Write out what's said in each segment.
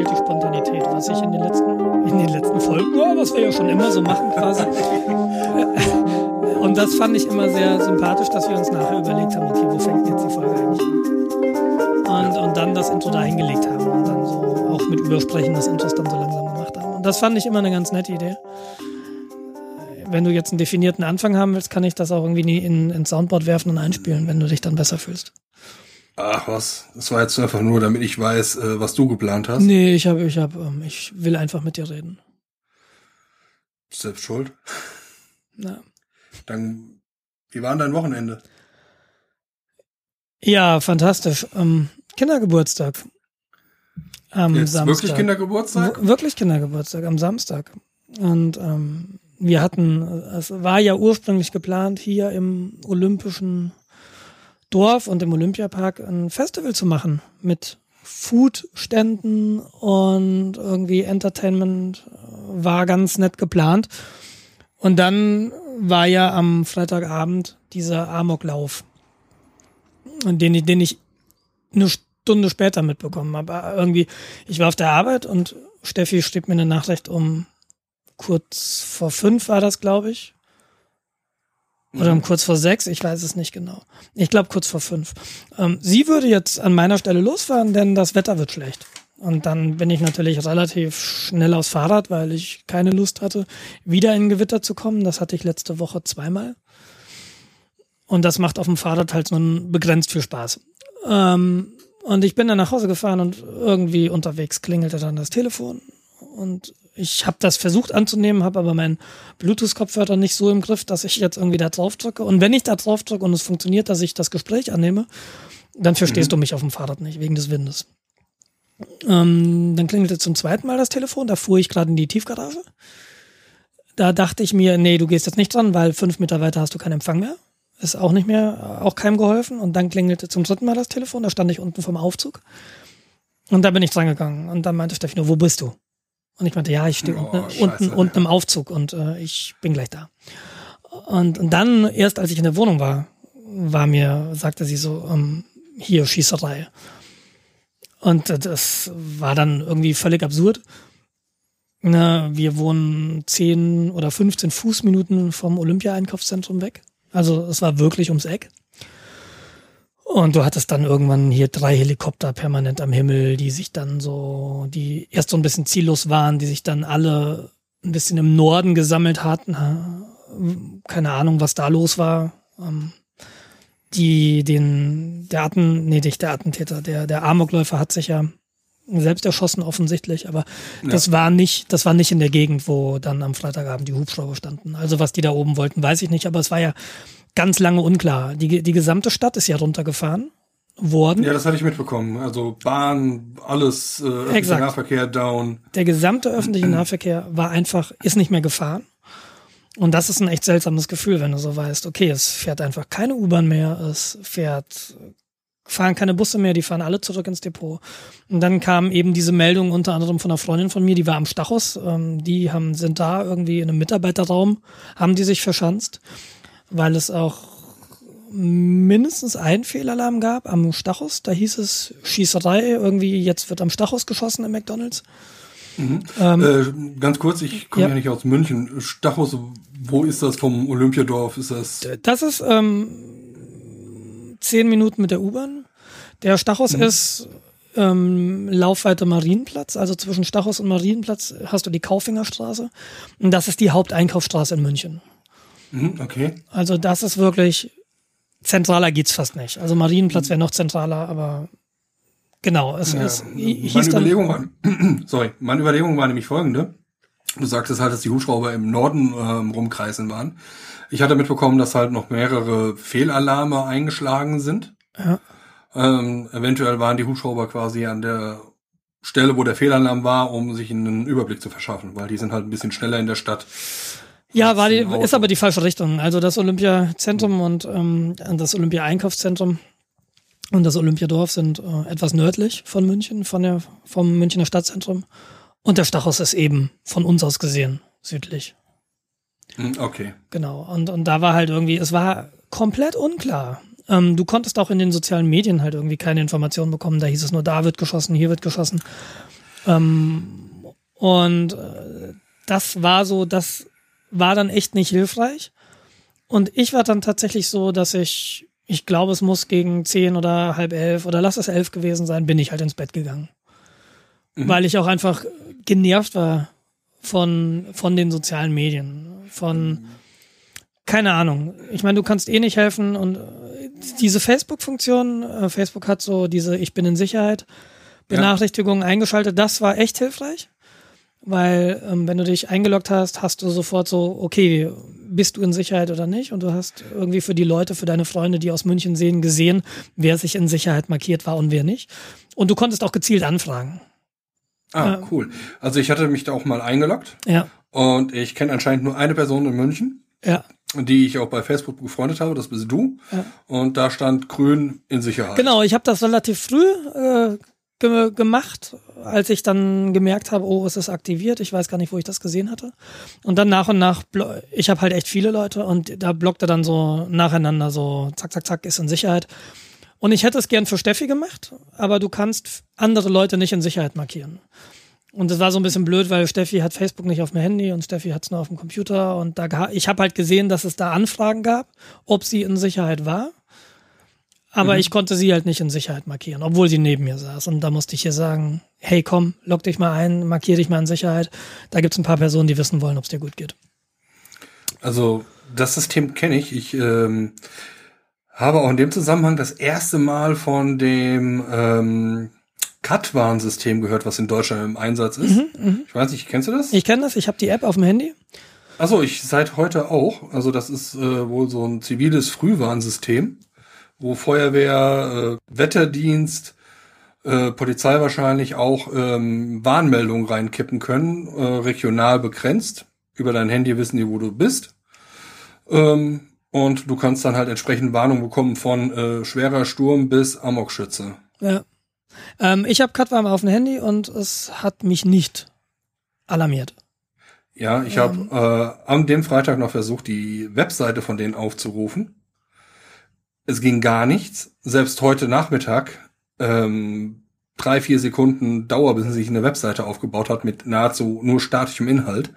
fehlt die Spontanität, was ich in den letzten, in den letzten Folgen, ja, was wir ja schon immer so machen quasi. Und das fand ich immer sehr sympathisch, dass wir uns nachher überlegt haben, okay, wo fängt jetzt die Folge eigentlich an? Und, und dann das Intro dahingelegt haben und dann so auch mit Übersprechen des Intros dann so langsam gemacht haben. Und das fand ich immer eine ganz nette Idee. Wenn du jetzt einen definierten Anfang haben willst, kann ich das auch irgendwie nie in, ins Soundboard werfen und einspielen, wenn du dich dann besser fühlst. Ach was, das war jetzt einfach nur, damit ich weiß, äh, was du geplant hast. Nee, ich habe, ich habe, ähm, ich will einfach mit dir reden. Selbst schuld. Ja. Dann, wie war denn dein Wochenende? Ja, fantastisch. Ähm, Kindergeburtstag. Am Jetzt Samstag. wirklich Kindergeburtstag? W wirklich Kindergeburtstag am Samstag. Und ähm, wir hatten, es war ja ursprünglich geplant, hier im Olympischen Dorf und im Olympiapark ein Festival zu machen mit Foodständen und irgendwie Entertainment war ganz nett geplant. Und dann war ja am Freitagabend dieser Amoklauf, den, den ich eine Stunde später mitbekommen habe. Irgendwie, ich war auf der Arbeit und Steffi schrieb mir eine Nachricht um kurz vor fünf war das, glaube ich. Oder um kurz vor sechs, ich weiß es nicht genau. Ich glaube kurz vor fünf. Ähm, sie würde jetzt an meiner Stelle losfahren, denn das Wetter wird schlecht. Und dann bin ich natürlich relativ schnell aufs Fahrrad, weil ich keine Lust hatte, wieder in Gewitter zu kommen. Das hatte ich letzte Woche zweimal. Und das macht auf dem Fahrrad halt nur begrenzt viel Spaß. Ähm, und ich bin dann nach Hause gefahren und irgendwie unterwegs klingelte dann das Telefon. Und ich habe das versucht anzunehmen, habe aber meinen Bluetooth-Kopfhörer nicht so im Griff, dass ich jetzt irgendwie da drauf drücke. Und wenn ich da drauf drücke und es funktioniert, dass ich das Gespräch annehme, dann verstehst du mich auf dem Fahrrad nicht, wegen des Windes. Ähm, dann klingelte zum zweiten Mal das Telefon, da fuhr ich gerade in die Tiefgarage. Da dachte ich mir, nee, du gehst jetzt nicht dran, weil fünf Meter weiter hast du keinen Empfang mehr. Ist auch nicht mehr, auch keinem geholfen. Und dann klingelte zum dritten Mal das Telefon, da stand ich unten vom Aufzug. Und da bin ich dran gegangen. Und dann meinte Steffi nur, wo bist du? Und ich meinte, ja, ich stehe Oh, unten, unten, unten im Aufzug und äh, ich bin gleich da. Und, und dann, erst als ich in der Wohnung war, war mir, sagte sie so, ähm, hier, Schießerei. Und äh, das war dann irgendwie völlig absurd. Na, wir wohnen 10 oder 15 Fußminuten vom Olympia-Einkaufszentrum weg. Also es war wirklich ums Eck. Und du hattest dann irgendwann hier drei Helikopter permanent am Himmel, die sich dann so, die erst so ein bisschen ziellos waren, die sich dann alle ein bisschen im Norden gesammelt hatten. Ha- Keine Ahnung, was da los war. Ähm, Die, den, der Atten, nee, nicht der Attentäter, der, der Amokläufer hat sich ja selbst erschossen offensichtlich, aber das war nicht, das war nicht in der Gegend, wo dann am Freitagabend die Hubschrauber standen. Also was die da oben wollten, weiß ich nicht, aber es war ja ganz lange unklar. Die, die gesamte Stadt ist ja runtergefahren worden. Ja, das hatte ich mitbekommen. Also Bahn, alles, äh, öffentlicher. Nahverkehr down. Der gesamte öffentliche Nahverkehr war einfach, ist nicht mehr gefahren. Und das ist ein echt seltsames Gefühl, wenn du so weißt, okay, es fährt einfach keine U-Bahn mehr, es fährt, fahren keine Busse mehr, die fahren alle zurück ins Depot. Und dann kam eben diese Meldung unter anderem von einer Freundin von mir, die war am Stachus, ähm, die haben, sind da irgendwie in einem Mitarbeiterraum, haben die sich verschanzt, weil es auch mindestens einen Fehlalarm gab am Stachus. Da hieß es Schießerei, irgendwie jetzt wird am Stachus geschossen im McDonalds. Äh, ganz kurz, ich komme Ja. ja. nicht aus München. Stachus, wo ist das vom Olympiadorf? Ist das? Das ist ähm, zehn Minuten mit der U-Bahn. Der Stachus ist ähm, Laufweite Marienplatz, also zwischen Stachus und Marienplatz hast du die Kaufingerstraße. Und das ist die Haupteinkaufsstraße in München. Mhm, okay. Also das ist wirklich zentraler geht's fast nicht. Also Marienplatz wäre noch zentraler, aber genau, es Ja, ist meine hieß dann, Überlegung war, sorry, meine Überlegung war nämlich folgende. Du sagtest halt, dass die Hubschrauber im Norden ähm, rumkreisen waren. Ich hatte mitbekommen, dass halt noch mehrere Fehlalarme eingeschlagen sind. Ja. Ähm, eventuell waren die Hubschrauber quasi an der Stelle, wo der Fehlalarm war, um sich einen Überblick zu verschaffen, weil die sind halt ein bisschen schneller in der Stadt. Ja, war die, ist aber die falsche Richtung. Also das Olympiazentrum und ähm, das Olympia-Einkaufszentrum und das Olympiadorf sind äh, etwas nördlich von München, von der, vom Münchner Stadtzentrum. Und der Stachus ist eben von uns aus gesehen südlich. Hm, Okay. Genau. Und, und da war halt irgendwie, es war komplett unklar. Ähm, du konntest auch in den sozialen Medien halt irgendwie keine Informationen bekommen. Da hieß es nur, da wird geschossen, hier wird geschossen. Ähm, und äh, das war so, das war dann echt nicht hilfreich. Und ich war dann tatsächlich so, dass ich, ich glaube, es muss gegen zehn oder halb elf oder lass es elf gewesen sein, bin ich halt ins Bett gegangen. Mhm. Weil ich auch einfach genervt war von, von den sozialen Medien, von, keine Ahnung. Ich meine, du kannst eh nicht helfen und äh, diese Facebook-Funktion, äh, Facebook hat so diese Ich bin in Sicherheit Benachrichtigungen ja. eingeschaltet, das war echt hilfreich. Weil ähm, wenn du dich eingeloggt hast, hast du sofort so, okay, bist du in Sicherheit oder nicht? Und du hast irgendwie für die Leute, für deine Freunde, die aus München sehen, gesehen, wer sich in Sicherheit markiert war und wer nicht. Und du konntest auch gezielt anfragen. Ah, äh, cool. Also ich hatte mich da auch mal eingeloggt. Ja. Und ich kenne anscheinend nur eine Person in München. Ja. Die ich auch bei Facebook befreundet habe, das bist du. Ja. Und da stand grün in Sicherheit. Genau, ich habe das relativ früh äh, ge gemacht, als ich dann gemerkt habe, oh, es ist aktiviert. Ich weiß gar nicht, wo ich das gesehen hatte. Und dann nach und nach, ich habe halt echt viele Leute und da blockte dann so nacheinander so, zack, zack, zack, ist in Sicherheit. Und ich hätte es gern für Steffi gemacht, aber du kannst andere Leute nicht in Sicherheit markieren. Und das war so ein bisschen blöd, weil Steffi hat Facebook nicht auf dem Handy und Steffi hat es nur auf dem Computer. Und da ich habe halt gesehen, dass es da Anfragen gab, ob sie in Sicherheit war. Aber mhm. ich konnte sie halt nicht in Sicherheit markieren, obwohl sie neben mir saß. Und da musste ich ihr sagen, hey komm, log dich mal ein, markier dich mal in Sicherheit. Da gibt's ein paar Personen, die wissen wollen, ob es dir gut geht. Also das System kenne ich. Ich ähm, habe auch in dem Zusammenhang das erste Mal von dem ähm, Cut-Warnsystem gehört, was in Deutschland im Einsatz ist. Mhm, mh. Ich weiß nicht, kennst du das? Ich kenne das, ich habe die App auf dem Handy. Also ich seit heute auch. Also das ist äh, wohl so ein ziviles Frühwarnsystem wo Feuerwehr, äh, Wetterdienst, äh, Polizei wahrscheinlich auch ähm, Warnmeldungen reinkippen können, äh, regional begrenzt. Über dein Handy wissen die, wo du bist. Ähm, und du kannst dann halt entsprechend Warnung bekommen von äh, schwerer Sturm bis Amokschütze. Ja. Ähm, ich habe Katwarm auf dem Handy und es hat mich nicht alarmiert. Ja, ich ähm. habe äh, an dem Freitag noch versucht, die Webseite von denen aufzurufen. Es ging gar nichts. Selbst heute Nachmittag ähm, drei, vier Sekunden Dauer, bis sich eine Webseite aufgebaut hat mit nahezu nur statischem Inhalt.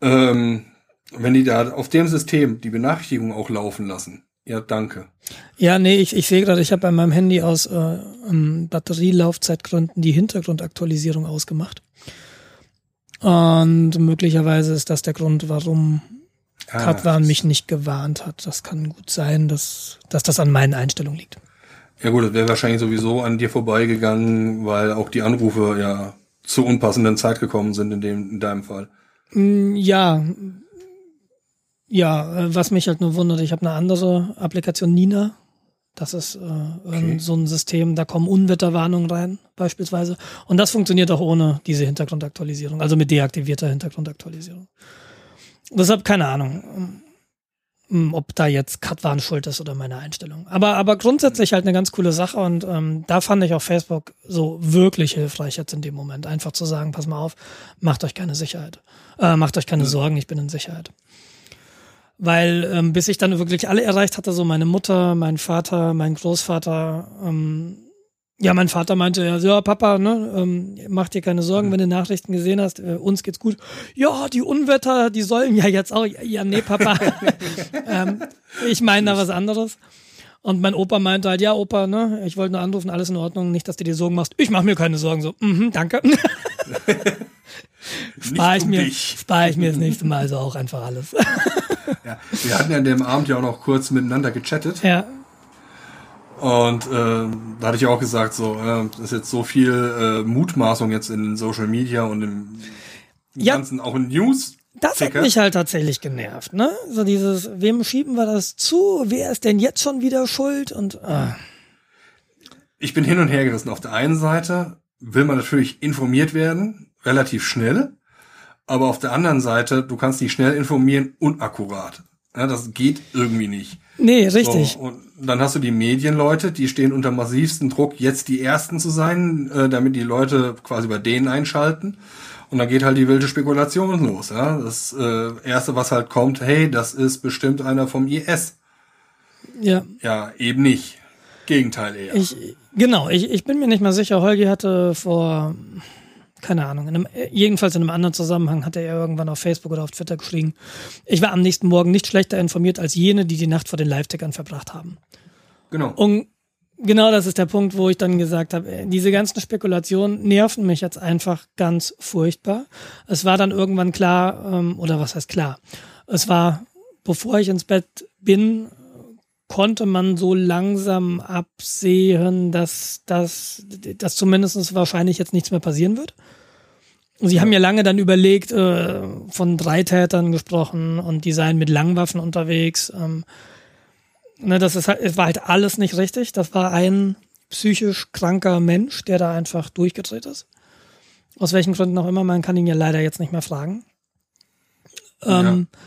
Ähm, wenn die da auf dem System die Benachrichtigung auch laufen lassen, ja, danke. Ja, nee, ich, ich sehe gerade, ich habe bei meinem Handy aus äh, um Batterielaufzeitgründen die Hintergrundaktualisierung ausgemacht. Und möglicherweise ist das der Grund, warum ah, Katwan mich nicht gewarnt hat. Das kann gut sein, dass, dass das an meinen Einstellungen liegt. Ja gut, das wäre wahrscheinlich sowieso an dir vorbeigegangen, weil auch die Anrufe ja zu unpassenden Zeit gekommen sind in dem in deinem Fall. Mm, ja, ja, äh, was mich halt nur wundert, ich habe eine andere Applikation Nina. Das ist äh, okay. so ein System, da kommen Unwetterwarnungen rein, beispielsweise. Und das funktioniert auch ohne diese Hintergrundaktualisierung, also mit deaktivierter Hintergrundaktualisierung. Deshalb keine Ahnung, ähm, ob da jetzt Katwan schuld ist oder meine Einstellung. Aber, aber grundsätzlich halt eine ganz coole Sache und ähm, da fand ich auch Facebook so wirklich hilfreich jetzt in dem Moment. Einfach zu sagen, pass mal auf, macht euch keine Sicherheit. Äh, macht euch keine Sorgen, ich bin in Sicherheit. Weil ähm, bis ich dann wirklich alle erreicht hatte, so meine Mutter, mein Vater, mein Großvater, ähm, ja, mein Vater meinte ja, ja, Papa, ne, ähm, mach dir keine Sorgen, mhm. wenn du Nachrichten gesehen hast, äh, uns geht's gut. Ja, die Unwetter, die sollen ja jetzt auch, ja, nee, Papa. ähm, ich meine da was anderes. Und mein Opa meinte halt, ja, Opa, ne, ich wollte nur anrufen, alles in Ordnung, nicht, dass du dir Sorgen machst. Ich mach mir keine Sorgen, so, mhm, danke. spare ich, um mir, spare ich mir das nächste Mal also auch einfach alles. ja, wir hatten ja an dem Abend ja auch noch kurz miteinander gechattet. Ja. Und äh, da hatte ich auch gesagt, so, äh, das ist jetzt so viel äh, Mutmaßung jetzt in Social Media und im ja, ganzen, auch in News. Das hat mich halt tatsächlich genervt, ne? So dieses, wem schieben wir das zu? Wer ist denn jetzt schon wieder schuld? Und äh. ich bin hin und her gerissen. Auf der einen Seite will man natürlich informiert werden, relativ schnell, aber auf der anderen Seite, du kannst nicht schnell informieren unakkurat. Ja, das geht irgendwie nicht. Nee, richtig. So, und dann hast du die Medienleute, die stehen unter massivsten Druck, jetzt die Ersten zu sein, äh, damit die Leute quasi bei denen einschalten. Und dann geht halt die wilde Spekulation los. Ja? Das äh, Erste, was halt kommt, hey, das ist bestimmt einer vom IS. Ja. Ja, eben nicht. Gegenteil eher. Ich, genau, ich, ich bin mir nicht mal sicher. Holgi hatte vor keine Ahnung. In einem, jedenfalls in einem anderen Zusammenhang hatte er irgendwann auf Facebook oder auf Twitter geschrieben. Ich war am nächsten Morgen nicht schlechter informiert als jene, die die Nacht vor den Live-Tickern verbracht haben. Genau. Und genau das ist der Punkt, wo ich dann gesagt habe, äh, diese ganzen Spekulationen nerven mich jetzt einfach ganz furchtbar. Es war dann irgendwann klar, ähm, oder was heißt klar? Es war, bevor ich ins Bett bin, konnte man so langsam absehen, dass das dass zumindest wahrscheinlich jetzt nichts mehr passieren wird. Sie haben ja lange dann überlegt, äh, von drei Tätern gesprochen und die seien mit Langwaffen unterwegs. Ähm, ne, das ist halt, es war halt alles nicht richtig. Das war ein psychisch kranker Mensch, der da einfach durchgedreht ist. Aus welchen Gründen auch immer, man kann ihn ja leider jetzt nicht mehr fragen. Ähm, ja.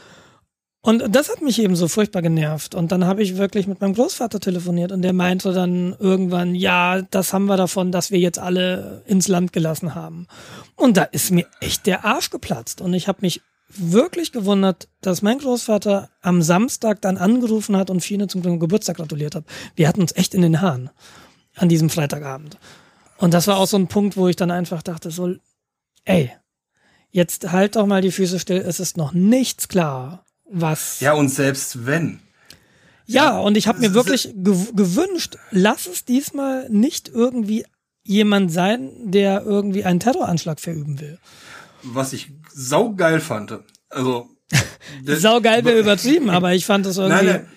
Und das hat mich eben so furchtbar genervt. Und dann habe ich wirklich mit meinem Großvater telefoniert und der meinte dann irgendwann, ja, das haben wir davon, dass wir jetzt alle ins Land gelassen haben. Und da ist mir echt der Arsch geplatzt. Und ich habe mich wirklich gewundert, dass mein Großvater am Samstag dann angerufen hat und Fine zum Geburtstag gratuliert hat. Wir hatten uns echt in den Haaren an diesem Freitagabend. Und das war auch so ein Punkt, wo ich dann einfach dachte, so, ey, jetzt halt doch mal die Füße still, es ist noch nichts klar was. Ja, und selbst wenn. Ja, und ich habe mir wirklich gew gewünscht, lass es diesmal nicht irgendwie jemand sein, der irgendwie einen Terroranschlag verüben will. Was ich saugeil fand. Also. saugeil wäre übertrieben, aber ich fand es irgendwie. Nein, nein.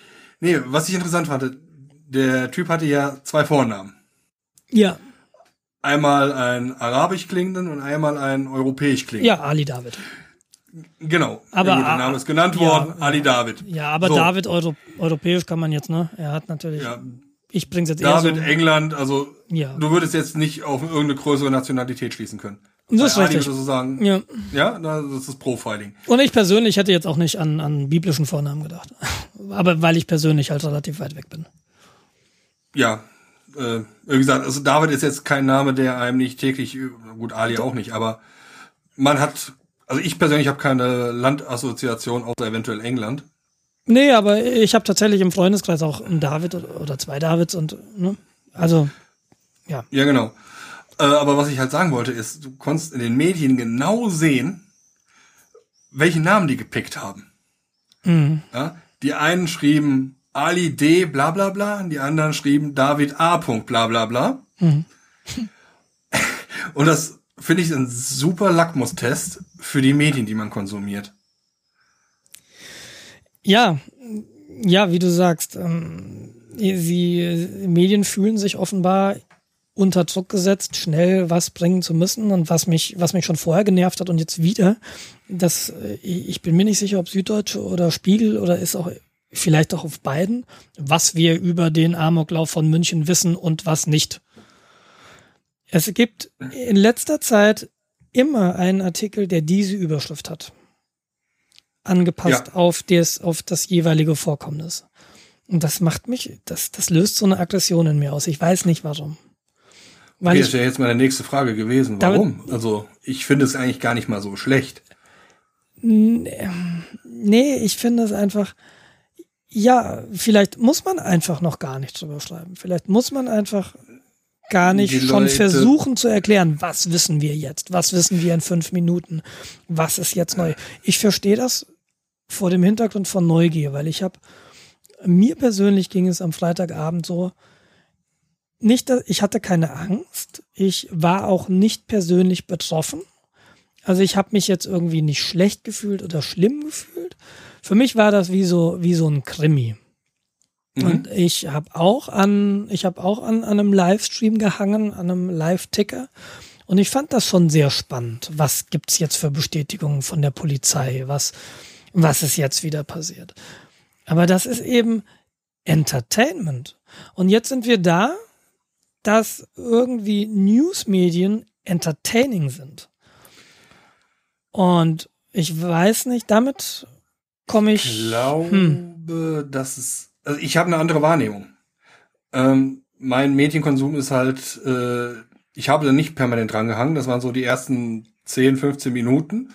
Nee, was ich interessant fand, der Typ hatte ja zwei Vornamen. Ja. Einmal einen arabisch klingenden und einmal einen europäisch klingenden. Ja, Ali David. Genau. Aber der Name ist genannt worden, ja, Ali David. Ja, aber so. David Euro, europäisch kann man jetzt, ne? Er hat natürlich. Ja. Ich bring's jetzt David, eher David, so, England, also ja. du würdest jetzt nicht auf irgendeine größere Nationalität schließen können. Das ist richtig. So sagen, ja. ja, das ist Profiling. Und ich persönlich hätte jetzt auch nicht an, an biblischen Vornamen gedacht. aber weil ich persönlich halt relativ weit weg bin. Ja, äh, wie gesagt, also David ist jetzt kein Name, der einem nicht täglich, gut, Ali auch nicht, aber man hat also ich persönlich habe keine Landassoziation außer eventuell England. Nee, aber ich habe tatsächlich im Freundeskreis auch einen David oder zwei Davids und ne? also ja. Ja, genau. Äh, aber was ich halt sagen wollte ist, du konntest in den Medien genau sehen, welchen Namen die gepickt haben. Mhm. Ja? Die einen schrieben Ali D. bla bla bla, die anderen schrieben David A. bla bla bla. Mhm. und das finde ich ein super Lackmustest für die Medien, die man konsumiert. Ja, ja, wie du sagst, ähm, Medien fühlen sich offenbar unter Druck gesetzt, schnell was bringen zu müssen und was mich, was mich schon vorher genervt hat und jetzt wieder, dass äh, ich bin mir nicht sicher, ob Süddeutsche oder Spiegel oder ist auch vielleicht auch auf beiden, was wir über den Amoklauf von München wissen und was nicht. Es gibt in letzter Zeit immer einen Artikel, der diese Überschrift hat. Angepasst ja. auf, des, auf das jeweilige Vorkommnis. Und das macht mich, das, das löst so eine Aggression in mir aus. Ich weiß nicht warum. Weil okay, das wäre jetzt meine nächste Frage gewesen. Warum? Damit, also, ich finde es eigentlich gar nicht mal so schlecht. Nee, ich finde es einfach, ja, vielleicht muss man einfach noch gar nicht drüber schreiben. Vielleicht muss man einfach gar nicht schon versuchen zu erklären, was wissen wir jetzt, was wissen wir in fünf Minuten, was ist jetzt neu. Ich verstehe das vor dem Hintergrund von Neugier, weil ich habe, mir persönlich ging es am Freitagabend so, nicht, ich hatte keine Angst, ich war auch nicht persönlich betroffen. Also ich habe mich jetzt irgendwie nicht schlecht gefühlt oder schlimm gefühlt. Für mich war das wie so wie so ein Krimi. Mhm. Und ich habe auch an, ich habe auch an, an einem Livestream gehangen, an einem Live-Ticker. Und ich fand das schon sehr spannend. Was gibt's jetzt für Bestätigungen von der Polizei? Was, was ist jetzt wieder passiert? Aber das ist eben Entertainment. Und jetzt sind wir da, dass irgendwie Newsmedien entertaining sind. Und ich weiß nicht, damit komme ich. Ich glaube, hm. dass es also ich habe eine andere Wahrnehmung. Ähm, mein Medienkonsum ist halt, äh, ich habe da nicht permanent drangehangen. Das waren so die ersten 10, 15 Minuten,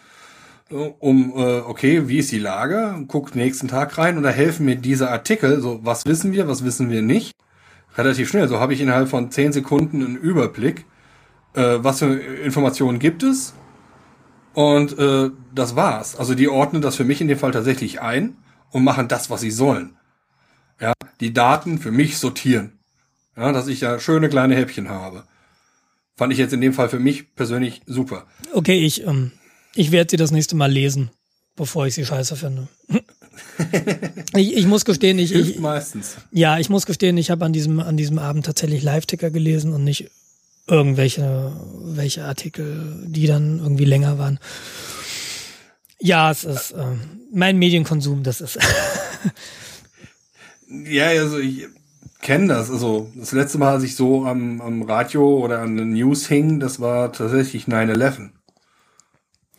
um, äh, okay, wie ist die Lage? Guck nächsten Tag rein und da helfen mir diese Artikel, so was wissen wir, was wissen wir nicht. Relativ schnell. So habe ich innerhalb von 10 Sekunden einen Überblick äh, was für Informationen gibt es und äh, das war's. Also die ordnen das für mich in dem Fall tatsächlich ein und machen das, was sie sollen. Ja, die Daten für mich sortieren. Ja, dass ich ja schöne kleine Häppchen habe. Fand ich jetzt in dem Fall für mich persönlich super. Okay, ich, ähm, ich werde sie das nächste Mal lesen, bevor ich sie scheiße finde. ich, ich muss gestehen, ich, ich meistens. Ja, ich muss gestehen, ich habe an diesem an diesem Abend tatsächlich Live-Ticker gelesen und nicht irgendwelche welche Artikel, die dann irgendwie länger waren. Ja, es ist äh, mein Medienkonsum, das ist. ja, also ich kenne das. Also das letzte Mal, als ich so am, am Radio oder an den News hing, das war tatsächlich 9-11.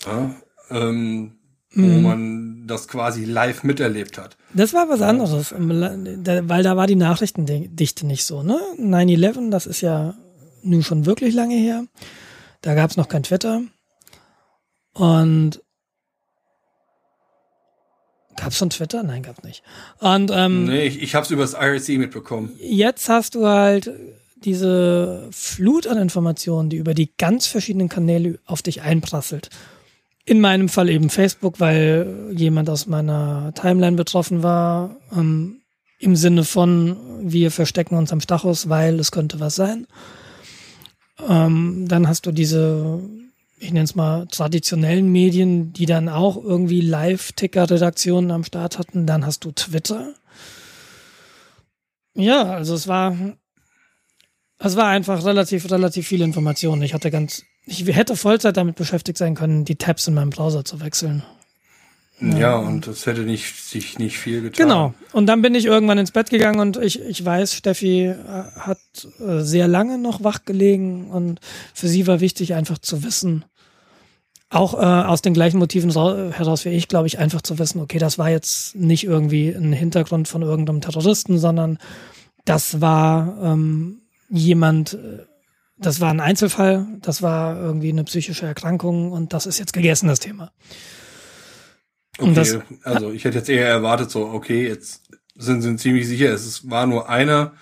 Ja, ähm, wo mhm. man das quasi live miterlebt hat. Das war was anderes, weil da war die Nachrichtendichte nicht so. Ne? 9-11, das ist ja nun schon wirklich lange her. Da gab es noch kein Twitter. Und gab es schon Twitter? Nein, gab nicht. Und ähm, nee, ich, ich habe es übers IRC mitbekommen. Jetzt hast du halt diese Flut an Informationen, die über die ganz verschiedenen Kanäle auf dich einprasselt. In meinem Fall eben Facebook, weil jemand aus meiner Timeline betroffen war. Ähm, Im Sinne von, wir verstecken uns am Stachus, weil es könnte was sein. Ähm, dann hast du diese, ich nenne es mal, traditionellen Medien, die dann auch irgendwie Live-Ticker-Redaktionen am Start hatten. Dann hast du Twitter. Ja, also es war, es war einfach relativ, relativ viel Information. Ich hatte ganz, ich hätte Vollzeit damit beschäftigt sein können, die Tabs in meinem Browser zu wechseln. Ja, ja und das hätte nicht, sich nicht viel getan. Genau. Und dann bin ich irgendwann ins Bett gegangen und ich, ich weiß, Steffi äh, hat äh, sehr lange noch wach gelegen und für sie war wichtig, einfach zu wissen, auch äh, aus den gleichen Motiven heraus wie ich, glaube ich, einfach zu wissen, okay, das war jetzt nicht irgendwie ein Hintergrund von irgendeinem Terroristen, sondern das war ähm, jemand, äh, das war ein Einzelfall, das war irgendwie eine psychische Erkrankung und das ist jetzt gegessen, das Thema. Okay, das, also ich hätte jetzt eher erwartet, so, okay, jetzt sind sie ziemlich sicher, es war nur einer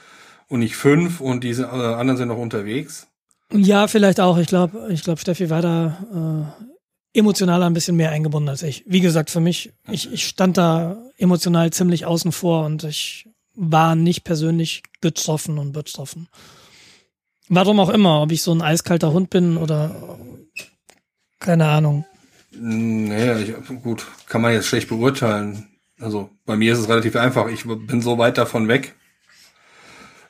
und nicht fünf und diese äh, anderen sind noch unterwegs. Ja, vielleicht auch. Ich glaube, ich glaube, Steffi war da äh, emotional ein bisschen mehr eingebunden als ich. Wie gesagt, für mich, ich, ich stand da emotional ziemlich außen vor und ich war nicht persönlich getroffen und betroffen. Warum auch immer, ob ich so ein eiskalter Hund bin oder keine Ahnung. Naja, ich, gut, kann man jetzt schlecht beurteilen. Also bei mir ist es relativ einfach. Ich bin so weit davon weg.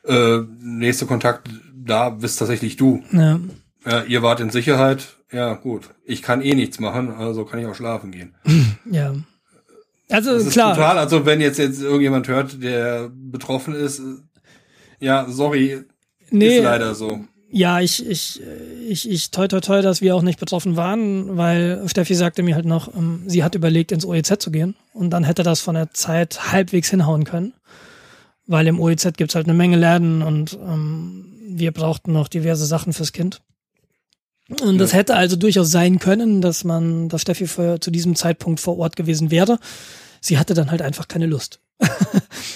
Äh, nächster Kontakt, da bist tatsächlich du. Ja. ja. Ihr wart in Sicherheit. Ja, gut. Ich kann eh nichts machen, also kann ich auch schlafen gehen. Ja. Also das klar. total, also wenn jetzt jetzt irgendjemand hört, der betroffen ist, ja, sorry, nee, ist leider so. Ja, ich, ich, ich, ich toi toi toi, dass wir auch nicht betroffen waren, weil Steffi sagte mir halt noch, ähm, sie hat überlegt, ins OEZ zu gehen und dann hätte das von der Zeit halbwegs hinhauen können. Weil im OEZ gibt's halt eine Menge Läden und ähm, wir brauchten noch diverse Sachen fürs Kind. Und das hätte also durchaus sein können, dass man, dass Steffi für, zu diesem Zeitpunkt vor Ort gewesen wäre. Sie hatte dann halt einfach keine Lust.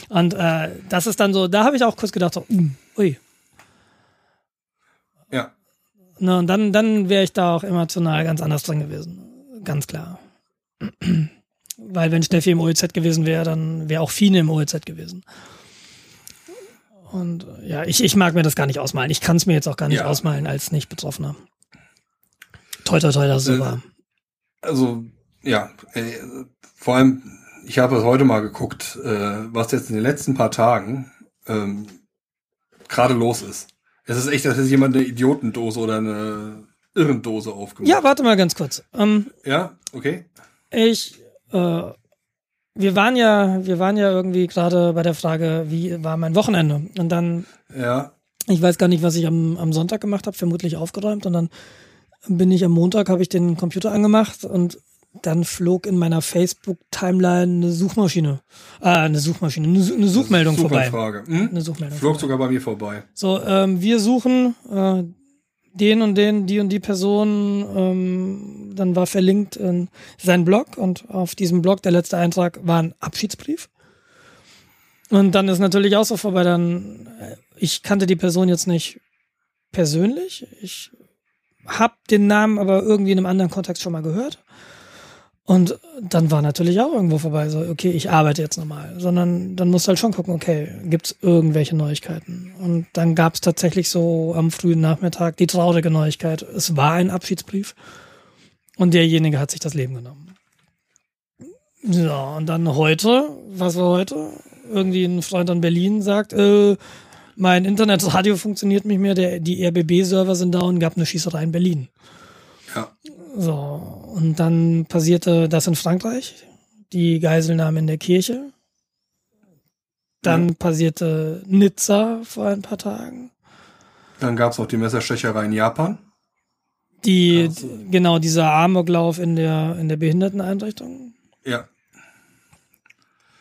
und äh, das ist dann so, da habe ich auch kurz gedacht, so, mm, ui, Ne, und dann, dann wäre ich da auch emotional ganz anders drin gewesen. Ganz klar. Weil wenn Steffi im OEZ gewesen wäre, dann wäre auch Fine im OEZ gewesen. Und ja, ich, ich mag mir das gar nicht ausmalen. Ich kann es mir jetzt auch gar nicht ja. ausmalen als nicht Betroffener. Toi, toi, toi, das so äh, war. Also, ja, äh, vor allem, ich habe es heute mal geguckt, äh, was jetzt in den letzten paar Tagen ähm, gerade los ist. Es ist echt, dass jetzt jemand eine Idiotendose oder eine Irrendose aufgemacht Ja, warte mal ganz kurz. Ähm, ja, okay. Ich, äh, wir waren ja, wir waren ja irgendwie gerade bei der Frage, wie war mein Wochenende? Und dann, ja. ich weiß gar nicht, was ich am, am Sonntag gemacht habe, vermutlich aufgeräumt. Und dann bin ich am Montag, habe ich den Computer angemacht und dann flog in meiner Facebook-Timeline eine Suchmaschine, äh, eine Suchmaschine, eine, eine Suchmeldung vorbei. Hm? Eine Suchmeldung. Flog vorbei. sogar bei mir vorbei. So, ähm, wir suchen äh, den und den, die und die Person. Ähm, dann war verlinkt in sein Blog und auf diesem Blog der letzte Eintrag war ein Abschiedsbrief. Und dann ist natürlich auch so vorbei. Dann, äh, ich kannte die Person jetzt nicht persönlich. Ich hab den Namen aber irgendwie in einem anderen Kontext schon mal gehört. Und dann war natürlich auch irgendwo vorbei, so, okay, ich arbeite jetzt nochmal. Sondern dann musst du halt schon gucken, okay, gibt's irgendwelche Neuigkeiten? Und dann gab's tatsächlich so am frühen Nachmittag die traurige Neuigkeit. Es war ein Abschiedsbrief und derjenige hat sich das Leben genommen. So, und dann heute, was war heute? Irgendwie ein Freund in Berlin sagt, äh, mein Internetradio funktioniert nicht mehr, der, die RBB-Server sind down, gab eine Schießerei in Berlin. Ja. So, und dann passierte das in Frankreich, die Geiselnahme in der Kirche. Dann Ja. passierte Nizza vor ein paar Tagen. Dann gab's auch die Messerstecherei in Japan. Die, Also- genau, dieser Amoklauf in der, in der Behinderteneinrichtung. Ja.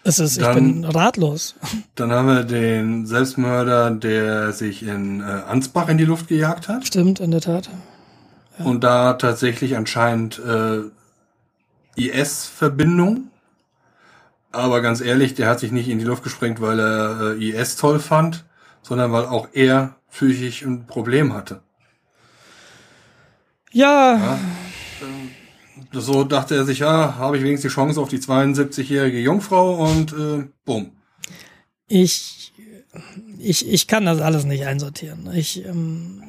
Es ist, ich Dann- bin ratlos. Dann haben wir den Selbstmörder, der sich in äh, Ansbach in die Luft gejagt hat. Stimmt, in der Tat. Und da tatsächlich anscheinend äh, IS-Verbindung. Aber ganz ehrlich, der hat sich nicht in die Luft gesprengt, weil er äh, IS toll fand, sondern weil auch er psychisch ein Problem hatte. Ja, Ja. So dachte er sich, ja, habe ich wenigstens die Chance auf die 72-jährige Jungfrau und äh, bumm. ich, ich, ich kann das alles nicht einsortieren. Ich, ähm,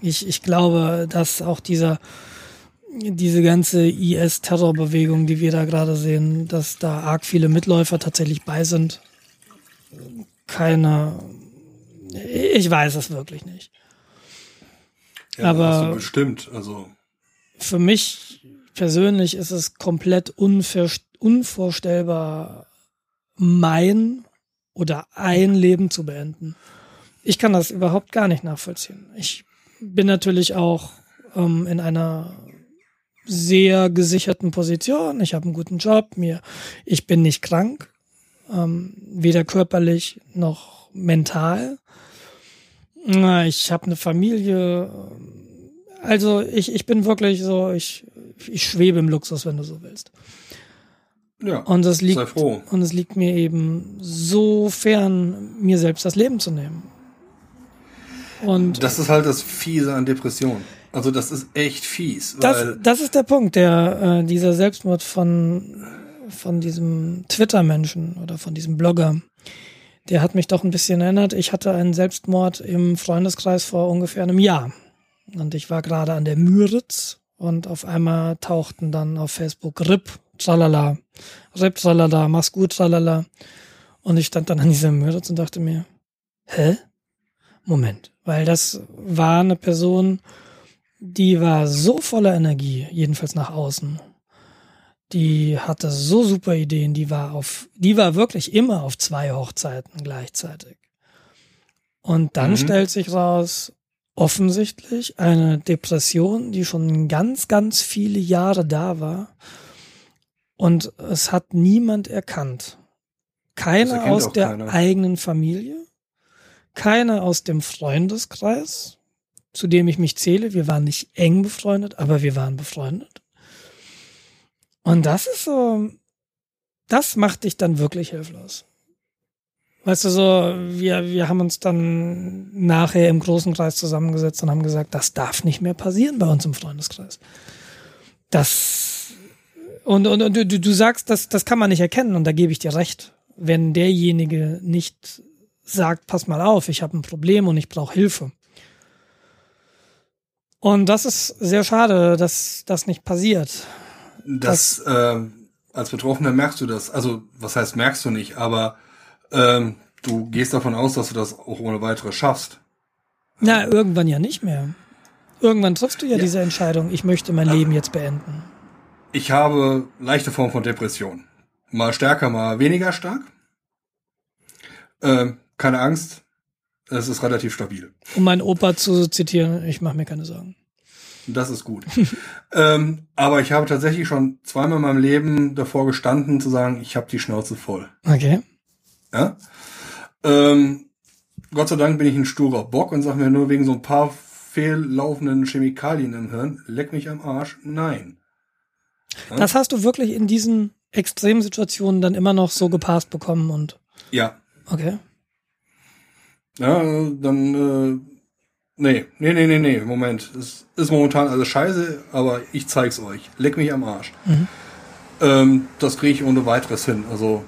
ich, ich glaube, dass auch dieser, diese ganze IS-Terrorbewegung, die wir da gerade sehen, dass da arg viele Mitläufer tatsächlich bei sind. Keine, ich weiß es wirklich nicht. Ja, Aber- bestimmt, also Für mich persönlich ist es komplett unvorstellbar, mein oder ein Leben zu beenden. Ich kann das überhaupt gar nicht nachvollziehen. Ich bin natürlich auch ähm, in einer sehr gesicherten Position. Ich habe einen guten Job, mir, ich bin nicht krank, ähm, weder körperlich noch mental. Ich habe eine Familie. Also ich, ich bin wirklich so, ich, ich schwebe im Luxus, wenn du so willst. ja, Und es liegt, sei froh. und es liegt mir eben so fern, mir selbst das Leben zu nehmen. Und Das ist halt das Fiese an Depressionen. Also das ist echt fies, das, das ist der Punkt, der äh, dieser Selbstmord von von diesem Twitter-Menschen oder von diesem Blogger, der hat mich doch ein bisschen erinnert. Ich hatte einen Selbstmord im Freundeskreis vor ungefähr einem Jahr. Und ich war gerade an der Müritz und auf einmal tauchten dann auf Facebook RIP, tralala, RIP, tralala, mach's gut, tralala. Und ich stand dann an dieser Müritz und dachte mir, hä? Moment, weil das war eine Person, die war so voller Energie, jedenfalls nach außen. Die hatte so super Ideen, die war auf, die war wirklich immer auf zwei Hochzeiten gleichzeitig. Und dann Mhm. stellt sich raus, offensichtlich eine Depression, die schon ganz, ganz viele Jahre da war. Und es hat niemand erkannt. Keiner aus der keiner. eigenen Familie, keiner aus dem Freundeskreis, zu dem ich mich zähle. Wir waren nicht eng befreundet, aber wir waren befreundet. Und das ist so, das macht dich dann wirklich hilflos. Weißt du, so, wir, wir haben uns dann nachher im großen Kreis zusammengesetzt und haben gesagt, das darf nicht mehr passieren bei uns im Freundeskreis. Das, und, und, und du, du sagst, das, das kann man nicht erkennen und da gebe ich dir recht. Wenn derjenige nicht sagt, pass mal auf, ich habe ein Problem und ich brauche Hilfe. Und das ist sehr schade, dass das nicht passiert. das, äh, als Betroffener merkst du das. Also was heißt merkst du nicht, aber ähm, du gehst davon aus, dass du das auch ohne weiteres schaffst. Na, irgendwann ja nicht mehr. Irgendwann triffst du ja, Ja. diese Entscheidung, ich möchte mein Leben jetzt beenden. Ich habe leichte Form von Depression. Mal stärker, mal weniger stark. Ähm, keine Angst, es ist relativ stabil. Um meinen Opa zu zitieren, ich mache mir keine Sorgen. Das ist gut. ähm, aber ich habe tatsächlich schon zweimal in meinem Leben davor gestanden, zu sagen, ich habe die Schnauze voll. Okay. Ja? Ähm, Gott sei Dank bin ich ein sturer Bock und sag mir nur wegen so ein paar fehllaufenden Chemikalien im Hirn, leck mich am Arsch. Nein. Ja? Das hast du wirklich in diesen extremen Situationen dann immer noch so gepasst bekommen und Ja. okay. Ja, dann äh, Nee, nee, nee, nee, nee, Moment. Es ist momentan alles scheiße, aber ich zeig's euch. Leck mich am Arsch. Mhm. Ähm, das kriege ich ohne weiteres hin. Also,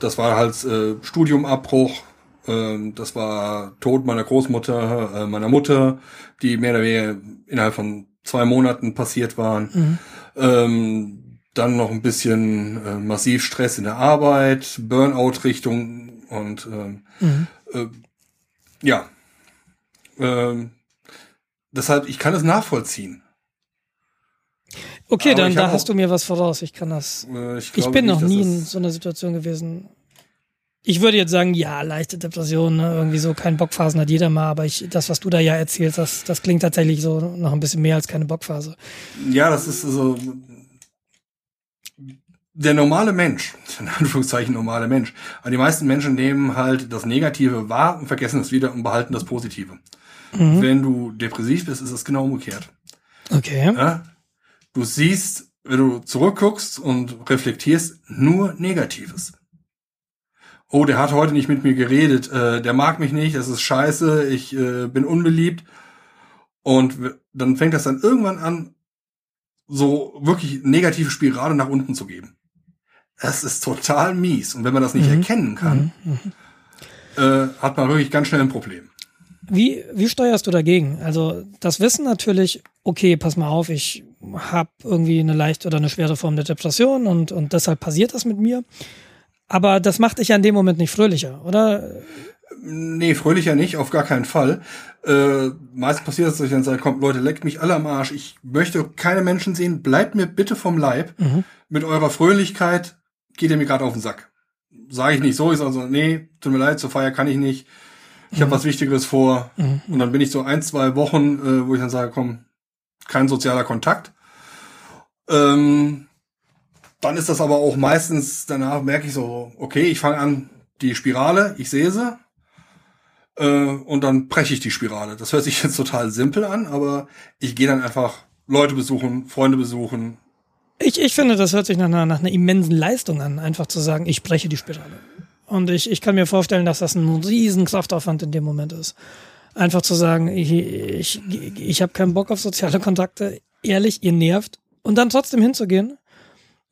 das war halt äh, Studiumabbruch, ähm, das war Tod meiner Großmutter, äh, meiner Mutter, die mehr oder weniger innerhalb von zwei Monaten passiert waren. Mhm. Ähm, dann noch ein bisschen äh, massiv Stress in der Arbeit, Burnout-Richtung und ähm, mhm. äh, ja. Ähm, deshalb, ich kann es nachvollziehen. Okay, Aber dann da hast du mir was voraus. Ich kann das. Äh, ich, ich, bin nicht, noch nie in so einer Situation gewesen. Ich würde jetzt sagen, ja, leichte Depression, ne? irgendwie so kein Bockphasen hat jeder mal, aber ich, das, was du da ja erzählst, das, das klingt tatsächlich so noch ein bisschen mehr als keine Bockphase. Ja, das ist so, der normale Mensch, in Anführungszeichen normale Mensch, aber die meisten Menschen nehmen halt das Negative wahr und vergessen es wieder und behalten das Positive. Mhm. Wenn du depressiv bist, ist es genau umgekehrt. Okay. Ja? Du siehst, wenn du zurückguckst und reflektierst, nur Negatives. Oh, der hat heute nicht mit mir geredet, äh, der mag mich nicht, das ist scheiße, ich äh, bin unbeliebt. Und dann fängt das dann irgendwann an, so wirklich negative Spirale nach unten zu geben. Das ist total mies. Und wenn man das nicht mhm. erkennen kann, mhm. mhm. äh, hat man wirklich ganz schnell ein Problem. Wie, wie steuerst du dagegen? Also das Wissen natürlich, okay, pass mal auf, ich habe irgendwie eine leichte oder eine schwere Form der Depression und, und deshalb passiert das mit mir. Aber das macht dich ja in dem Moment nicht fröhlicher, oder? Nee, fröhlicher nicht, auf gar keinen Fall. Äh, meistens passiert es, dass ich dann sage, kommt, Leute, leckt mich alle am Arsch. Ich möchte keine Menschen sehen. Bleibt mir bitte vom Leib. Mhm. Mit eurer Fröhlichkeit geht ihr mir gerade auf den Sack. Sage ich nicht so, ist also, nee, tut mir leid, zur Feier kann ich nicht. Ich mhm. habe was Wichtigeres vor. Mhm. Und dann bin ich so ein, zwei Wochen, äh, wo ich dann sage, komm, kein sozialer Kontakt. Ähm, dann ist das aber auch meistens, danach merke ich so, okay, ich fange an, die Spirale, ich sehe sie. Äh, und dann breche ich die Spirale. Das hört sich jetzt total simpel an, aber ich gehe dann einfach Leute besuchen, Freunde besuchen. Ich, ich finde, das hört sich nach einer, nach einer immensen Leistung an, einfach zu sagen, ich breche die Spirale. Und ich, ich kann mir vorstellen, dass das ein riesen Kraftaufwand in dem Moment ist. Einfach zu sagen, ich, ich, ich habe keinen Bock auf soziale Kontakte, ehrlich, ihr nervt. Und dann trotzdem hinzugehen,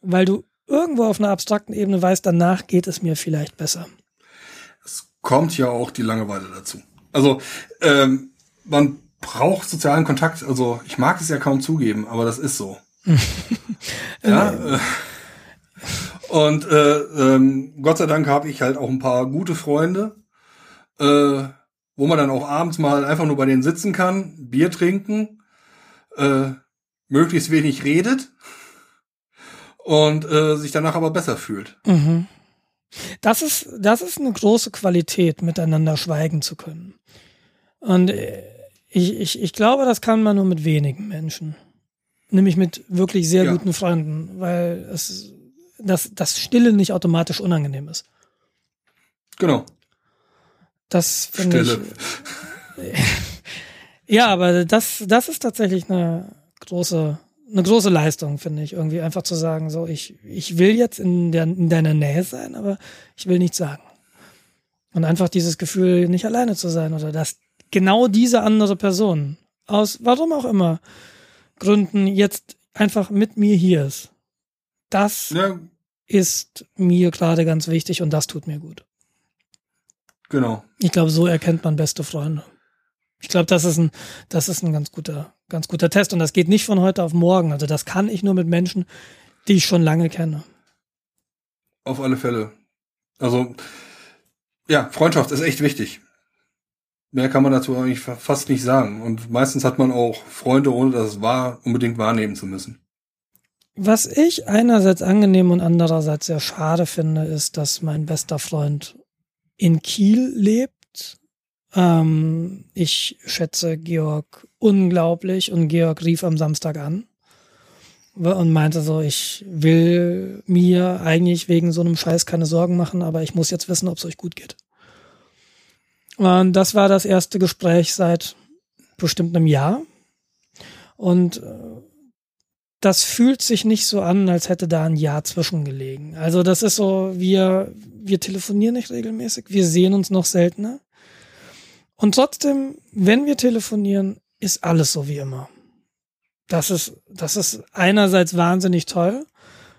weil du irgendwo auf einer abstrakten Ebene weißt, danach geht es mir vielleicht besser. Es kommt ja auch die Langeweile dazu. Also ähm, man braucht sozialen Kontakt. Also ich mag es ja kaum zugeben, aber das ist so. ja. Äh, und äh, ähm, Gott sei Dank habe ich halt auch ein paar gute Freunde, äh, wo man dann auch abends mal einfach nur bei denen sitzen kann, Bier trinken, äh, möglichst wenig redet und äh, sich danach aber besser fühlt. Mhm. Das ist, das ist eine große Qualität, miteinander schweigen zu können. Und äh, ich, ich, ich glaube, das kann man nur mit wenigen Menschen. Nämlich mit wirklich sehr ja. guten Freunden, weil es dass das Stille nicht automatisch unangenehm ist. Genau. Das finde ich. ja, aber das, das ist tatsächlich eine große, eine große Leistung, finde ich. Irgendwie einfach zu sagen, so, ich, ich will jetzt in, der, in deiner Nähe sein, aber ich will nichts sagen. Und einfach dieses Gefühl, nicht alleine zu sein oder dass genau diese andere Person aus, warum auch immer, Gründen jetzt einfach mit mir hier ist. Das ja. ist mir gerade ganz wichtig und das tut mir gut. Genau. Ich glaube, so erkennt man beste Freunde. Ich glaube, das ist ein, das ist ein ganz guter, ganz guter Test und das geht nicht von heute auf morgen. Also das kann ich nur mit Menschen, die ich schon lange kenne. Auf alle Fälle. Also, ja, Freundschaft ist echt wichtig. Mehr kann man dazu eigentlich fast nicht sagen. Und meistens hat man auch Freunde, ohne das wahr, unbedingt wahrnehmen zu müssen. Was ich einerseits angenehm und andererseits sehr schade finde, ist, dass mein bester Freund in Kiel lebt. Ähm, ich schätze Georg unglaublich und Georg rief am Samstag an und meinte so, ich will mir eigentlich wegen so einem Scheiß keine Sorgen machen, aber ich muss jetzt wissen, ob es euch gut geht. Und das war das erste Gespräch seit bestimmt einem Jahr. Und äh, das fühlt sich nicht so an, als hätte da ein Jahr zwischengelegen. Also das ist so, wir, wir telefonieren nicht regelmäßig, wir sehen uns noch seltener. Und trotzdem, wenn wir telefonieren, ist alles so wie immer. Das ist, das ist einerseits wahnsinnig toll,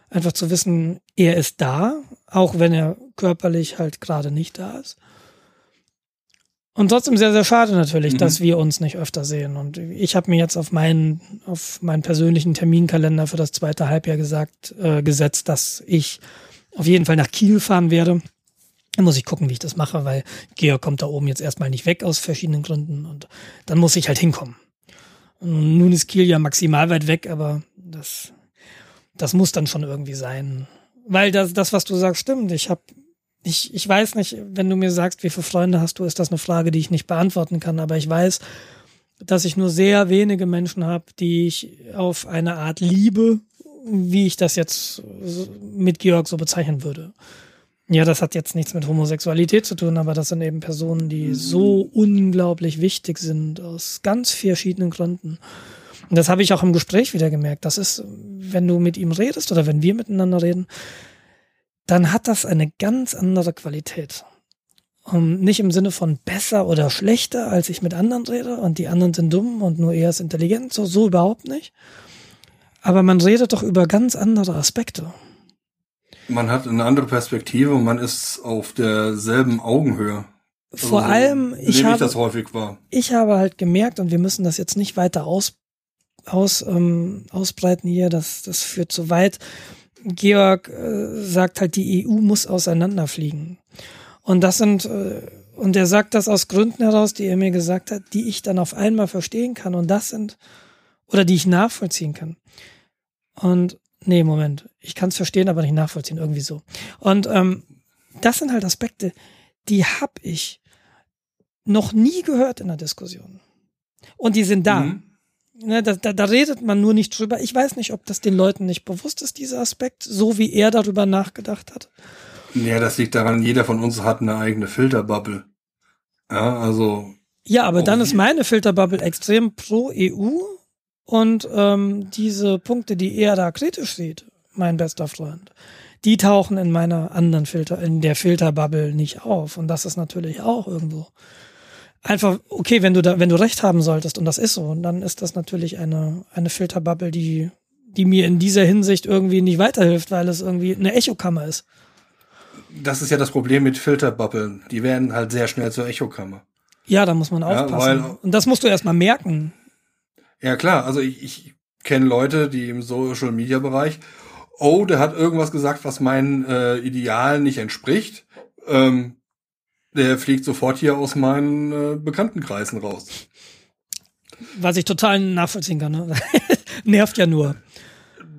einfach zu wissen, er ist da, auch wenn er körperlich halt gerade nicht da ist. Und trotzdem sehr, sehr schade natürlich, mhm. dass wir uns nicht öfter sehen. Und ich habe mir jetzt auf meinen, auf meinen persönlichen Terminkalender für das zweite Halbjahr gesagt, äh, gesetzt, dass ich auf jeden Fall nach Kiel fahren werde. Dann muss ich gucken, wie ich das mache, weil Georg kommt da oben jetzt erstmal nicht weg aus verschiedenen Gründen und dann muss ich halt hinkommen. Und nun ist Kiel ja maximal weit weg, aber das, das muss dann schon irgendwie sein. Weil das, das was du sagst, stimmt. Ich habe ich, ich weiß nicht, wenn du mir sagst, wie viele Freunde hast du, ist das eine Frage, die ich nicht beantworten kann. Aber ich weiß, dass ich nur sehr wenige Menschen habe, die ich auf eine Art liebe, wie ich das jetzt mit Georg so bezeichnen würde. Ja, das hat jetzt nichts mit Homosexualität zu tun, aber das sind eben Personen, die so unglaublich wichtig sind, aus ganz verschiedenen Gründen. Und das habe ich auch im Gespräch wieder gemerkt. Das ist, wenn du mit ihm redest oder wenn wir miteinander reden, dann hat das eine ganz andere Qualität. Um, nicht im Sinne von besser oder schlechter, als ich mit anderen rede und die anderen sind dumm und nur er ist intelligent, so, so überhaupt nicht. Aber man redet doch über ganz andere Aspekte. Man hat eine andere Perspektive und man ist auf derselben Augenhöhe. Vor also, allem, ich habe, ich das häufig war. Ich habe halt gemerkt, und wir müssen das jetzt nicht weiter aus, aus, ähm, ausbreiten hier, das, das führt zu weit. Georg äh, sagt halt, die EU muss auseinanderfliegen. Und das sind, äh, und er sagt das aus Gründen heraus, die er mir gesagt hat, die ich dann auf einmal verstehen kann. Und das sind, oder die ich nachvollziehen kann. Und, nee, Moment, ich kann es verstehen, aber nicht nachvollziehen, irgendwie so. Und ähm, das sind halt Aspekte, die hab ich noch nie gehört in der Diskussion. Und die sind da. Mhm. Ne, da, da, da redet man nur nicht drüber. Ich weiß nicht, ob das den Leuten nicht bewusst ist, dieser Aspekt, so wie er darüber nachgedacht hat. Ja, das liegt daran, jeder von uns hat eine eigene Filterbubble. Ja, also. Ja, aber dann ist meine Filterbubble extrem pro EU und ähm, diese Punkte, die er da kritisch sieht, mein bester Freund, die tauchen in meiner anderen Filter, in der Filterbubble nicht auf. Und das ist natürlich auch irgendwo einfach, okay, wenn du da, wenn du recht haben solltest, und das ist so, dann ist das natürlich eine, eine Filterbubble, die, die mir in dieser Hinsicht irgendwie nicht weiterhilft, weil es irgendwie eine Echokammer ist. Das ist ja das Problem mit Filterbubbeln. Die werden halt sehr schnell zur Echokammer. Ja, da muss man aufpassen. Ja, und das musst du erstmal merken. Ja, klar. Also ich, ich kenne Leute, die im Social Media Bereich, oh, der hat irgendwas gesagt, was meinen äh, Idealen nicht entspricht. Ähm, der fliegt sofort hier aus meinen äh, Bekanntenkreisen raus. Was ich total nachvollziehen kann. Ne? Nervt ja nur.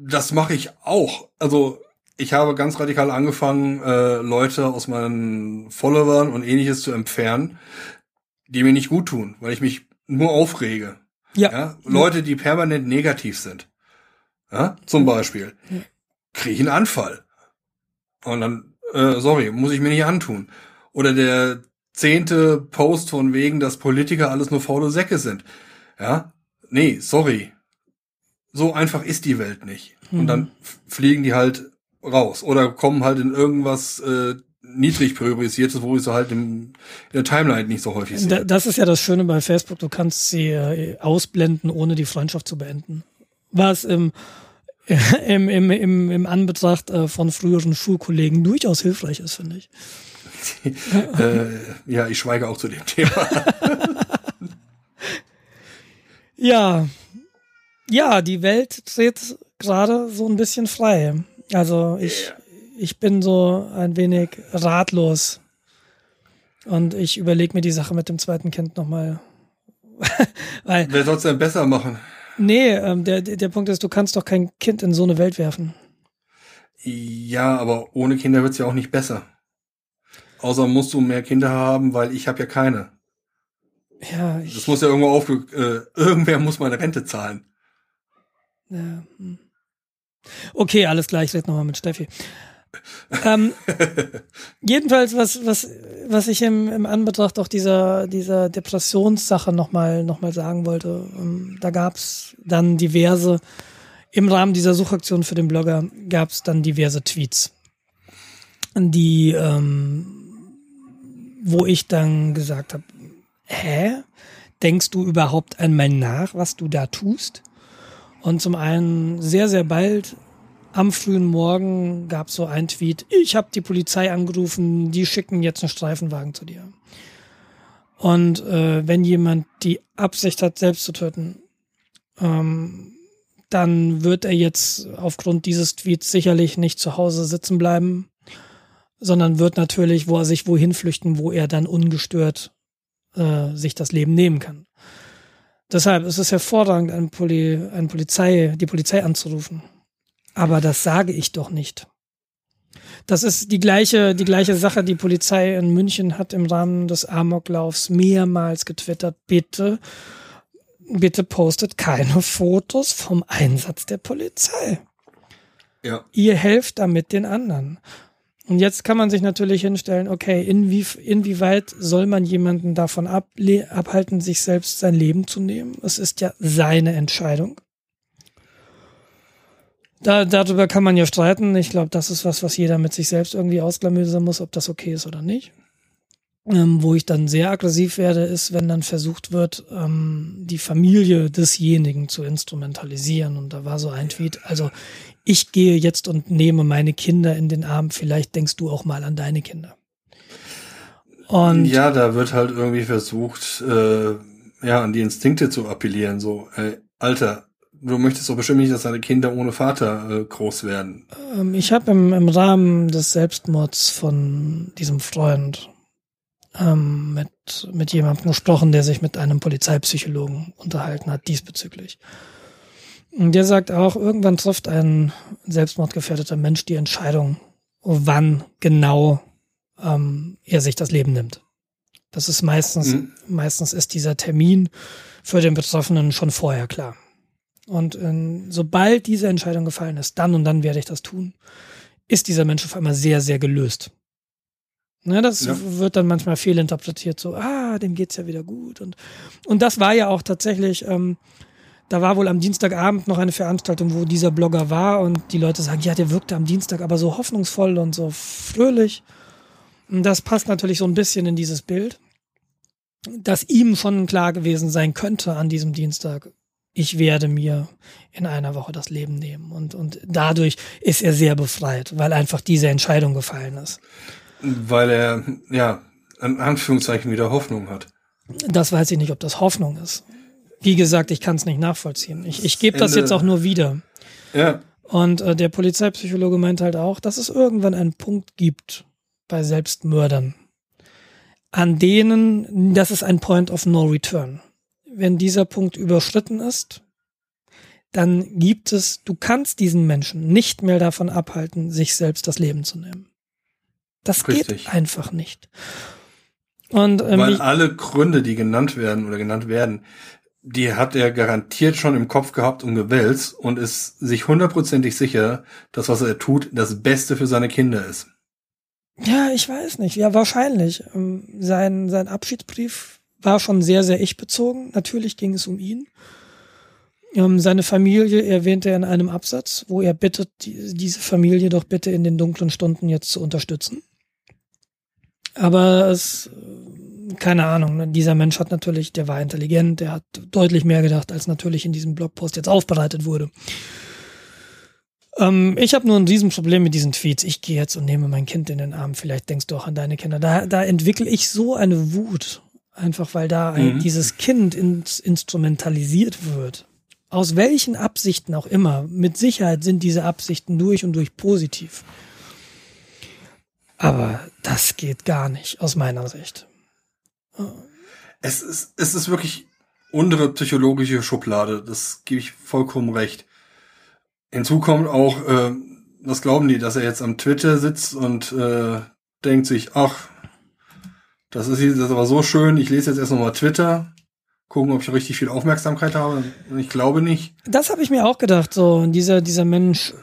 Das mache ich auch. Also ich habe ganz radikal angefangen, äh, Leute aus meinen Followern und ähnliches zu entfernen, die mir nicht gut tun, weil ich mich nur aufrege. Ja. ja? Leute, die permanent negativ sind. Ja? Zum Beispiel. Kriege ich einen Anfall. Und dann, äh, sorry, muss ich mir nicht antun oder der zehnte Post von wegen, dass Politiker alles nur faule Säcke sind. Ja, nee, sorry. So einfach ist die Welt nicht. Mhm. Und dann mhm. fliegen die halt raus oder kommen halt in irgendwas äh, niedrig priorisiertes, wo ich sie halt im, in der Timeline nicht so häufig sehe. Das ist ja das Schöne bei Facebook, du kannst sie äh, ausblenden, ohne die Freundschaft zu beenden. Was im, im, im, im, im Anbetracht äh, von früheren Schulkollegen durchaus hilfreich ist, finde ich. äh, ja, ich schweige auch zu dem Thema. ja. Ja, die Welt dreht gerade so ein bisschen frei. Also ich, ich bin so ein wenig ratlos. Und ich überlege mir die Sache mit dem zweiten Kind nochmal. Weil, Wer soll es denn besser machen? Nee, ähm, der, der Punkt ist, du kannst doch kein Kind in so eine Welt werfen. Ja, aber ohne Kinder wird's ja auch nicht besser. Außer musst du mehr Kinder haben, weil ich habe ja keine. Ja, ich, das muss ja irgendwo auf, äh, irgendwer muss meine Rente zahlen. Ja. Hm. Okay, alles klar, ich rede nochmal mit Steffi. ähm, jedenfalls, was, was, was ich im, im Anbetracht auch dieser, dieser Depressionssache nochmal noch mal sagen wollte, ähm, da gab's dann diverse, im Rahmen dieser Suchaktion für den Blogger gab's dann diverse Tweets, die ähm, wo ich dann gesagt habe, hä? Denkst du überhaupt einmal nach, was du da tust? Und zum einen sehr, sehr bald am frühen Morgen gab so ein Tweet, ich habe die Polizei angerufen, die schicken jetzt einen Streifenwagen zu dir. Und äh, wenn jemand die Absicht hat, selbst zu töten, ähm, dann wird er jetzt aufgrund dieses Tweets sicherlich nicht zu Hause sitzen bleiben, sondern wird natürlich, wo er sich wohin flüchten, wo er dann ungestört äh, sich das Leben nehmen kann. Deshalb ist es hervorragend, eine, Poli eine Polizei, die Polizei anzurufen. Aber das sage ich doch nicht. Das ist die gleiche, die gleiche Sache. Die Polizei in München hat im Rahmen des Amoklaufs mehrmals getwittert, bitte, bitte postet keine Fotos vom Einsatz der Polizei. Ja. Ihr helft damit den anderen. Und jetzt kann man sich natürlich hinstellen, okay, inwie, inwieweit soll man jemanden davon abhalten, sich selbst sein Leben zu nehmen? Es ist ja seine Entscheidung. Da, darüber kann man ja streiten. Ich glaube, das ist was, was jeder mit sich selbst irgendwie ausklamüsern muss, ob das okay ist oder nicht. Ähm, wo ich dann sehr aggressiv werde, ist, wenn dann versucht wird, ähm, die Familie desjenigen zu instrumentalisieren. Und da war so ein Tweet, also ich gehe jetzt und nehme meine Kinder in den Arm, vielleicht denkst du auch mal an deine Kinder. Und ja, da wird halt irgendwie versucht, äh, ja, an die Instinkte zu appellieren, so, ey, Alter, du möchtest doch bestimmt nicht, dass deine Kinder ohne Vater äh, groß werden. Ähm, ich habe im, im Rahmen des Selbstmords von diesem Freund ähm, mit, mit jemandem gesprochen, der sich mit einem Polizeipsychologen unterhalten hat diesbezüglich. Und der sagt auch, irgendwann trifft ein selbstmordgefährdeter Mensch die Entscheidung, wann genau ähm, er sich das Leben nimmt. Das ist meistens, mhm. meistens ist dieser Termin für den Betroffenen schon vorher klar. Und äh, sobald diese Entscheidung gefallen ist, dann und dann werde ich das tun, ist dieser Mensch auf einmal sehr, sehr gelöst. Ne, das ja. wird dann manchmal fehlinterpretiert, so, ah, dem geht's ja wieder gut. Und, und das war ja auch tatsächlich, ähm, da war wohl am Dienstagabend noch eine Veranstaltung, wo dieser Blogger war und die Leute sagen, ja, der wirkte am Dienstag aber so hoffnungsvoll und so fröhlich. Und das passt natürlich so ein bisschen in dieses Bild, dass ihm schon klar gewesen sein könnte an diesem Dienstag, ich werde mir in einer Woche das Leben nehmen. Und, und dadurch ist er sehr befreit, weil einfach diese Entscheidung gefallen ist. Weil er, ja, in Anführungszeichen wieder Hoffnung hat. Das weiß ich nicht, ob das Hoffnung ist. Wie gesagt, ich kann es nicht nachvollziehen. Ich, ich gebe das jetzt auch nur wieder. Ja. Und äh, der Polizeipsychologe meint halt auch, dass es irgendwann einen Punkt gibt bei Selbstmördern, an denen, das ist ein Point of No Return. Wenn dieser Punkt überschritten ist, dann gibt es, du kannst diesen Menschen nicht mehr davon abhalten, sich selbst das Leben zu nehmen. Das Richtig. geht einfach nicht. Und, ähm, Weil alle Gründe, die genannt werden oder genannt werden, die hat er garantiert schon im Kopf gehabt und gewälzt und ist sich hundertprozentig sicher, dass was er tut, das Beste für seine Kinder ist. Ja, ich weiß nicht. Ja, wahrscheinlich. Ähm, sein, sein Abschiedsbrief war schon sehr, sehr ich-bezogen. Natürlich ging es um ihn. Ähm, seine Familie erwähnte er in einem Absatz, wo er bittet, diese Familie doch bitte in den dunklen Stunden jetzt zu unterstützen. Aber es, keine Ahnung, ne, dieser Mensch hat natürlich, der war intelligent, der hat deutlich mehr gedacht, als natürlich in diesem Blogpost jetzt aufbereitet wurde. Ähm, ich habe nur ein Riesenproblem mit diesen Tweets. Ich gehe jetzt und nehme mein Kind in den Arm. Vielleicht denkst du auch an deine Kinder. Da, da entwickle ich so eine Wut. Einfach weil da mhm. dieses Kind ins, instrumentalisiert wird. Aus welchen Absichten auch immer. Mit Sicherheit sind diese Absichten durch und durch positiv. Aber das geht gar nicht, aus meiner Sicht. Es ist, es ist wirklich unsere psychologische Schublade, das gebe ich vollkommen recht. Hinzu kommt auch, äh, was glauben die, dass er jetzt am Twitter sitzt und äh, denkt sich, ach, das ist, das ist aber so schön, ich lese jetzt erst nochmal Twitter, gucken, ob ich richtig viel Aufmerksamkeit habe. Ich glaube nicht. Das habe ich mir auch gedacht, so, dieser, dieser Mensch,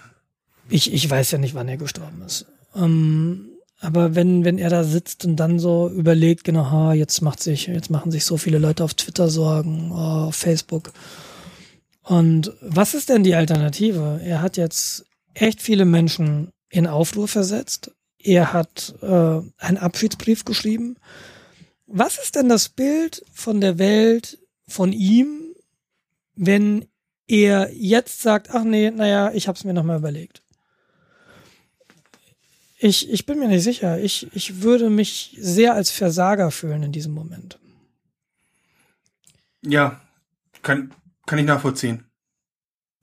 ich, ich weiß ja nicht, wann er gestorben ist. Ähm, aber wenn, wenn er da sitzt und dann so überlegt, genau, jetzt macht sich, jetzt machen sich so viele Leute auf Twitter Sorgen, auf Facebook. Und was ist denn die Alternative? Er hat jetzt echt viele Menschen in Aufruhr versetzt. Er hat äh, einen Abschiedsbrief geschrieben. was ist denn das Bild von der Welt von ihm, wenn er jetzt sagt, ach nee, naja, ich hab's mir nochmal überlegt. Ich, ich bin mir nicht sicher. Ich, ich würde mich sehr als Versager fühlen in diesem Moment. Ja, kann, kann ich nachvollziehen.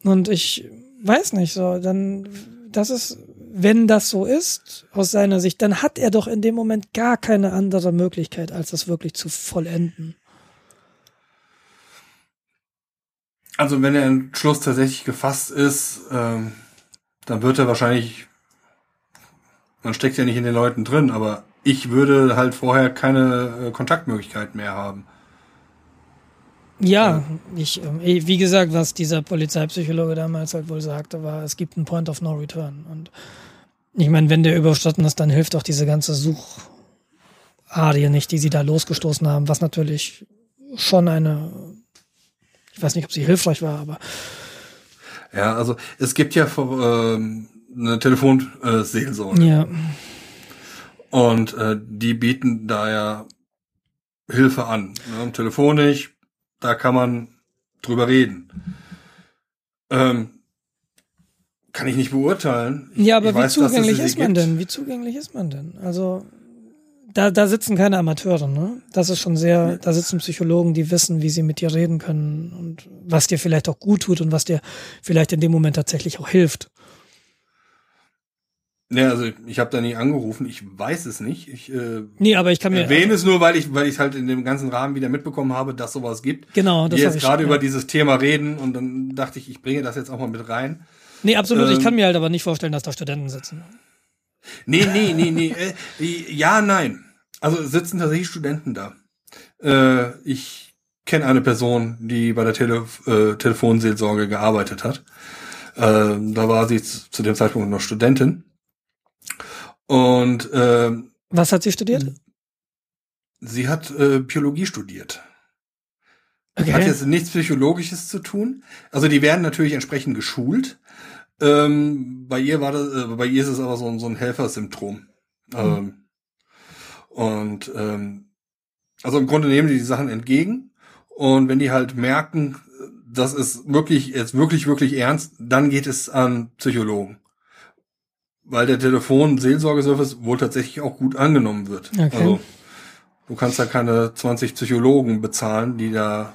Und ich weiß nicht so, dann, das ist, wenn das so ist, aus seiner Sicht, dann hat er doch in dem Moment gar keine andere Möglichkeit, als das wirklich zu vollenden. Also wenn der Entschluss tatsächlich gefasst ist, ähm, dann wird er wahrscheinlich, man steckt ja nicht in den Leuten drin, aber ich würde halt vorher keine äh, Kontaktmöglichkeit mehr haben. Ja, ich, äh, wie gesagt, was dieser Polizeipsychologe damals halt wohl sagte, war, es gibt einen Point of No Return. Und ich meine, wenn der überstanden ist, dann hilft auch diese ganze Sucharie nicht, die sie da losgestoßen haben, was natürlich schon eine ich weiß nicht, ob sie hilfreich war, aber. Ja, also es gibt ja ähm, eine Telefonseelsorge. ja. Und äh, die bieten da ja Hilfe an. Ne? Telefonisch, da kann man drüber reden. Ähm, kann ich nicht beurteilen. Ich, ja, aber wie weiß, zugänglich ist man gibt. denn? Wie zugänglich ist man denn? Also da, da sitzen keine Amateure, ne? Das ist schon sehr, da sitzen Psychologen, die wissen, wie sie mit dir reden können und was dir vielleicht auch gut tut und was dir vielleicht in dem Moment tatsächlich auch hilft. Ja, also ich habe da nie angerufen, ich weiß es nicht. Ich äh, nee, aber ich kann mir erwähne es nur, weil ich weil ich halt in dem ganzen Rahmen wieder mitbekommen habe, dass sowas gibt. Genau, das wir jetzt gerade ja. über dieses Thema reden und dann dachte ich, ich bringe das jetzt auch mal mit rein. Nee, absolut. Ähm, ich kann mir halt aber nicht vorstellen, dass da Studenten sitzen. Nee, nee, nee, nee. Äh, ja, nein. Also sitzen tatsächlich Studenten da. Äh, ich kenne eine Person, die bei der Tele äh, Telefonseelsorge gearbeitet hat. Äh, da war sie zu dem Zeitpunkt noch Studentin. Und äh, was hat sie studiert? Sie hat äh, Biologie studiert. Okay. Hat jetzt nichts Psychologisches zu tun. Also die werden natürlich entsprechend geschult. Ähm, bei ihr war das, äh, bei ihr ist es aber so, so ein Helfersymptom. Mhm. Ähm, und ähm, also im Grunde nehmen die die Sachen entgegen. Und wenn die halt merken, das ist wirklich jetzt wirklich wirklich ernst, dann geht es an Psychologen, weil der Telefon-Seelsorgeservice wohl tatsächlich auch gut angenommen wird. Okay. Also du kannst da keine 20 Psychologen bezahlen, die da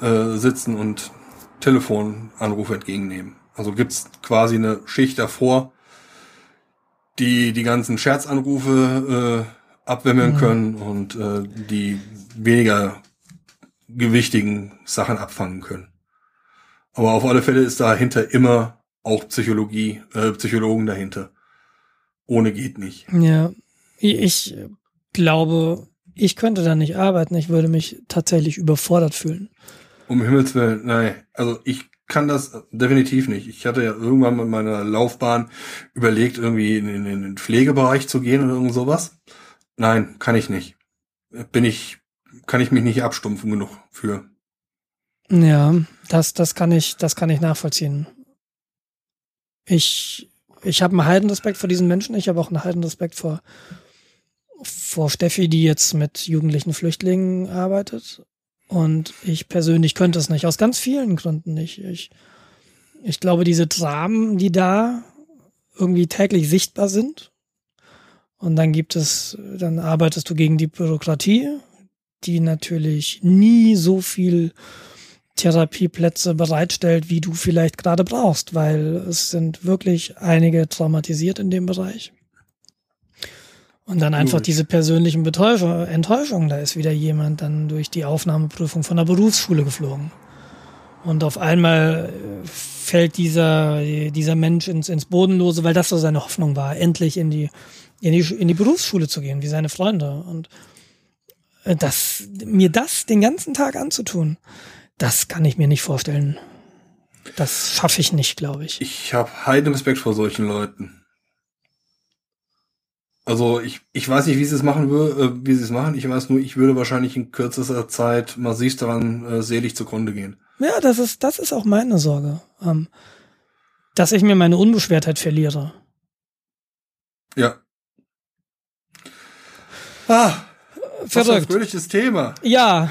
äh, sitzen und Telefonanrufe entgegennehmen. Also gibt's quasi eine Schicht davor, die die ganzen Scherzanrufe äh, abwimmeln mhm. können und äh, die weniger gewichtigen Sachen abfangen können. Aber auf alle Fälle ist dahinter immer auch Psychologie, äh, Psychologen dahinter. Ohne geht nicht. Ja, ich glaube, ich könnte da nicht arbeiten. Ich würde mich tatsächlich überfordert fühlen. Um Himmels Willen, nein. Also ich kann das definitiv nicht. Ich hatte ja irgendwann mit meiner Laufbahn überlegt, irgendwie in, in, in den Pflegebereich zu gehen oder irgend sowas. Nein, kann ich nicht. Bin ich, kann ich mich nicht abstumpfen genug für. Ja, das, das kann ich, das kann ich nachvollziehen. Ich, ich habe einen heiden Respekt vor diesen Menschen. Ich habe auch einen heiden Respekt vor, vor Steffi, die jetzt mit jugendlichen Flüchtlingen arbeitet. Und ich persönlich könnte es nicht, aus ganz vielen Gründen nicht. Ich, ich glaube, diese Dramen, die da irgendwie täglich sichtbar sind, und dann gibt es, dann arbeitest du gegen die Bürokratie, die natürlich nie so viel Therapieplätze bereitstellt, wie du vielleicht gerade brauchst, weil es sind wirklich einige traumatisiert in dem Bereich. Und dann einfach diese persönlichen Enttäuschungen. Da ist wieder jemand dann durch die Aufnahmeprüfung von der Berufsschule geflogen. Und auf einmal äh, fällt dieser, dieser Mensch ins, ins Bodenlose, weil das so seine Hoffnung war, endlich in die, in die, in die Berufsschule zu gehen, wie seine Freunde. Und äh, das, mir das den ganzen Tag anzutun, das kann ich mir nicht vorstellen. Das schaffe ich nicht, glaube ich. Ich habe heiden Respekt vor solchen Leuten. Also ich, ich weiß nicht, wie sie es machen würde, äh, wie sie es machen. Ich weiß nur, ich würde wahrscheinlich in kürzester Zeit massiv daran äh, selig zugrunde gehen. Ja, das ist, das ist auch meine Sorge. Ähm, dass ich mir meine Unbeschwertheit verliere. Ja. Ah. verrückt. fröhliches Thema. Ja.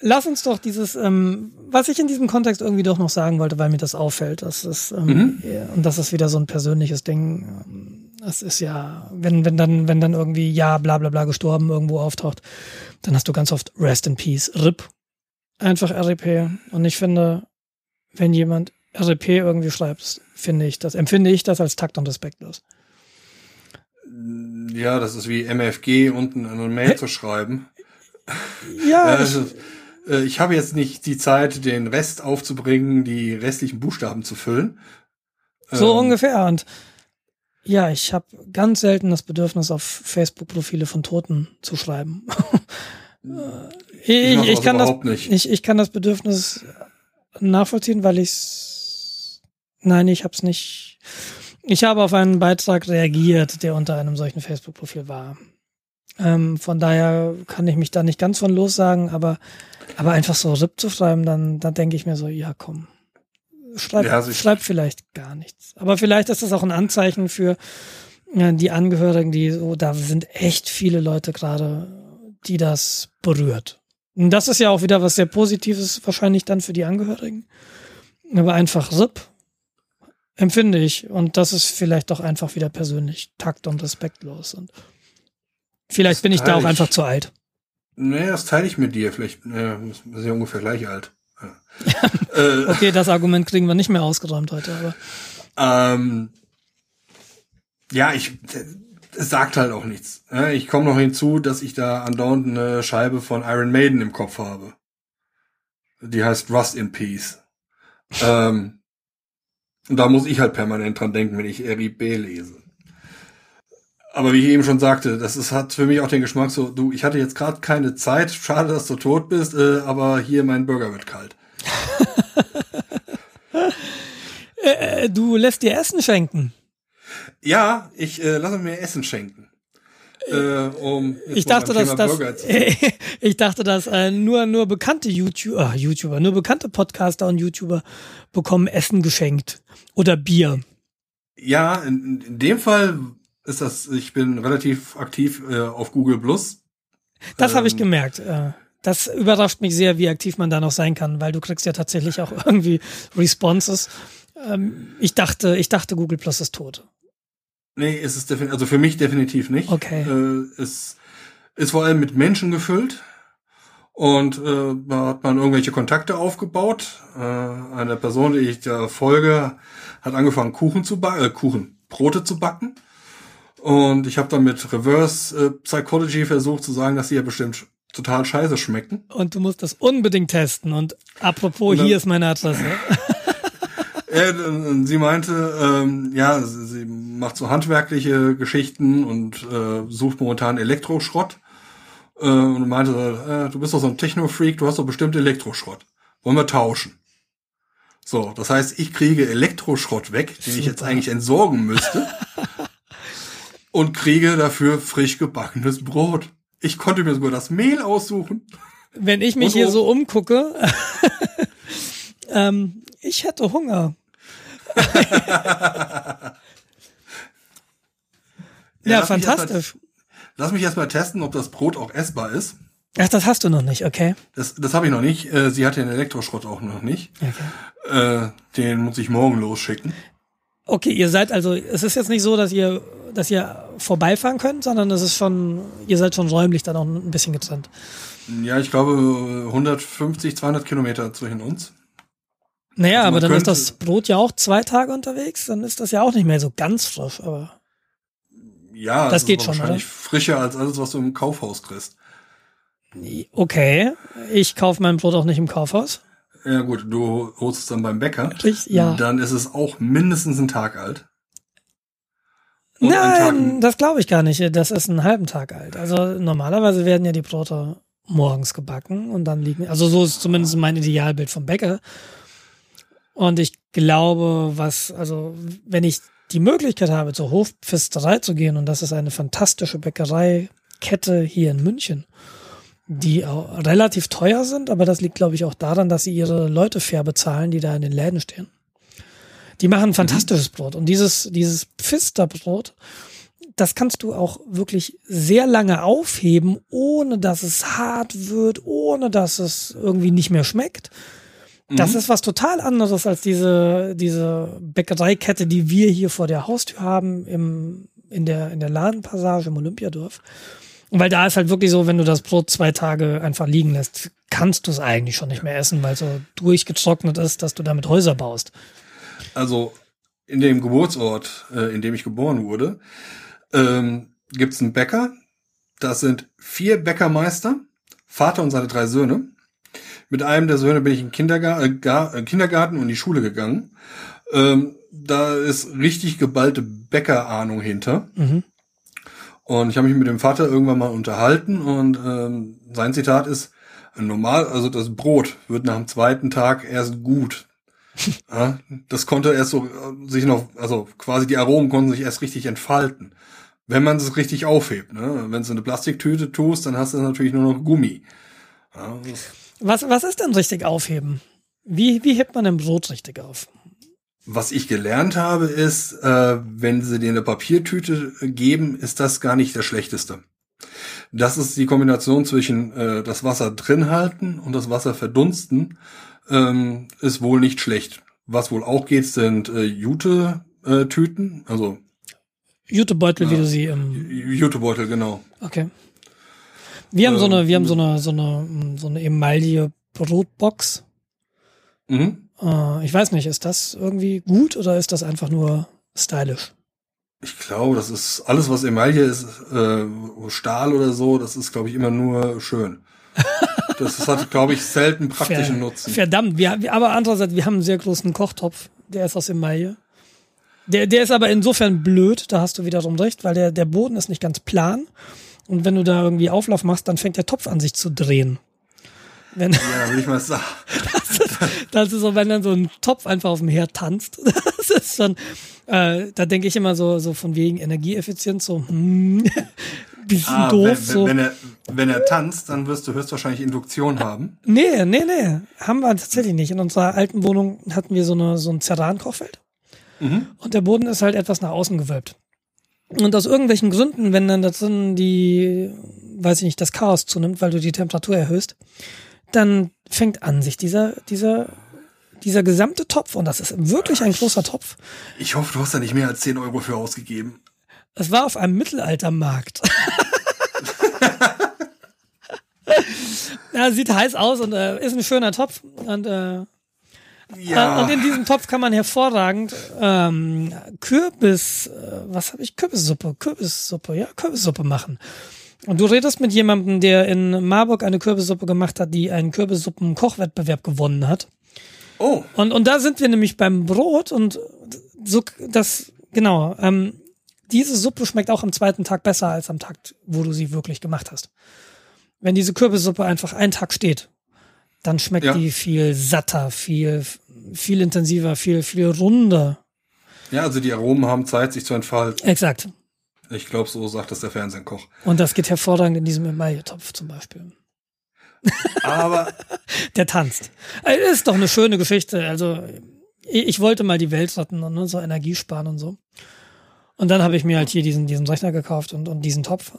Lass uns doch dieses, ähm, was ich in diesem Kontext irgendwie doch noch sagen wollte, weil mir das auffällt, das ist, ähm, Mhm. ja, und das ist wieder so ein persönliches Ding. Das ist ja, wenn, wenn dann, wenn dann irgendwie ja, bla bla bla gestorben irgendwo auftaucht, dann hast du ganz oft Rest in Peace, RIP. Einfach RIP. Und ich finde, wenn jemand RIP irgendwie schreibt, finde ich das, empfinde ich das als takt und respektlos. Ja, das ist wie MFG unten in eine Mail zu schreiben. Ja, ich, also, äh, ich habe jetzt nicht die Zeit, den Rest aufzubringen, die restlichen Buchstaben zu füllen. So Ähm, ungefähr. Und ja, ich habe ganz selten das Bedürfnis, auf Facebook-Profile von Toten zu schreiben. Ich ich, ich, das kann das, ich, ich kann das Bedürfnis nachvollziehen, weil ich's. Nein, ich habe es nicht. Ich habe auf einen Beitrag reagiert, der unter einem solchen Facebook-Profil war. Ähm, von daher kann ich mich da nicht ganz von los sagen, aber, aber einfach so RIP zu schreiben, dann, dann denke ich mir so, ja komm, schreib, Ja, also schreib vielleicht gar nichts. Aber vielleicht ist das auch ein Anzeichen für die Angehörigen, die so, da sind echt viele Leute gerade, die das berührt. Und das ist ja auch wieder was sehr Positives wahrscheinlich dann für die Angehörigen. Aber einfach RIP empfinde ich. Und das ist vielleicht doch einfach wieder persönlich takt- und respektlos. Und vielleicht bin ich da auch einfach zu alt. Nee, das teile ich mit dir. Vielleicht äh, wir sind ja ungefähr gleich alt. Ja. äh, Okay, das Argument kriegen wir nicht mehr ausgeräumt heute, aber ähm, ja, ich es sagt halt auch nichts. Ich komme noch hinzu, dass ich da andauernd eine Scheibe von Iron Maiden im Kopf habe. Die heißt Rust in Peace. ähm, und da muss ich halt permanent dran denken, wenn ich RIB lese. Aber wie ich eben schon sagte, das ist, hat für mich auch den Geschmack so, du, ich hatte jetzt gerade keine Zeit, schade, dass du tot bist, äh, aber hier mein Burger wird kalt. äh, du lässt dir Essen schenken. Ja, ich äh, lasse mir Essen schenken. Äh, um jetzt Ich dachte, dass Thema das, Burger zu- ich dachte, dass äh, nur nur bekannte YouTuber, YouTuber, nur bekannte Podcaster und YouTuber bekommen Essen geschenkt oder Bier. Ja, in, in dem Fall ist das, ich bin relativ aktiv äh, auf Google Plus. Das habe ich Ähm. gemerkt. Äh, das überrascht mich sehr, wie aktiv man da noch sein kann, weil du kriegst ja tatsächlich auch irgendwie Responses. Ähm, ich dachte, ich dachte, Google Plus ist tot. Nee, ist es definitiv, also für mich definitiv nicht. Okay. Äh, es ist vor allem mit Menschen gefüllt. Und äh, da hat man irgendwelche Kontakte aufgebaut. Äh, eine Person, die ich da folge, hat angefangen, Kuchen zu backen, äh, Kuchen, Brote zu backen. Und ich habe dann mit Reverse äh, Psychology versucht zu sagen, dass sie ja bestimmt total scheiße schmecken. Und du musst das unbedingt testen. Und apropos, Und dann- hier ist meine Adresse. Und sie meinte, ähm, ja, sie, macht so handwerkliche Geschichten und äh, sucht momentan Elektroschrott. Äh, und meinte, äh, du bist doch so ein Techno-Freak, du hast doch bestimmt Elektroschrott. Wollen wir tauschen? So, das heißt, ich kriege Elektroschrott weg, den ich jetzt Super. eigentlich entsorgen müsste. und kriege dafür frisch gebackenes Brot. Ich konnte mir sogar das Mehl aussuchen. Wenn ich mich Und hier so umgucke, ähm, ich hätte Hunger. ja, lass mich erst mal- fantastisch. Lass mich erstmal testen, ob das Brot auch essbar ist. Ach, das hast du noch nicht, okay. Das, das habe ich noch nicht. Äh, sie hat den Elektroschrott auch noch nicht. okay. Äh, den muss ich morgen losschicken. Okay, ihr seid also, es ist jetzt nicht so, dass ihr, dass ihr vorbeifahren könnt, sondern es ist schon, ihr seid schon räumlich dann auch ein bisschen getrennt. Ja, ich glaube 150, 200 Kilometer zwischen uns. Naja, Also aber dann ist das Brot ja auch zwei Tage unterwegs, dann ist das ja auch nicht mehr so ganz frisch, aber Ja, Das es geht ist schon, wahrscheinlich frischer als alles, was du im Kaufhaus kriegst. okay. Ich kaufe mein Brot auch nicht im Kaufhaus. Ja gut, du holst es dann beim Bäcker. Richtig, ja. Dann ist es auch mindestens einen Tag alt. Und Nein, das glaube ich gar nicht. Das ist einen halben Tag alt. Also normalerweise werden ja die Brote morgens gebacken und dann liegen. Also so ist zumindest mein Idealbild vom Bäcker. Und ich glaube, was, also wenn ich die Möglichkeit habe, zur Hofpfisterei zu gehen, und das ist eine fantastische Bäckereikette hier in München, die auch relativ teuer sind, aber das liegt, glaube ich, auch daran, dass sie ihre Leute fair bezahlen, die da in den Läden stehen. Die machen ein fantastisches Brot. Und dieses, dieses Pfisterbrot das kannst du auch wirklich sehr lange aufheben, ohne dass es hart wird, ohne dass es irgendwie nicht mehr schmeckt. Das Mhm. ist was total anderes als diese, diese Bäckereikette, die wir hier vor der Haustür haben, im, in, der, in der Ladenpassage im Olympiadorf. Weil da ist halt wirklich so, wenn du das Brot zwei Tage einfach liegen lässt, kannst du es eigentlich schon nicht mehr essen, weil es so durchgetrocknet ist, dass du damit Häuser baust. Also in dem Geburtsort, äh, in dem ich geboren wurde, ähm, gibt's einen Bäcker. Das sind vier Bäckermeister, Vater und seine drei Söhne. Mit einem der Söhne bin ich in den Kindergar äh, äh, Kindergarten und in die Schule gegangen. Ähm, da ist richtig geballte Bäckerahnung hinter. Mhm. Und ich habe mich mit dem Vater irgendwann mal unterhalten und ähm, sein Zitat ist, normal, also das Brot wird nach dem zweiten Tag erst gut. ja, das konnte erst so äh, sich noch, also quasi die Aromen konnten sich erst richtig entfalten. Wenn man es richtig aufhebt. Ne? Wenn du eine Plastiktüte tust, dann hast du natürlich nur noch Gummi. Ja, Was, was ist denn richtig aufheben? Wie, wie hebt man ein Brot richtig auf? Was ich gelernt habe, ist, äh, wenn sie dir eine Papiertüte geben, ist das gar nicht das Schlechteste. Das ist die Kombination zwischen äh, das Wasser drin halten und das Wasser verdunsten, ähm, ist wohl nicht schlecht. Was wohl auch geht, sind äh, Jute-Tüten, also Jutebeutel, wie du sie im Jutebeutel, genau. Okay. Wir haben so Ähm, eine, wir haben so eine, so eine, so eine Emaille Brotbox. Mhm. Äh, ich weiß nicht, ist das irgendwie gut oder ist das einfach nur stylisch? Ich glaube, das ist alles, was Emaille ist, äh, Stahl oder so, das ist, glaube ich, immer nur schön. Das hat, glaube ich, selten praktischen Ver- Nutzen. Verdammt, wir, wir, aber andererseits, wir haben einen sehr großen Kochtopf, der ist aus Emaille. Der, der ist aber insofern blöd, da hast du wiederum recht, weil der, der Boden ist nicht ganz plan. Und wenn du da irgendwie Auflauf machst, dann fängt der Topf an sich zu drehen. Wenn, Ja, will ich mal sagen. Das ist so, wenn dann so ein Topf einfach auf dem Herd tanzt. Das ist schon, äh, da denke ich immer so, so von wegen Energieeffizienz, so, hm, bisschen Ah, doof, wenn, so. wenn, er, wenn er tanzt, dann wirst du höchstwahrscheinlich Induktion haben. Nee, nee, nee, haben wir tatsächlich nicht. In unserer alten Wohnung hatten wir so eine, so ein Ceran-Kochfeld. Und der Boden ist halt etwas nach außen gewölbt. Und aus irgendwelchen Gründen, wenn dann da drin die, weiß ich nicht, das Chaos zunimmt, weil du die Temperatur erhöhst, dann fängt an sich dieser, dieser, dieser gesamte Topf, und das ist wirklich ein großer Topf, Ich hoffe, du hast da nicht mehr als 10 Euro für ausgegeben. Es war auf einem Mittelaltermarkt. ja, sieht heiß aus und äh, ist ein schöner Topf. Und, äh, Ja, äh, und in diesem Topf kann man hervorragend ähm, Kürbis, äh, was habe ich? Kürbissuppe, Kürbissuppe, ja, Kürbissuppe machen. Und du redest mit jemandem, der in Marburg eine Kürbissuppe gemacht hat, die einen Kürbissuppen-Kochwettbewerb gewonnen hat. oh, Und, und da sind wir nämlich beim Brot und so, das, genau, ähm, diese Suppe schmeckt auch am zweiten Tag besser als am Tag, wo du sie wirklich gemacht hast. Wenn diese Kürbissuppe einfach einen Tag steht, dann schmeckt Ja. die viel satter, viel, viel intensiver, viel, viel runder. ja, also die Aromen haben Zeit, sich zu entfalten. Exakt. Ich glaube, so sagt das der Fernsehkoch. Und das geht hervorragend in diesem Emaille-Topf zum Beispiel. Aber Der tanzt. Ist doch eine schöne Geschichte. Also, ich wollte mal die Welt retten und ne, so Energie sparen und so. Und dann habe ich mir halt hier diesen, diesen Rechner gekauft und, und diesen Topf.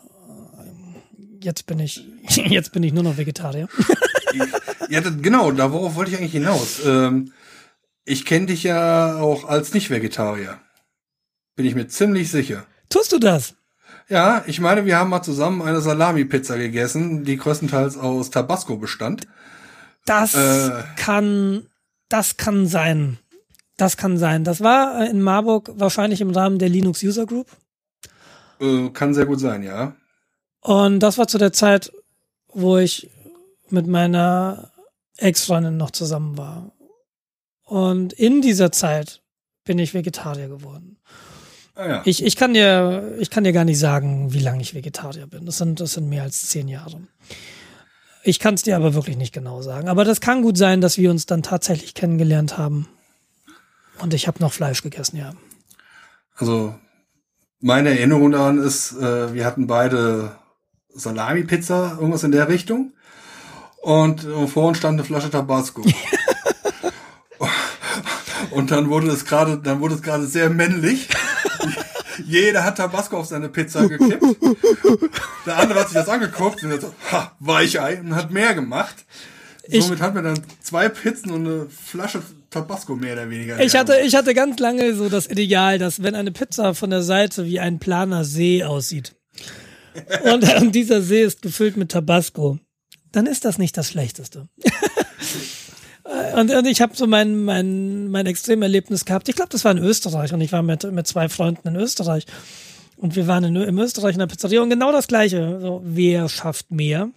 Jetzt bin ich, jetzt bin ich nur noch Vegetarier. ja, genau, darauf wollte ich eigentlich hinaus. Ähm, ich kenne dich ja auch als Nicht-Vegetarier. Bin ich mir ziemlich sicher. Tust du das? Ja, ich meine, wir haben mal zusammen eine Salami-Pizza gegessen, die größtenteils aus Tabasco bestand. Das Äh. kann, das kann sein. Das kann sein. Das war in Marburg wahrscheinlich im Rahmen der Linux User Group. Äh, kann sehr gut sein, ja. Und das war zu der Zeit, wo ich mit meiner Ex-Freundin noch zusammen war. Und in dieser Zeit bin ich Vegetarier geworden. Ah, ja. Ich, ich kann dir, ich kann dir gar nicht sagen, wie lange ich Vegetarier bin. Das sind, das sind mehr als zehn Jahre. Ich kann es dir aber wirklich nicht genau sagen. Aber das kann gut sein, dass wir uns dann tatsächlich kennengelernt haben. Und ich habe noch Fleisch gegessen, ja. Also meine Erinnerung daran ist, äh, wir hatten beide Salami-Pizza, irgendwas in der Richtung. Und äh, vor uns stand eine Flasche Tabasco. Und dann wurde es gerade, dann wurde es gerade sehr männlich. Jeder hat Tabasco auf seine Pizza gekippt. Der andere hat sich das angeguckt und hat so, ha, Weichei, und hat mehr gemacht. Ich- Somit hat man dann zwei Pizzen und eine Flasche Tabasco mehr oder weniger. Ich hatte, ich hatte ganz lange so das Ideal, dass wenn eine Pizza von der Seite wie ein planer See aussieht und, und dieser See ist gefüllt mit Tabasco, dann ist das nicht das Schlechteste. Und, und ich habe so mein, mein, mein Extremerlebnis gehabt. Ich glaube, das war in Österreich und ich war mit, mit zwei Freunden in Österreich. Und wir waren in, in Österreich in der Pizzeria und genau das Gleiche. So, wer schafft mehr?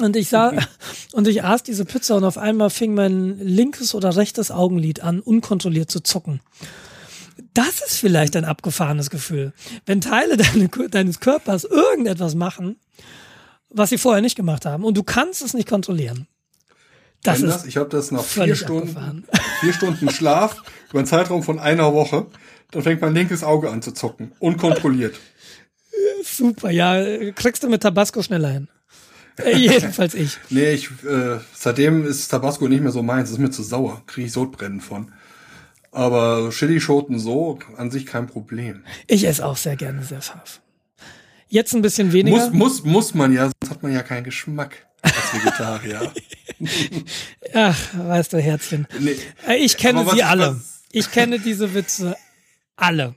Und ich sah, und ich aß diese Pizza und auf einmal fing mein linkes oder rechtes Augenlid an, unkontrolliert zu zucken. Das ist vielleicht ein abgefahrenes Gefühl. Wenn Teile deine, deines Körpers irgendetwas machen, was sie vorher nicht gemacht haben und du kannst es nicht kontrollieren. Das ist das? Ich habe das nach vier Stunden, abgefahren. vier Stunden Schlaf über einen Zeitraum von einer Woche. Dann fängt mein linkes Auge an zu zucken. Unkontrolliert. super. Ja, kriegst du mit Tabasco schneller hin. Äh, jedenfalls ich. Nee, ich, äh, seitdem ist Tabasco nicht mehr so meins. Ist mir zu sauer. Kriege ich Sodbrennen von. Aber Chilischoten so an sich kein Problem. Ich esse auch sehr gerne sehr scharf. Jetzt ein bisschen weniger. Muss, muss, muss man ja, sonst hat man ja keinen Geschmack als Vegetarier. Ach, weißt du, Herzchen. nee. Äh, Ich kenne sie alle. was- Ich kenne diese Witze alle.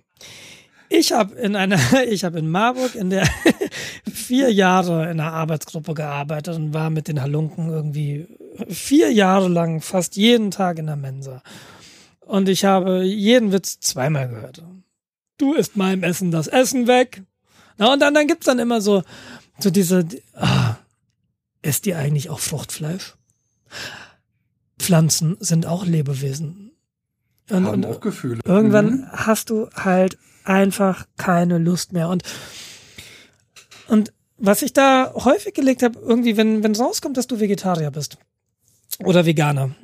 Ich habe in einer, ich habe in Marburg in der vier Jahre in einer Arbeitsgruppe gearbeitet und war mit den Halunken irgendwie vier Jahre lang fast jeden Tag in der Mensa. Und ich habe jeden Witz zweimal gehört. Du isst meinem Essen das Essen weg. Na, und dann, dann gibt's dann immer so, so diese, ah, isst ihr eigentlich auch Fruchtfleisch? Pflanzen sind auch Lebewesen. Und, Haben auch Gefühle. irgendwann Mhm. hast du halt einfach keine Lust mehr. Und, und was ich da häufig gelegt habe, irgendwie, wenn wenn rauskommt, dass du Vegetarier bist oder Veganer,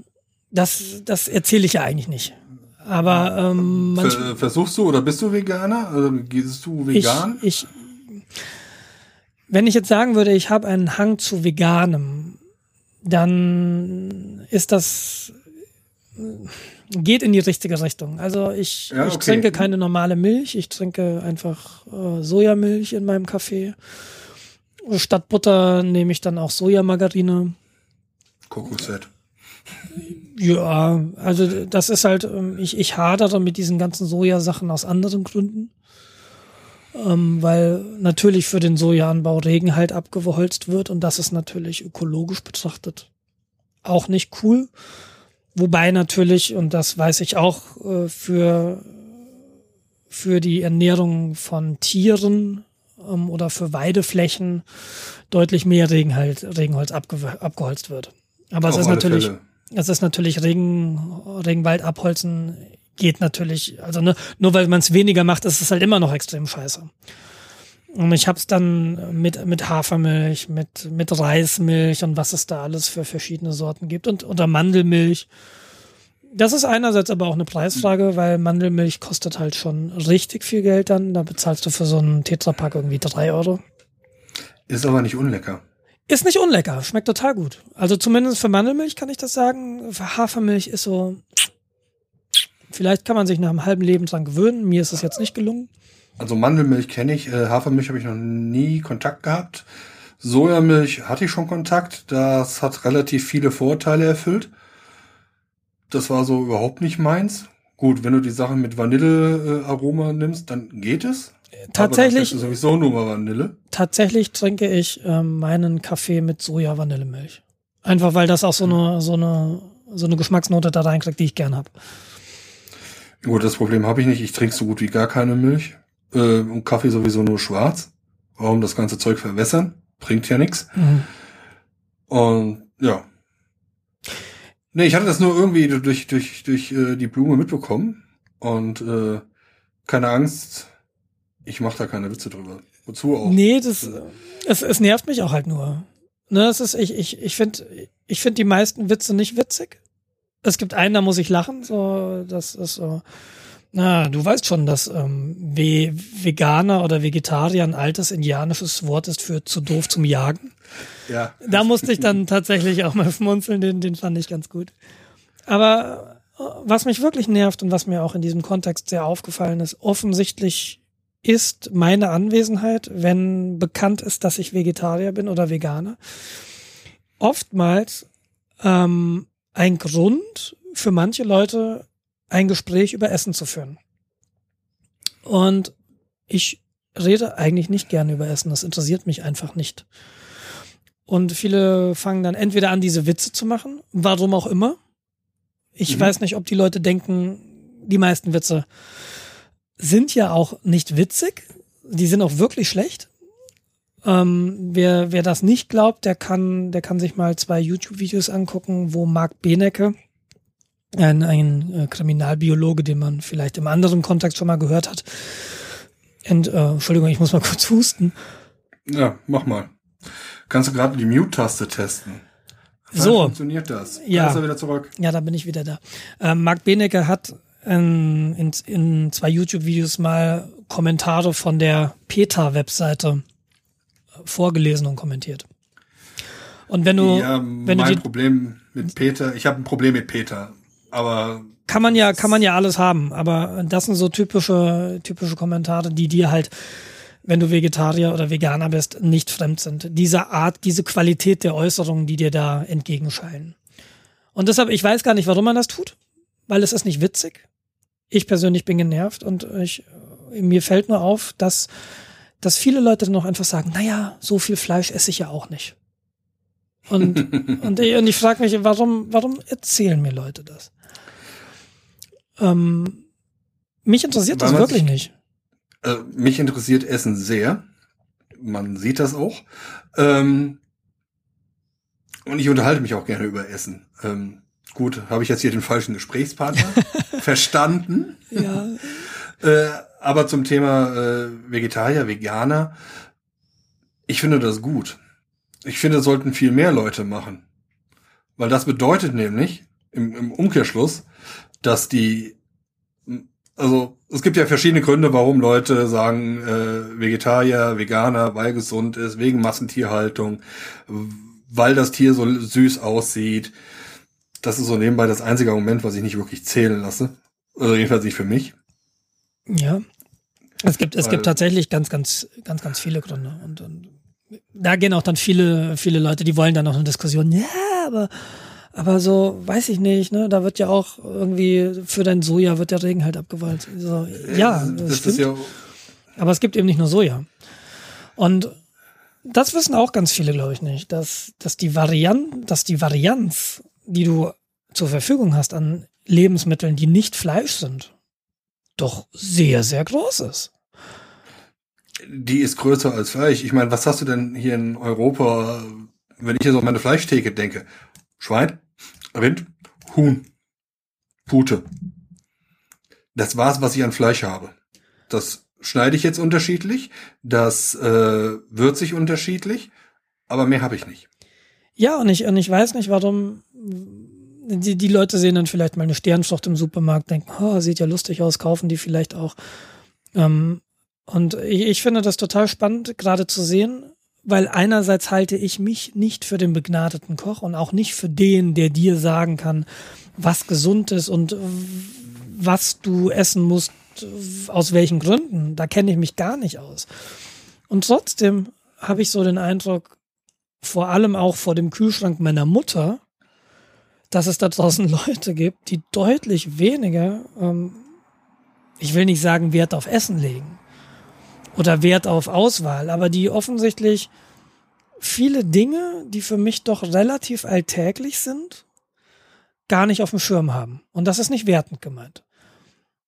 das, das erzähle ich ja eigentlich nicht. Aber ähm, versuchst du oder bist du Veganer? Also, gehst du ich, vegan? ich, wenn ich jetzt sagen würde, ich habe einen Hang zu Veganem, dann ist das geht in die richtige Richtung. Also ich, Ja, ich okay. trinke keine normale Milch, ich trinke einfach äh, Sojamilch in meinem Kaffee. Statt Butter nehme ich dann auch Sojamargarine. Kokosfett. Ja, also das ist halt, ähm, ich, ich hadere mit diesen ganzen Sojasachen aus anderen Gründen. Ähm, weil natürlich für den Sojaanbau Regen halt abgeholzt wird und das ist natürlich ökologisch betrachtet auch nicht cool. Wobei natürlich, und das weiß ich auch, äh, für, für die Ernährung von Tieren ähm, oder für Weideflächen deutlich mehr Regen halt, Regenholz abge abgeholzt wird. Aber es ist natürlich, Fälle. es ist natürlich Regen, Regenwald abholzen geht natürlich, also ne, nur weil man es weniger macht, ist es halt immer noch extrem scheiße. Und ich habe es dann mit mit Hafermilch, mit mit Reismilch und was es da alles für verschiedene Sorten gibt und oder Mandelmilch. Das ist einerseits aber auch eine Preisfrage, weil Mandelmilch kostet halt schon richtig viel Geld dann. Da bezahlst du für so einen Tetrapack irgendwie drei Euro. Ist aber nicht unlecker. Ist nicht unlecker, schmeckt total gut. Also zumindest für Mandelmilch kann ich das sagen. Für Hafermilch ist so. Vielleicht kann man sich nach einem halben Leben dran gewöhnen. Mir ist es jetzt nicht gelungen. Also Mandelmilch kenne ich, äh, Hafermilch habe ich noch nie Kontakt gehabt. Sojamilch hatte ich schon Kontakt. Das hat relativ viele Vorteile erfüllt. Das war so überhaupt nicht meins. Gut, wenn du die Sachen mit Vanillearoma nimmst, dann geht es. Tatsächlich, das ist sowieso nur mal Vanille. tatsächlich trinke ich ähm, meinen Kaffee mit Soja-Vanillemilch. Einfach weil das auch so eine, so eine, so eine Geschmacksnote da reinkriegt, die ich gern habe. Gut, das Problem habe ich nicht. Ich trinke so gut wie gar keine Milch. Äh, und Kaffee sowieso nur schwarz. Warum das ganze Zeug verwässern? Bringt ja nichts. Mhm. Und ja. Nee, ich hatte das nur irgendwie durch, durch, durch äh, die Blume mitbekommen. Und äh, keine Angst, ich mache da keine Witze drüber. Wozu auch? Nee, das, es, es nervt mich auch halt nur. Ne, es ist, ich, ich, ich finde, ich finde die meisten Witze nicht witzig. Es gibt einen, da muss ich lachen, so, das ist so, na, du weißt schon, dass ähm, Ve Veganer oder Vegetarier ein altes indianisches Wort ist für zu doof zum Jagen. Ja. Da musste ich dann tatsächlich auch mal schmunzeln, den, den fand ich ganz gut. Aber äh, was mich wirklich nervt und was mir auch in diesem Kontext sehr aufgefallen ist, offensichtlich ist meine Anwesenheit, wenn bekannt ist, dass ich Vegetarier bin oder Veganer, oftmals ähm, ein Grund für manche Leute, ein Gespräch über Essen zu führen. Und ich rede eigentlich nicht gerne über Essen. Das interessiert mich einfach nicht. Und viele fangen dann entweder an, diese Witze zu machen, warum auch immer. Ich mhm. weiß nicht, ob die Leute denken, die meisten Witze sind ja auch nicht witzig. Die sind auch wirklich schlecht. Ähm, wer, wer das nicht glaubt, der kann, der kann sich mal zwei YouTube-Videos angucken, wo Marc Benecke, ein, ein äh, Kriminalbiologe, den man vielleicht im anderen Kontext schon mal gehört hat, und, äh, Entschuldigung, ich muss mal kurz husten. Ja, mach mal. Kannst du gerade die Mute-Taste testen? Wie so. funktioniert das? Ja. ist er wieder zurück. Ja, da bin ich wieder da. Ähm, Marc Benecke hat in, in, in zwei YouTube-Videos mal Kommentare von der PETA-Webseite vorgelesen und kommentiert. Und wenn du, ja, wenn mein du die, Problem mit Peter, ich habe ein Problem mit Peter, aber kann man ja, kann man ja alles haben, aber das sind so typische, typische Kommentare, die dir halt, wenn du Vegetarier oder Veganer bist, nicht fremd sind. Diese Art, diese Qualität der Äußerungen, die dir da entgegenscheinen. Und deshalb, ich weiß gar nicht, warum man das tut, weil es ist nicht witzig. Ich persönlich bin genervt und ich, mir fällt nur auf, dass, dass viele Leute dann auch einfach sagen, naja, so viel Fleisch esse ich ja auch nicht. Und, und ich, und ich frage mich, warum, warum erzählen mir Leute das? Ähm, mich interessiert das wirklich sich, nicht. Äh, mich interessiert Essen sehr. Man sieht das auch. Ähm, und ich unterhalte mich auch gerne über Essen. Ähm, gut, habe ich jetzt hier den falschen Gesprächspartner verstanden. Ja. äh, aber zum Thema äh, Vegetarier, Veganer, ich finde das gut. Ich finde, das sollten viel mehr Leute machen. Weil das bedeutet nämlich im, im Umkehrschluss, dass die, also es gibt ja verschiedene Gründe, warum Leute sagen, äh, Vegetarier, Veganer, weil gesund ist, wegen Massentierhaltung, weil das Tier so süß aussieht. Das ist so nebenbei das einzige Argument, was ich nicht wirklich zählen lasse. Also jedenfalls nicht für mich. Ja. Es gibt, es weil, gibt tatsächlich ganz, ganz, ganz, ganz viele Gründe. Und, und da gehen auch dann viele, viele Leute, die wollen dann noch eine Diskussion. Ja, aber aber so, weiß ich nicht, ne? Da wird ja auch irgendwie für dein Soja wird der Regen halt abgewalzt. So, ja, das, das stimmt. Ja Aber es gibt eben nicht nur Soja. Und das wissen auch ganz viele, glaube ich, nicht, dass, dass die Variant, dass die Varianz, die du zur Verfügung hast an Lebensmitteln, die nicht Fleisch sind, doch sehr, sehr groß ist. Die ist größer als Fleisch. Ich meine, was hast du denn hier in Europa, wenn ich jetzt auf meine Fleischtheke denke? Schwein, Rind, Huhn, Pute. Das war's, was ich an Fleisch habe. Das schneide ich jetzt unterschiedlich, das äh, würze ich unterschiedlich, aber mehr habe ich nicht. Ja, und ich, und ich weiß nicht, warum die, die Leute sehen dann vielleicht mal eine Sternfrucht im Supermarkt, denken, oh, sieht ja lustig aus, kaufen die vielleicht auch. Ähm, und ich, ich finde das total spannend, gerade zu sehen, weil einerseits halte ich mich nicht für den begnadeten Koch und auch nicht für den, der dir sagen kann, was gesund ist und was du essen musst, aus welchen Gründen. Da kenne ich mich gar nicht aus. Und trotzdem habe ich so den Eindruck, vor allem auch vor dem Kühlschrank meiner Mutter, dass es da draußen Leute gibt, die deutlich weniger, ähm, ich will nicht sagen, Wert auf Essen legen, oder Wert auf Auswahl, aber die offensichtlich viele Dinge, die für mich doch relativ alltäglich sind, gar nicht auf dem Schirm haben. Und das ist nicht wertend gemeint.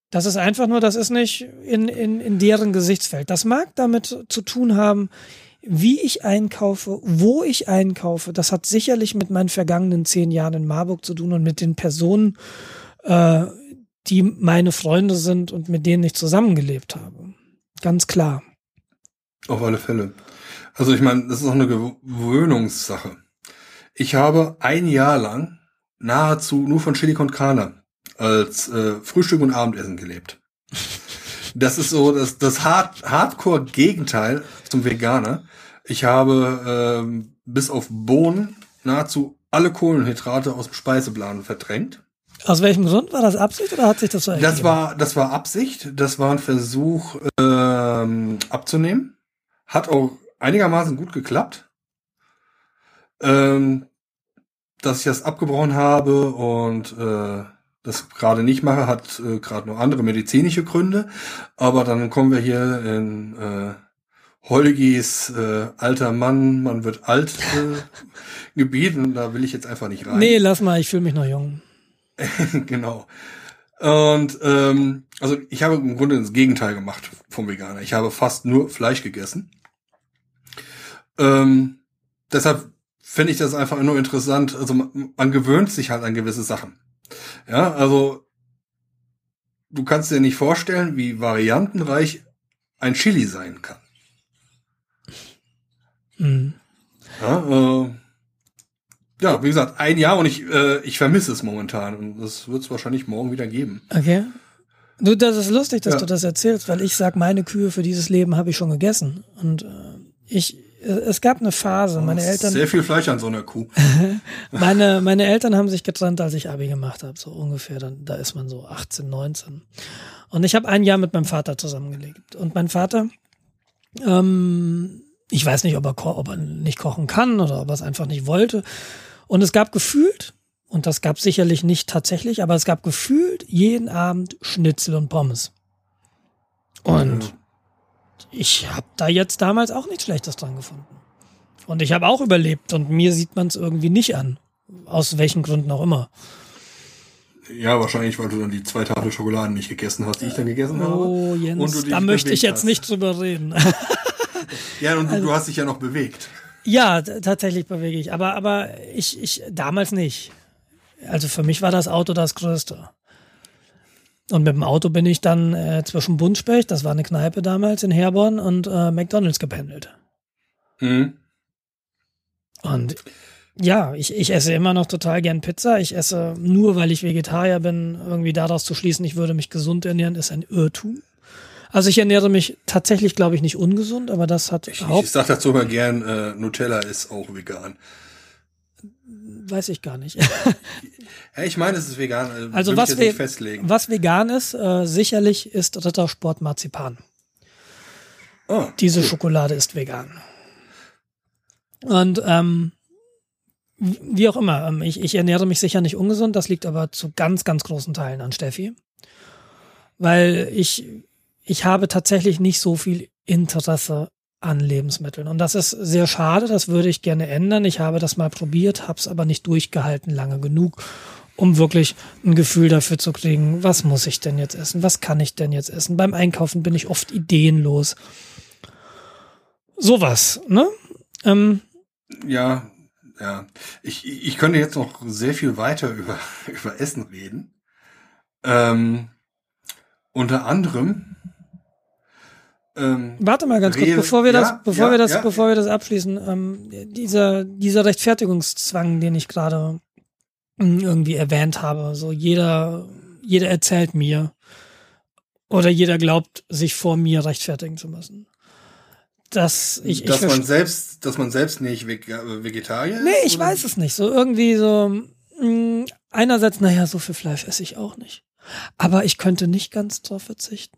Das ist einfach nur, das ist nicht in, in, in deren Gesichtsfeld. Das mag damit zu tun haben, wie ich einkaufe, wo ich einkaufe. Das hat sicherlich mit meinen vergangenen zehn Jahren in Marburg zu tun und mit den Personen, äh, die meine Freunde sind und mit denen ich zusammengelebt habe. Ganz klar. Auf alle Fälle. Also ich meine, das ist auch eine Gewöhnungssache. Ich habe ein Jahr lang nahezu nur von Chili con Carne als äh, Frühstück und Abendessen gelebt. Das ist so das, das Hard Hardcore-Gegenteil zum Veganer. Ich habe ähm, bis auf Bohnen nahezu alle Kohlenhydrate aus dem Speiseplan verdrängt. Aus welchem Grund? War das Absicht oder hat sich das so ergeben? Das war, das war Absicht. Das war ein Versuch, äh, ähm, abzunehmen. Hat auch einigermaßen gut geklappt. Ähm, dass ich das abgebrochen habe und äh, das gerade nicht mache, hat äh, gerade noch andere medizinische Gründe. Aber dann kommen wir hier in äh, Holgis äh, alter Mann, man wird alt äh, Gebiet und da will ich jetzt einfach nicht rein. Nee, lass mal, ich fühle mich noch jung. genau. Und ähm, also ich habe im Grunde das Gegenteil gemacht vom Veganer. Ich habe fast nur Fleisch gegessen. Ähm, deshalb finde ich das einfach nur interessant. Also man, man gewöhnt sich halt an gewisse Sachen. Ja, also du kannst dir nicht vorstellen, wie variantenreich ein Chili sein kann. Mhm. Ja, äh, ja, wie gesagt, ein Jahr und ich, äh, ich vermisse es momentan. Und das wird es wahrscheinlich morgen wieder geben. Okay. Du, das ist lustig, dass Ja. du das erzählst, weil ich sag, meine Kühe für dieses Leben habe ich schon gegessen. Und äh, ich, es gab eine Phase, meine Es ist Eltern, Sehr viel Fleisch an so einer Kuh. meine, meine Eltern haben sich getrennt, als ich Abi gemacht habe, so ungefähr. Dann, da ist man so 18, 19. Und ich habe ein Jahr mit meinem Vater zusammengelebt. Und mein Vater, ähm, ich weiß nicht, ob er, ob er nicht kochen kann oder ob er es einfach nicht wollte. Und es gab gefühlt, und das gab sicherlich nicht tatsächlich, aber es gab gefühlt jeden Abend Schnitzel und Pommes. Und ich habe da jetzt damals auch nichts Schlechtes dran gefunden. Und ich habe auch überlebt und mir sieht man es irgendwie nicht an. Aus welchen Gründen auch immer. Ja, wahrscheinlich, weil du dann die zwei Tafel Schokolade nicht gegessen hast, die ich dann gegessen habe. Oh, Und du Jens, da möchte ich jetzt hast. nicht drüber reden. Ja, und du, Also du hast dich ja noch bewegt. ja, tatsächlich bewege ich. Aber, aber ich, ich, damals nicht. Also für mich war das Auto das Größte. Und mit dem Auto bin ich dann äh, zwischen Buntspecht, das war eine Kneipe damals in Herborn, und äh, McDonalds gependelt. Mhm. Und ja, ich, ich esse immer noch total gern Pizza. Ich esse nur, weil ich Vegetarier bin, irgendwie daraus zu schließen, ich würde mich gesund ernähren, ist ein Irrtum. Also ich ernähre mich tatsächlich, glaube ich, nicht ungesund, aber das hat Ich, Haupt, ich sag dazu immer gern, äh, Nutella ist auch vegan. Weiß ich gar nicht. Ich meine, es ist vegan. Also will was nicht festlegen. was vegan ist, äh, sicherlich ist Rittersport Marzipan. Ah, Diese Schokolade ist vegan. Und ähm, wie wie auch immer, ähm, ich, ich ernähre mich sicher nicht ungesund, das liegt aber zu ganz, ganz großen Teilen an Steffi. Weil ich, ich habe tatsächlich nicht so viel Interesse an Lebensmitteln. Und das ist sehr schade, das würde ich gerne ändern. Ich habe das mal probiert, habe es aber nicht durchgehalten lange genug, um wirklich ein Gefühl dafür zu kriegen, was muss ich denn jetzt essen, was kann ich denn jetzt essen. Beim Einkaufen bin ich oft ideenlos. Sowas, ne? Ähm, Ja, ja. Ich, ich könnte jetzt noch sehr viel weiter über, über Essen reden. Ähm, unter anderem. Ähm, Warte mal ganz kurz, bevor wir das, ja, bevor ja, wir das, ja. bevor wir das abschließen, ähm, dieser, dieser Rechtfertigungszwang, den ich gerade mm, irgendwie erwähnt habe, so jeder, jeder erzählt mir oder jeder glaubt, sich vor mir rechtfertigen zu müssen. Das, ich, ich dass man verste- selbst, dass man selbst nicht Vega- Vegetarier ist? Nee, ich oder? weiß es nicht. So irgendwie so, mh, einerseits, naja, so viel Fleisch esse ich auch nicht. Aber ich könnte nicht ganz drauf verzichten.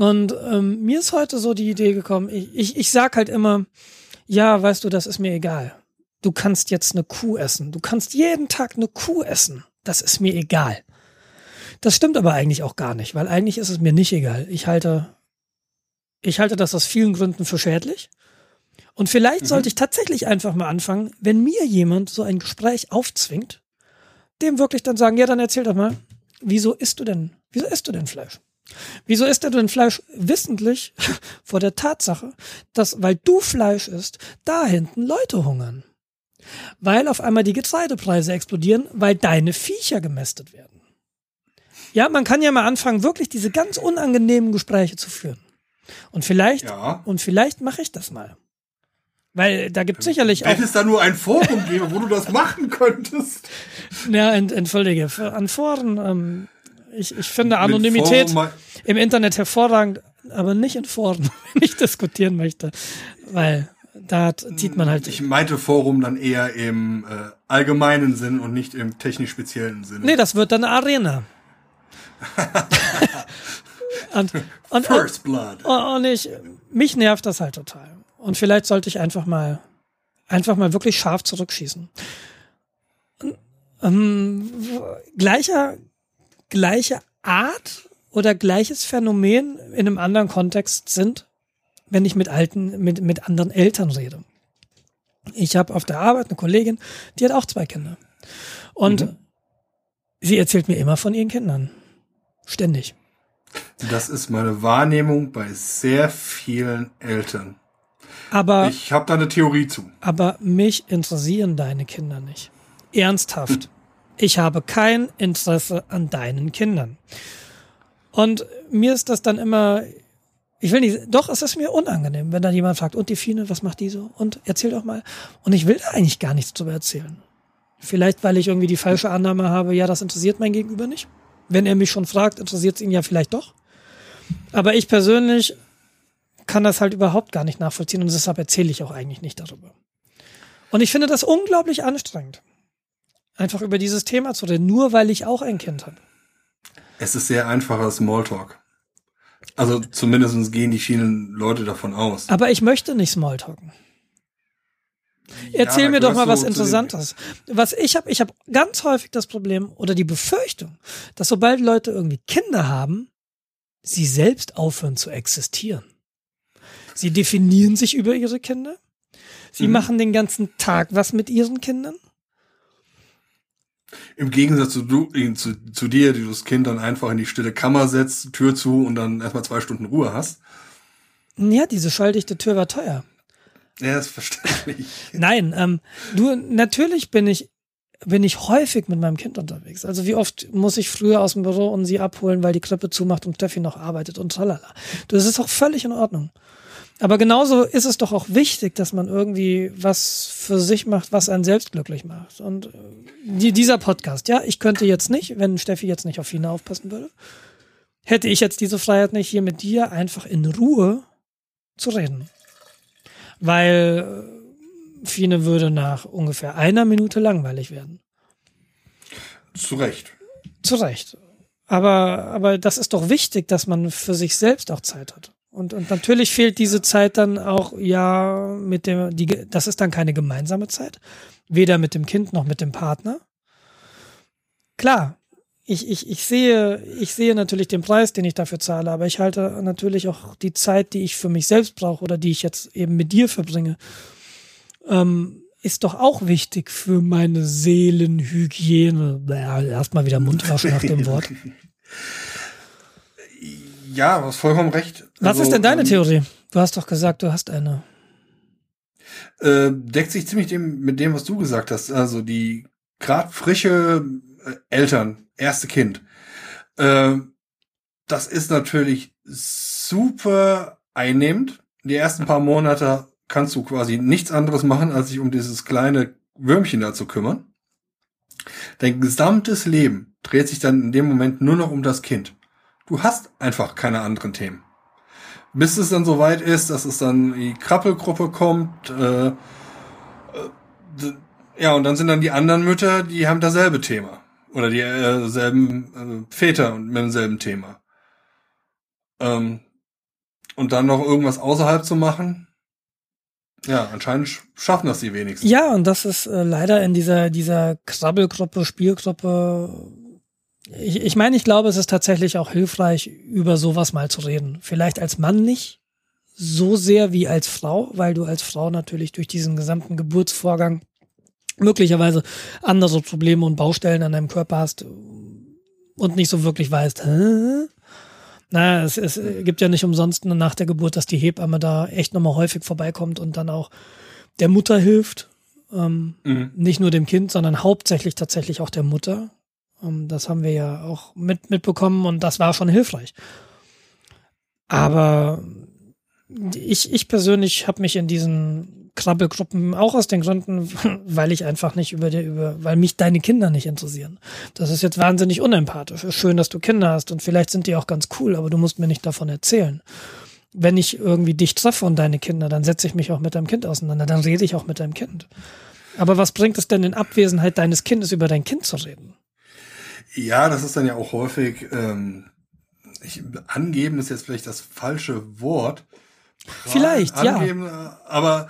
Und ähm, mir ist heute so die Idee gekommen, ich, ich, ich sag halt immer, ja, weißt du, das ist mir egal. Du kannst jetzt eine Kuh essen. Du kannst jeden Tag eine Kuh essen. Das ist mir egal. Das stimmt aber eigentlich auch gar nicht, weil eigentlich ist es mir nicht egal. Ich halte, ich halte das aus vielen Gründen für schädlich. Und vielleicht Mhm. sollte ich tatsächlich einfach mal anfangen, wenn mir jemand so ein Gespräch aufzwingt, dem wirklich dann sagen, ja, dann erzähl doch mal, wieso isst du denn, wieso isst du denn Fleisch? Wieso isst du denn Fleisch wissentlich vor der Tatsache, dass, weil du Fleisch isst, da hinten Leute hungern? Weil auf einmal die Getreidepreise explodieren, weil deine Viecher gemästet werden. Ja, man kann ja mal anfangen, wirklich diese ganz unangenehmen Gespräche zu führen. Und vielleicht, Ja. und vielleicht mache ich das mal. Weil da gibt sicherlich auch Wenn es da nur ein Forum gäbe, wo du das machen könntest. Ja, ent, entschuldige, an Foren, ähm, ich, ich finde Anonymität im Internet hervorragend, aber nicht in Foren, wenn ich diskutieren möchte, weil da zieht man halt, Ich meinte Forum dann eher im äh, allgemeinen Sinn und nicht im technisch speziellen Sinne. nee, das wird dann eine Arena. Und, und, First Blood. und, und ich, mich nervt das halt total. Und vielleicht sollte ich einfach mal, einfach mal wirklich scharf zurückschießen. Ähm, gleicher, gleiche Art oder gleiches Phänomen in einem anderen Kontext sind, wenn ich mit alten, mit, mit anderen Eltern rede. Ich habe auf der Arbeit eine Kollegin, die hat auch zwei Kinder. Und Mhm. sie erzählt mir immer von ihren Kindern. Ständig. Das ist meine Wahrnehmung bei sehr vielen Eltern. Aber, Ich habe da eine Theorie zu. aber mich interessieren deine Kinder nicht. Ernsthaft. Ich habe kein Interesse an deinen Kindern. Und mir ist das dann immer, ich will nicht, doch, es ist mir unangenehm, wenn dann jemand fragt, und die Fine, was macht die so? Und erzähl doch mal. Und ich will da eigentlich gar nichts drüber erzählen. Vielleicht, weil ich irgendwie die falsche Annahme habe, ja, das interessiert mein Gegenüber nicht. Wenn er mich schon fragt, interessiert es ihn ja vielleicht doch. Aber ich persönlich kann das halt überhaupt gar nicht nachvollziehen und deshalb erzähle ich auch eigentlich nicht darüber. Und ich finde das unglaublich anstrengend, einfach über dieses Thema zu reden, nur weil ich auch ein Kind habe. Es ist sehr einfacher Smalltalk. Also zumindest gehen die vielen Leute davon aus. Aber ich möchte nicht Smalltalken. Erzähl Ja, mir da doch mal was Interessantes. Was ich habe, ich habe ganz häufig das Problem oder die Befürchtung, dass sobald Leute irgendwie Kinder haben, sie selbst aufhören zu existieren. Sie definieren sich über ihre Kinder. Sie Mhm. machen den ganzen Tag was mit ihren Kindern. Im Gegensatz zu, du, äh, zu, zu dir, die du das Kind dann einfach in die stille Kammer setzt, Tür zu und dann erstmal zwei Stunden Ruhe hast. Ja, diese schalldichte Tür war teuer. Ja, ist verständlich. Nein, ähm, du, natürlich bin ich, bin ich häufig mit meinem Kind unterwegs. Also wie oft muss ich früher aus dem Büro und sie abholen, weil die Krippe zumacht und Steffi noch arbeitet und tralala. Das ist auch völlig in Ordnung. Aber genauso ist es doch auch wichtig, dass man irgendwie was für sich macht, was einen selbst glücklich macht. Und äh, die, dieser Podcast, ja, ich könnte jetzt nicht, wenn Steffi jetzt nicht auf Fina aufpassen würde, hätte ich jetzt diese Freiheit nicht, hier mit dir einfach in Ruhe zu reden. Weil äh, Fine würde nach ungefähr einer Minute langweilig werden. Zu Recht. Zu Recht. Aber, aber das ist doch wichtig, dass man für sich selbst auch Zeit hat. Und, und natürlich fehlt diese Zeit dann auch, ja, mit dem, die, das ist dann keine gemeinsame Zeit. Weder mit dem Kind noch mit dem Partner. Klar, ich, ich, ich sehe, ich sehe natürlich den Preis, den ich dafür zahle, aber ich halte natürlich auch die Zeit, die ich für mich selbst brauche oder die ich jetzt eben mit dir verbringe, ähm, ist doch auch wichtig für meine Seelenhygiene. Bäh, Erstmal wieder Mund waschen nach dem Wort. Ja, du hast vollkommen recht. Was Also, ist denn deine ähm, Theorie? Du hast doch gesagt, du hast eine. Äh, deckt sich ziemlich dem, mit dem, was du gesagt hast. Also die grad frische äh, Eltern, erste Kind. Äh, das ist natürlich super einnehmend. Die ersten paar Monate kannst du quasi nichts anderes machen, als sich um dieses kleine Würmchen da zu kümmern. Dein gesamtes Leben dreht sich dann in dem Moment nur noch um das Kind. Du hast einfach keine anderen Themen. Bis es dann soweit ist, dass es dann die Krabbelgruppe kommt. Äh, äh, ja, und dann sind dann die anderen Mütter, die haben dasselbe Thema. Oder die äh, selben äh, Väter mit demselben Thema. Ähm, und dann noch irgendwas außerhalb zu machen. Ja, anscheinend sch- schaffen das die wenigsten. Ja, und das ist äh, leider in dieser, dieser Krabbelgruppe, Spielgruppe. Ich, ich meine, ich glaube, es ist tatsächlich auch hilfreich, über sowas mal zu reden. Vielleicht als Mann nicht so sehr wie als Frau, weil du als Frau natürlich durch diesen gesamten Geburtsvorgang möglicherweise andere Probleme und Baustellen an deinem Körper hast und nicht so wirklich weißt, hä? Naja, es, es gibt ja nicht umsonst nach der Geburt, dass die Hebamme da echt nochmal häufig vorbeikommt und dann auch der Mutter hilft. Ähm, Mhm. nicht nur dem Kind, sondern hauptsächlich tatsächlich auch der Mutter. Ähm, das haben wir ja auch mit, mitbekommen und das war schon hilfreich. Aber ich, ich persönlich habe mich in diesen Krabbelgruppen auch aus den Gründen, weil ich einfach nicht über die, über, weil mich deine Kinder nicht interessieren. Das ist jetzt wahnsinnig unempathisch. Ist schön, dass du Kinder hast und vielleicht sind die auch ganz cool, aber du musst mir nicht davon erzählen. Wenn ich irgendwie dich treffe und deine Kinder, dann setze ich mich auch mit deinem Kind auseinander, dann rede ich auch mit deinem Kind. Aber was bringt es denn in Abwesenheit deines Kindes über dein Kind zu reden? Ja, das ist dann ja auch häufig ähm, ich, angeben ist jetzt vielleicht das falsche Wort. Vielleicht, angeben, ja. Aber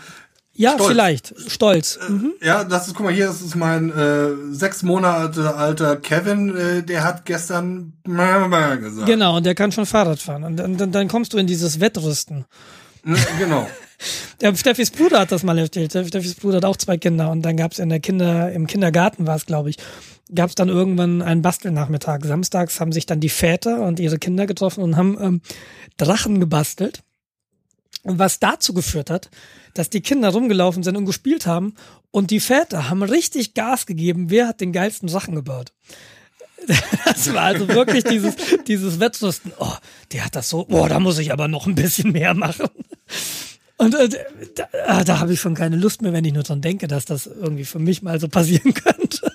ja, Stolz. vielleicht. Stolz. Mhm. ja, das ist, guck mal hier, das ist mein äh, sechs Monate alter Kevin, äh, der hat gestern gesagt. Genau, und der kann schon Fahrrad fahren. Und dann, dann, dann kommst du in dieses Wettrüsten. Ne, genau. Der Steffis Bruder hat das mal erzählt. Steffis Bruder hat auch zwei Kinder und dann gab es in der Kinder, im Kindergarten war es, glaube ich, gab es dann irgendwann einen Bastelnachmittag. Samstags haben sich dann die Väter und ihre Kinder getroffen und haben ähm, Drachen gebastelt. Und was dazu geführt hat, dass die Kinder rumgelaufen sind und gespielt haben und die Väter haben richtig Gas gegeben, wer hat den geilsten Sachen gebaut. Das war also wirklich dieses, dieses Wettrüsten. Oh, der hat das so, boah, da muss ich aber noch ein bisschen mehr machen. Und äh, da, ah, da habe ich schon keine Lust mehr, wenn ich nur dran denke, dass das irgendwie für mich mal so passieren könnte.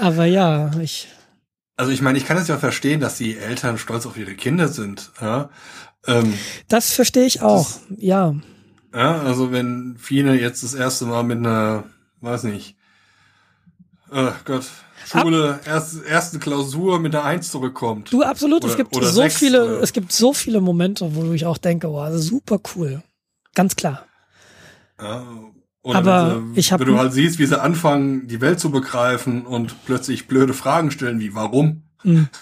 aber ja, ich. Also ich meine, ich kann es ja verstehen, dass die Eltern stolz auf ihre Kinder sind. Ja? Ähm, das verstehe ich auch, das, ja. Ja, also wenn Fine jetzt das erste Mal mit einer, weiß nicht, oh Gott, Schule, erst, erste Klausur mit einer Eins zurückkommt. Du, absolut. Oder, es gibt so sechs, viele, oder? es gibt so viele Momente, wo ich auch denke, wow, super cool. Ganz klar. Ja, oder Aber sie, ich habe. Wenn du halt siehst, wie sie anfangen, die Welt zu begreifen und plötzlich blöde Fragen stellen wie, warum? Mhm.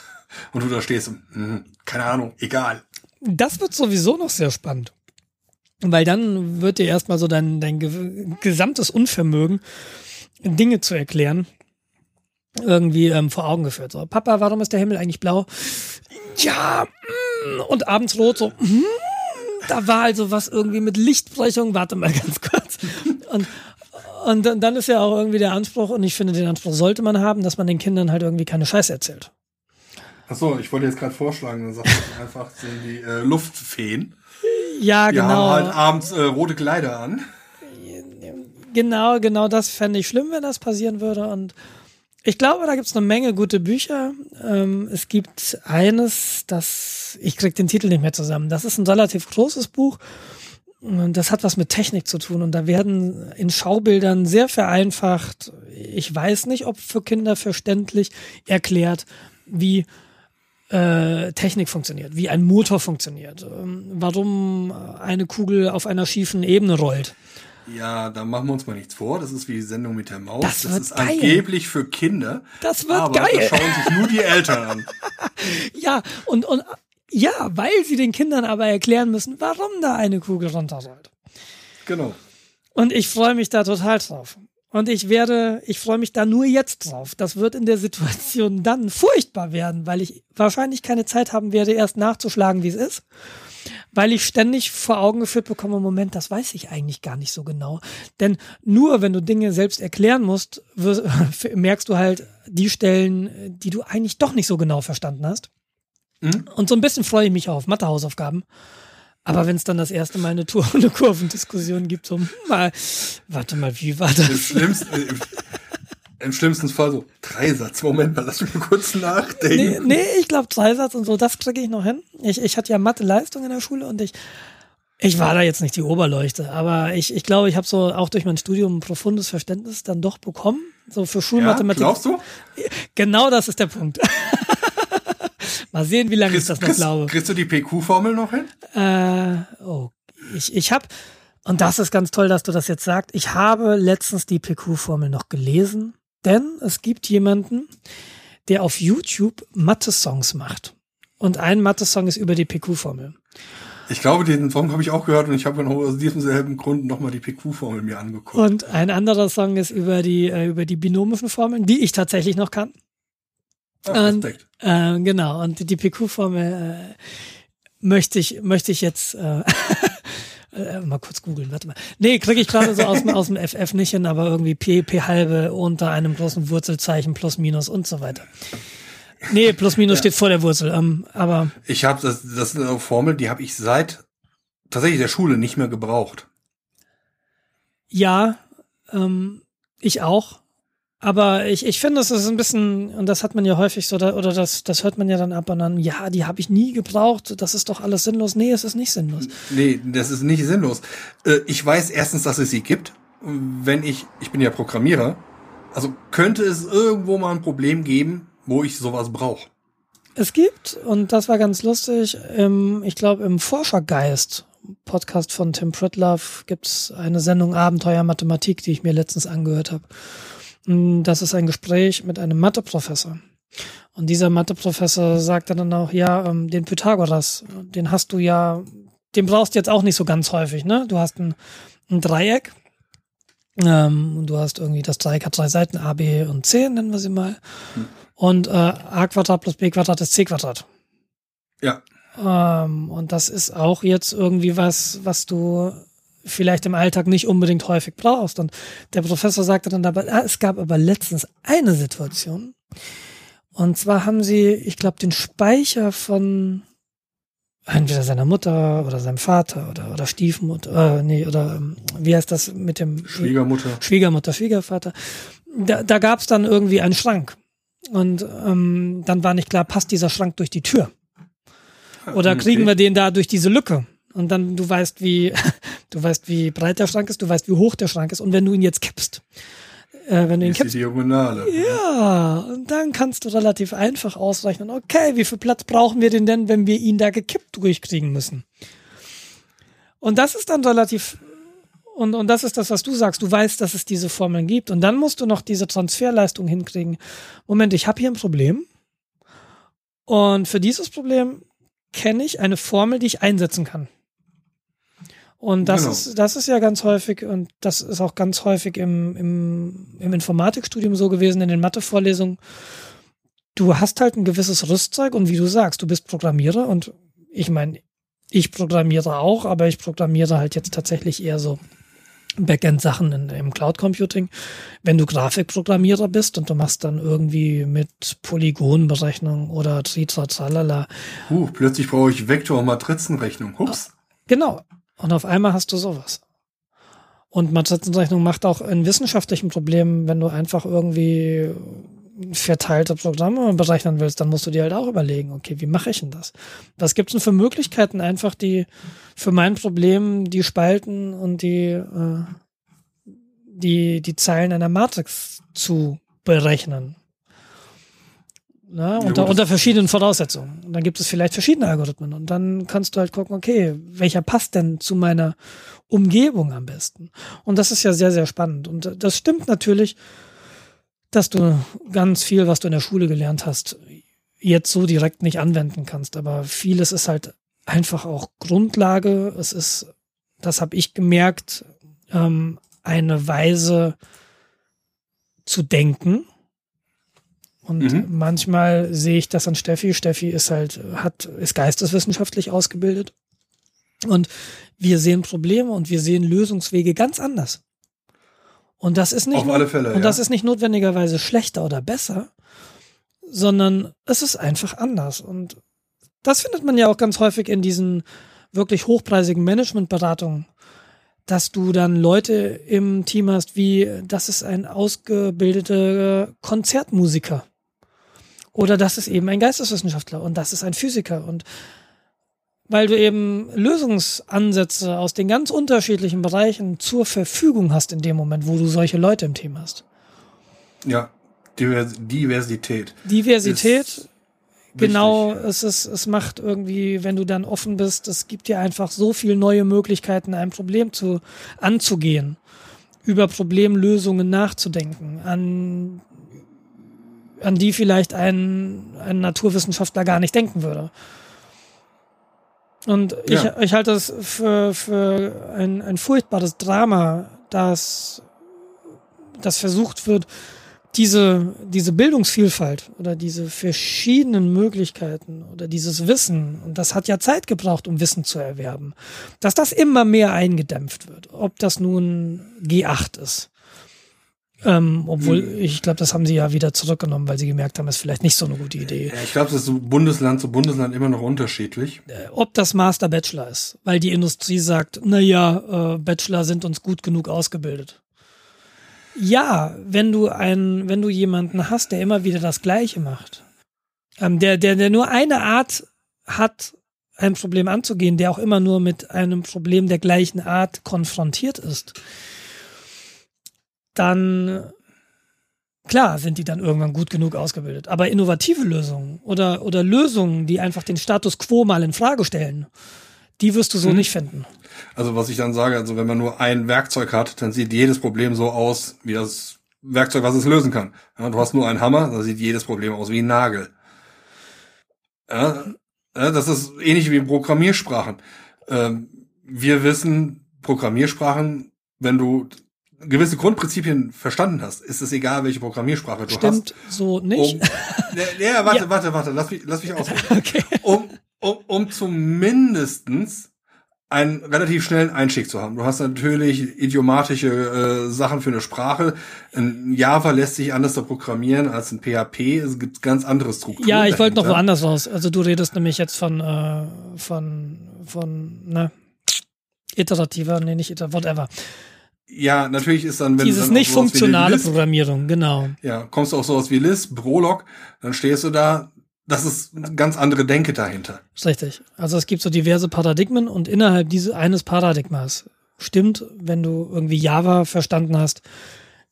Und du da stehst, mh, keine Ahnung, egal. Das wird sowieso noch sehr spannend. Weil dann wird dir erstmal so dein, dein gesamtes Unvermögen, Dinge zu erklären, irgendwie ähm, vor Augen geführt. So, Papa, warum ist der Himmel eigentlich blau? Ja, mm, und abends rot, so, mm, da war also was irgendwie mit Lichtbrechung. Warte mal ganz kurz. Und, und dann ist ja auch irgendwie der Anspruch, und ich finde, den Anspruch sollte man haben, dass man den Kindern halt irgendwie keine Scheiße erzählt. Ach so, ich wollte jetzt gerade vorschlagen, dann sagt man einfach, sind die äh, Luftfeen. Ja, die genau. haben halt abends äh, rote Kleider an. Genau, genau das fände ich schlimm, wenn das passieren würde. Und ich glaube, da gibt es eine Menge gute Bücher. Ähm, es gibt eines, das, ich krieg den Titel nicht mehr zusammen. Das ist ein relativ großes Buch. Das hat was mit Technik zu tun. Und da werden in Schaubildern sehr vereinfacht, ich weiß nicht, ob für Kinder verständlich, erklärt, wie äh, Technik funktioniert, wie ein Motor funktioniert, ähm, warum eine Kugel auf einer schiefen Ebene rollt. Ja, da machen wir uns mal nichts vor. Das ist wie die Sendung mit der Maus. Das, das ist geil. angeblich für Kinder. Das wird aber geil. Das schauen sich nur die Eltern an. ja, und, und ja, weil sie den Kindern aber erklären müssen, warum da eine Kugel runterrollt. Genau. Und ich freue mich da total drauf. Und ich werde, ich freue mich da nur jetzt drauf. Das wird in der Situation dann furchtbar werden, weil ich wahrscheinlich keine Zeit haben werde, erst nachzuschlagen, wie es ist. Weil ich ständig vor Augen geführt bekomme, Moment, das weiß ich eigentlich gar nicht so genau. Denn nur wenn du Dinge selbst erklären musst, merkst du halt die Stellen, die du eigentlich doch nicht so genau verstanden hast. Mhm. Und so ein bisschen freue ich mich auf Mathehausaufgaben. Aber wenn es dann das erste Mal eine, Tour eine Kurvendiskussion gibt, so, mal, warte mal, wie war das? Im schlimmsten, im, im schlimmsten Fall so, Dreisatz, Moment mal, lass mich mal kurz nachdenken. Nee, nee ich glaube Dreisatz und so, das kriege ich noch hin. Ich, ich hatte ja Mathe-Leistung in der Schule und ich, ich war da jetzt nicht die Oberleuchte, aber ich, ich glaube, ich habe so auch durch mein Studium ein profundes Verständnis dann doch bekommen, so für Schulmathematik. Ja, glaubst du? Genau das ist der Punkt. Mal sehen, wie lange ich das noch kriegst, glaube. Kriegst du die PQ-Formel noch hin? Äh, oh, ich, ich habe, und das ist ganz toll, dass du das jetzt sagst, ich habe letztens die PQ-Formel noch gelesen, denn es gibt jemanden, der auf YouTube Mathe-Songs macht. Und ein Mathe-Song ist über die PQ-Formel. Ich glaube, den Song habe ich auch gehört und ich habe aus diesem selben Grund nochmal die PQ-Formel mir angeguckt. Und ein anderer Song ist über die, äh, über die binomischen Formeln, die ich tatsächlich noch kann. Ach, und, äh, genau, und die PQ-Formel äh, möchte ich, möchte ich jetzt äh, äh, mal kurz googeln, warte mal. Nee, kriege ich gerade so aus, dem aus dem FF nicht hin, aber irgendwie P, P halbe unter einem großen Wurzelzeichen plus minus und so weiter. Nee, plus minus ja. steht vor der Wurzel, ähm, aber. Ich habe das, das ist eine Formel, die habe ich seit tatsächlich der Schule nicht mehr gebraucht. Ja, ähm, ich auch. Aber ich, ich finde, es ist ein bisschen, und das hat man ja häufig so, oder das, das hört man ja dann ab und dann, ja, die habe ich nie gebraucht, das ist doch alles sinnlos. Nee, es ist nicht sinnlos. Nee, das ist nicht sinnlos. Äh, ich weiß erstens, dass es sie gibt. Wenn ich, ich bin ja Programmierer, also könnte es irgendwo mal ein Problem geben, wo ich sowas brauche. Es gibt, und das war ganz lustig, im, ich glaube im Forschergeist, Podcast von Tim Pritlove, gibt es eine Sendung Abenteuer Mathematik, die ich mir letztens angehört habe. Das ist ein Gespräch mit einem Matheprofessor. Und dieser Matheprofessor sagte dann auch, ja, ähm, den Pythagoras, den hast du ja, den brauchst du jetzt auch nicht so ganz häufig, ne? Du hast ein, ein Dreieck, ähm, und du hast irgendwie das Dreieck hat drei Seiten, a, b und c, nennen wir sie mal. Hm. Und äh, a Quadrat plus b Quadrat ist c Quadrat. Ja. Ähm, und das ist auch jetzt irgendwie was, was du vielleicht im Alltag nicht unbedingt häufig brauchst. Und der Professor sagte dann dabei, ah, es gab aber letztens eine Situation, und zwar haben sie, ich glaube, den Speicher von entweder seiner Mutter oder seinem Vater oder, oder Stiefmutter, äh, nee, oder ähm, wie heißt das mit dem Schwiegermutter. Schwiegermutter, Schwiegervater. Da, da gab es dann irgendwie einen Schrank. Und ähm, dann war nicht klar, passt dieser Schrank durch die Tür? Oder kriegen okay. wir den da durch diese Lücke? Und dann, du weißt, wie, du weißt, wie breit der Schrank ist, du weißt, wie hoch der Schrank ist. Und wenn du ihn jetzt kippst, äh, wenn du ihn kippst. Die Diagonale. Ja, und dann kannst du relativ einfach ausrechnen, okay, wie viel Platz brauchen wir denn denn, wenn wir ihn da gekippt durchkriegen müssen? Und das ist dann relativ, und, und das ist das, was du sagst. Du weißt, dass es diese Formeln gibt. Und dann musst du noch diese Transferleistung hinkriegen. Moment, ich habe hier ein Problem. Und für dieses Problem kenne ich eine Formel, die ich einsetzen kann. Und das genau. ist, das ist ja ganz häufig, und das ist auch ganz häufig im, im, im Informatikstudium so gewesen, in den Mathevorlesungen. Du hast halt ein gewisses Rüstzeug und wie du sagst, du bist Programmierer und ich meine, ich programmiere auch, aber ich programmiere halt jetzt tatsächlich eher so Backend-Sachen im Cloud Computing. Wenn du Grafikprogrammierer bist und du machst dann irgendwie mit Polygonberechnung oder Tritra, tralala. Uh, plötzlich brauche ich Vektor- und Matrizenrechnung. Hups. Genau. Und auf einmal hast du sowas. Und Matrizenrechnung macht auch in wissenschaftlichen Problemen, wenn du einfach irgendwie verteilte Programme berechnen willst, dann musst du dir halt auch überlegen, okay, wie mache ich denn das? Was gibt's denn für Möglichkeiten, einfach die für mein Problem die Spalten und die äh, die die Zeilen einer Matrix zu berechnen? Ne? Unter, unter verschiedenen Voraussetzungen. Und dann gibt es vielleicht verschiedene Algorithmen. Und dann kannst du halt gucken, okay, welcher passt denn zu meiner Umgebung am besten? Und das ist ja sehr, sehr spannend. Und das stimmt natürlich, dass du ganz viel, was du in der Schule gelernt hast, jetzt so direkt nicht anwenden kannst. Aber vieles ist halt einfach auch Grundlage. Es ist, das habe ich gemerkt, ähm, eine Weise zu denken und mhm. manchmal sehe ich das an Steffi. Steffi ist halt, hat, ist geisteswissenschaftlich ausgebildet. Und wir sehen Probleme und wir sehen Lösungswege ganz anders. Und das ist nicht, Auf alle Fälle, und ja. das ist nicht notwendigerweise schlechter oder besser, sondern es ist einfach anders. Und das findet man ja auch ganz häufig in diesen wirklich hochpreisigen Managementberatungen, dass du dann Leute im Team hast, wie das ist ein ausgebildeter Konzertmusiker. Oder das ist eben ein Geisteswissenschaftler und das ist ein Physiker. Und weil du eben Lösungsansätze aus den ganz unterschiedlichen Bereichen zur Verfügung hast in dem Moment, wo du solche Leute im Team hast. Ja, Diversität. Diversität, genau, es ist, es macht irgendwie, wenn du dann offen bist, es gibt dir einfach so viele neue Möglichkeiten, ein Problem zu, anzugehen, über Problemlösungen nachzudenken, an an die vielleicht ein, ein Naturwissenschaftler gar nicht denken würde. Und ich, ja. ich halte es für, für ein, ein furchtbares Drama, dass, dass versucht wird, diese, diese Bildungsvielfalt oder diese verschiedenen Möglichkeiten oder dieses Wissen, und das hat ja Zeit gebraucht, um Wissen zu erwerben, dass das immer mehr eingedämpft wird. Ob das nun G8 ist ähm, obwohl, hm. ich glaube, das haben sie ja wieder zurückgenommen, weil sie gemerkt haben, es ist vielleicht nicht so eine gute Idee. Ja, ich glaube, das ist Bundesland zu Bundesland immer noch unterschiedlich. Äh, ob das Master Bachelor ist, weil die Industrie sagt, na ja, äh, Bachelor sind uns gut genug ausgebildet. Ja, wenn du einen, wenn du jemanden hast, der immer wieder das Gleiche macht, ähm, der, der, der nur eine Art hat, ein Problem anzugehen, der auch immer nur mit einem Problem der gleichen Art konfrontiert ist, dann klar sind die dann irgendwann gut genug ausgebildet. Aber innovative Lösungen oder, oder Lösungen, die einfach den Status quo mal in Frage stellen, die wirst du so hm. nicht finden. Also was ich dann sage, also wenn man nur ein Werkzeug hat, dann sieht jedes Problem so aus, wie das Werkzeug, was es lösen kann. Ja, du hast nur einen Hammer, dann sieht jedes Problem aus wie ein Nagel. Ja, das ist ähnlich wie Programmiersprachen. Ähm, wir wissen, Programmiersprachen, wenn du gewisse Grundprinzipien verstanden hast, ist es egal, welche Programmiersprache du Stimmt hast. Stimmt so nicht. Um, ja, warte, ja. warte, warte, lass mich, lass mich ausreden. Okay. Um, um, um zumindestens einen relativ schnellen Einstieg zu haben. Du hast natürlich idiomatische äh, Sachen für eine Sprache. In Java lässt sich anders programmieren als in PHP. Es gibt ganz andere Strukturen. Ja, ich wollte noch woanders raus. Also du redest nämlich jetzt von äh, von von ne iterativer, nee, nicht iter, whatever. Ja, natürlich ist dann, wenn Dieses dann nicht funktionale Lisp, Programmierung, genau. Ja, kommst du auch sowas wie Lisp, Prolog, dann stehst du da, das ist eine ganz andere Denke dahinter. Richtig. Also es gibt so diverse Paradigmen und innerhalb dieses eines Paradigmas stimmt, wenn du irgendwie Java verstanden hast,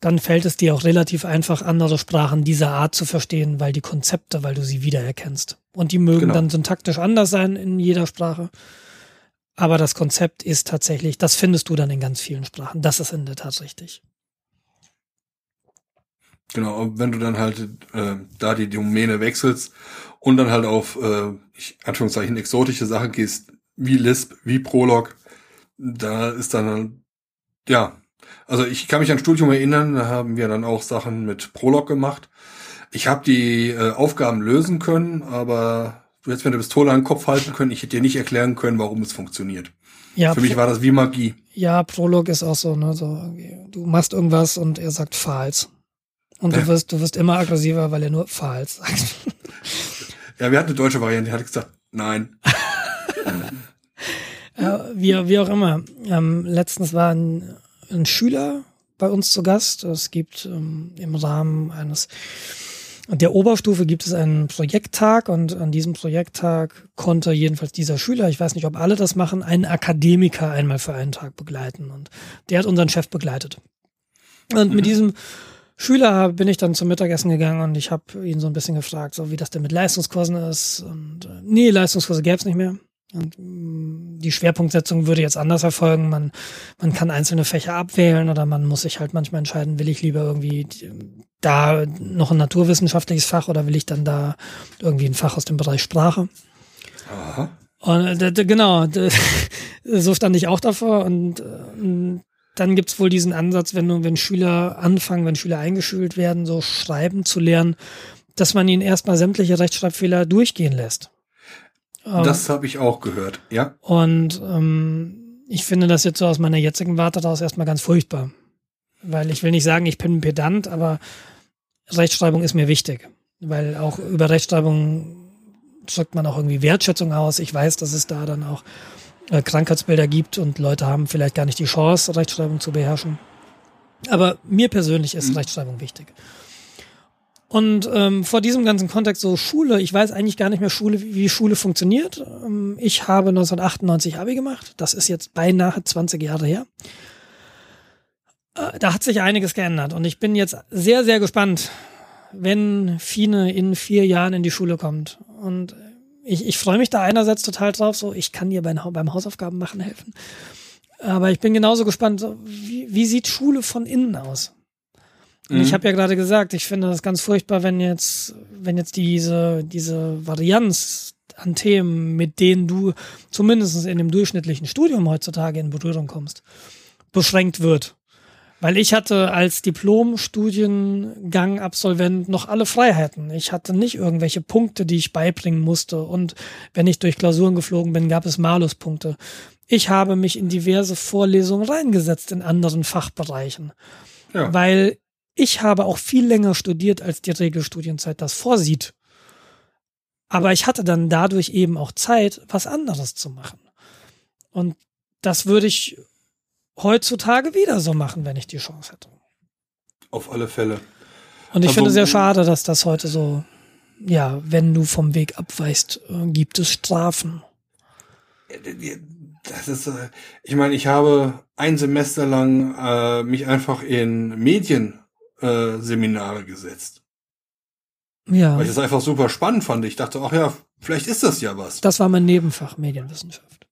dann fällt es dir auch relativ einfach, andere Sprachen dieser Art zu verstehen, weil die Konzepte, weil du sie wiedererkennst. Und die mögen genau. dann syntaktisch anders sein in jeder Sprache. Aber das Konzept ist tatsächlich, das findest du dann in ganz vielen Sprachen. Das ist in der Tat richtig. Genau, wenn du dann halt äh, da die Domäne wechselst und dann halt auf, äh, ich, Anführungszeichen, exotische Sachen gehst, wie Lisp, wie Prolog, da ist dann, ja, also ich kann mich an Studium erinnern, da haben wir dann auch Sachen mit Prolog gemacht. Ich habe die äh, Aufgaben lösen können, aber du hättest mir eine Pistole an den Kopf halten können, ich hätte dir nicht erklären können, warum es funktioniert. Ja, Für mich war das wie Magie. Ja, Prolog ist auch so, ne, so, du machst irgendwas und er sagt Fahls. Und du wirst, du wirst immer aggressiver, weil er nur Fahls sagt. Ja, wir hatten eine deutsche Variante, die hat gesagt, nein. ja, wie, wie auch immer. Ähm, letztens war ein, ein Schüler bei uns zu Gast. Es gibt ähm, im Rahmen eines der Oberstufe gibt es einen Projekttag und an diesem Projekttag konnte jedenfalls dieser Schüler, ich weiß nicht, ob alle das machen, einen Akademiker einmal für einen Tag begleiten und der hat unseren Chef begleitet. Und mhm. mit diesem Schüler bin ich dann zum Mittagessen gegangen und ich habe ihn so ein bisschen gefragt, so wie das denn mit Leistungskursen ist. Und äh, nee, Leistungskurse gäbe es nicht mehr. Und mm, die Schwerpunktsetzung würde jetzt anders erfolgen. Man, man kann einzelne Fächer abwählen oder man muss sich halt manchmal entscheiden, will ich lieber irgendwie da noch ein naturwissenschaftliches Fach oder will ich dann da irgendwie ein Fach aus dem Bereich Sprache? Aha. Und äh, genau, so stand ich auch davor und, und äh, dann gibt's wohl diesen Ansatz, wenn, wenn Schüler anfangen, wenn Schüler eingeschult werden, so schreiben zu lernen, dass man ihnen erstmal sämtliche Rechtschreibfehler durchgehen lässt. Das ähm, habe ich auch gehört, ja. Und ähm, ich finde das jetzt so aus meiner jetzigen Warte daraus erstmal ganz furchtbar. Weil ich will nicht sagen, ich bin Pedant, aber Rechtschreibung ist mir wichtig. Weil auch über Rechtschreibung drückt man auch irgendwie Wertschätzung aus. Ich weiß, dass es da dann auch äh, Krankheitsbilder gibt und Leute haben vielleicht gar nicht die Chance, Rechtschreibung zu beherrschen. Aber mir persönlich ist mhm. Rechtschreibung wichtig. Und ähm, vor diesem ganzen Kontext so Schule, ich weiß eigentlich gar nicht mehr Schule, wie Schule funktioniert. Ähm, ich habe 1998 Abi gemacht. Das ist jetzt beinahe 20 Jahre her. Äh, da hat sich einiges geändert und ich bin jetzt sehr, sehr gespannt, wenn Fine in vier Jahren in die Schule kommt. Und ich, ich freue mich da einerseits total drauf, so ich kann dir beim, beim Hausaufgaben machen helfen. Aber ich bin genauso gespannt, so, wie, wie sieht Schule von innen aus? Und mhm. ich habe ja gerade gesagt, ich finde das ganz furchtbar, wenn jetzt, wenn jetzt diese, diese Varianz an Themen, mit denen du zumindest in dem durchschnittlichen Studium heutzutage in Berührung kommst, beschränkt wird. Weil ich hatte als Diplom-Studiengang-Absolvent noch alle Freiheiten. Ich hatte nicht irgendwelche Punkte, die ich beibringen musste. Und wenn ich durch Klausuren geflogen bin, gab es Maluspunkte. Ich habe mich in diverse Vorlesungen reingesetzt in anderen Fachbereichen. Ja. Weil ich habe auch viel länger studiert, als die Regelstudienzeit das vorsieht. Aber ich hatte dann dadurch eben auch Zeit, was anderes zu machen. Und das würde ich heutzutage wieder so machen, wenn ich die Chance hätte. Auf alle Fälle. Und ich also, finde sehr schade, dass das heute so, ja, wenn du vom Weg abweichst, äh, gibt es Strafen. Das ist, äh, ich meine, ich habe ein Semester lang äh, mich einfach in Medien äh, gesetzt. Ja. Weil ich das einfach super spannend fand. Ich dachte, ach ja, vielleicht ist das ja was. Das war mein Nebenfach Medienwissenschaft.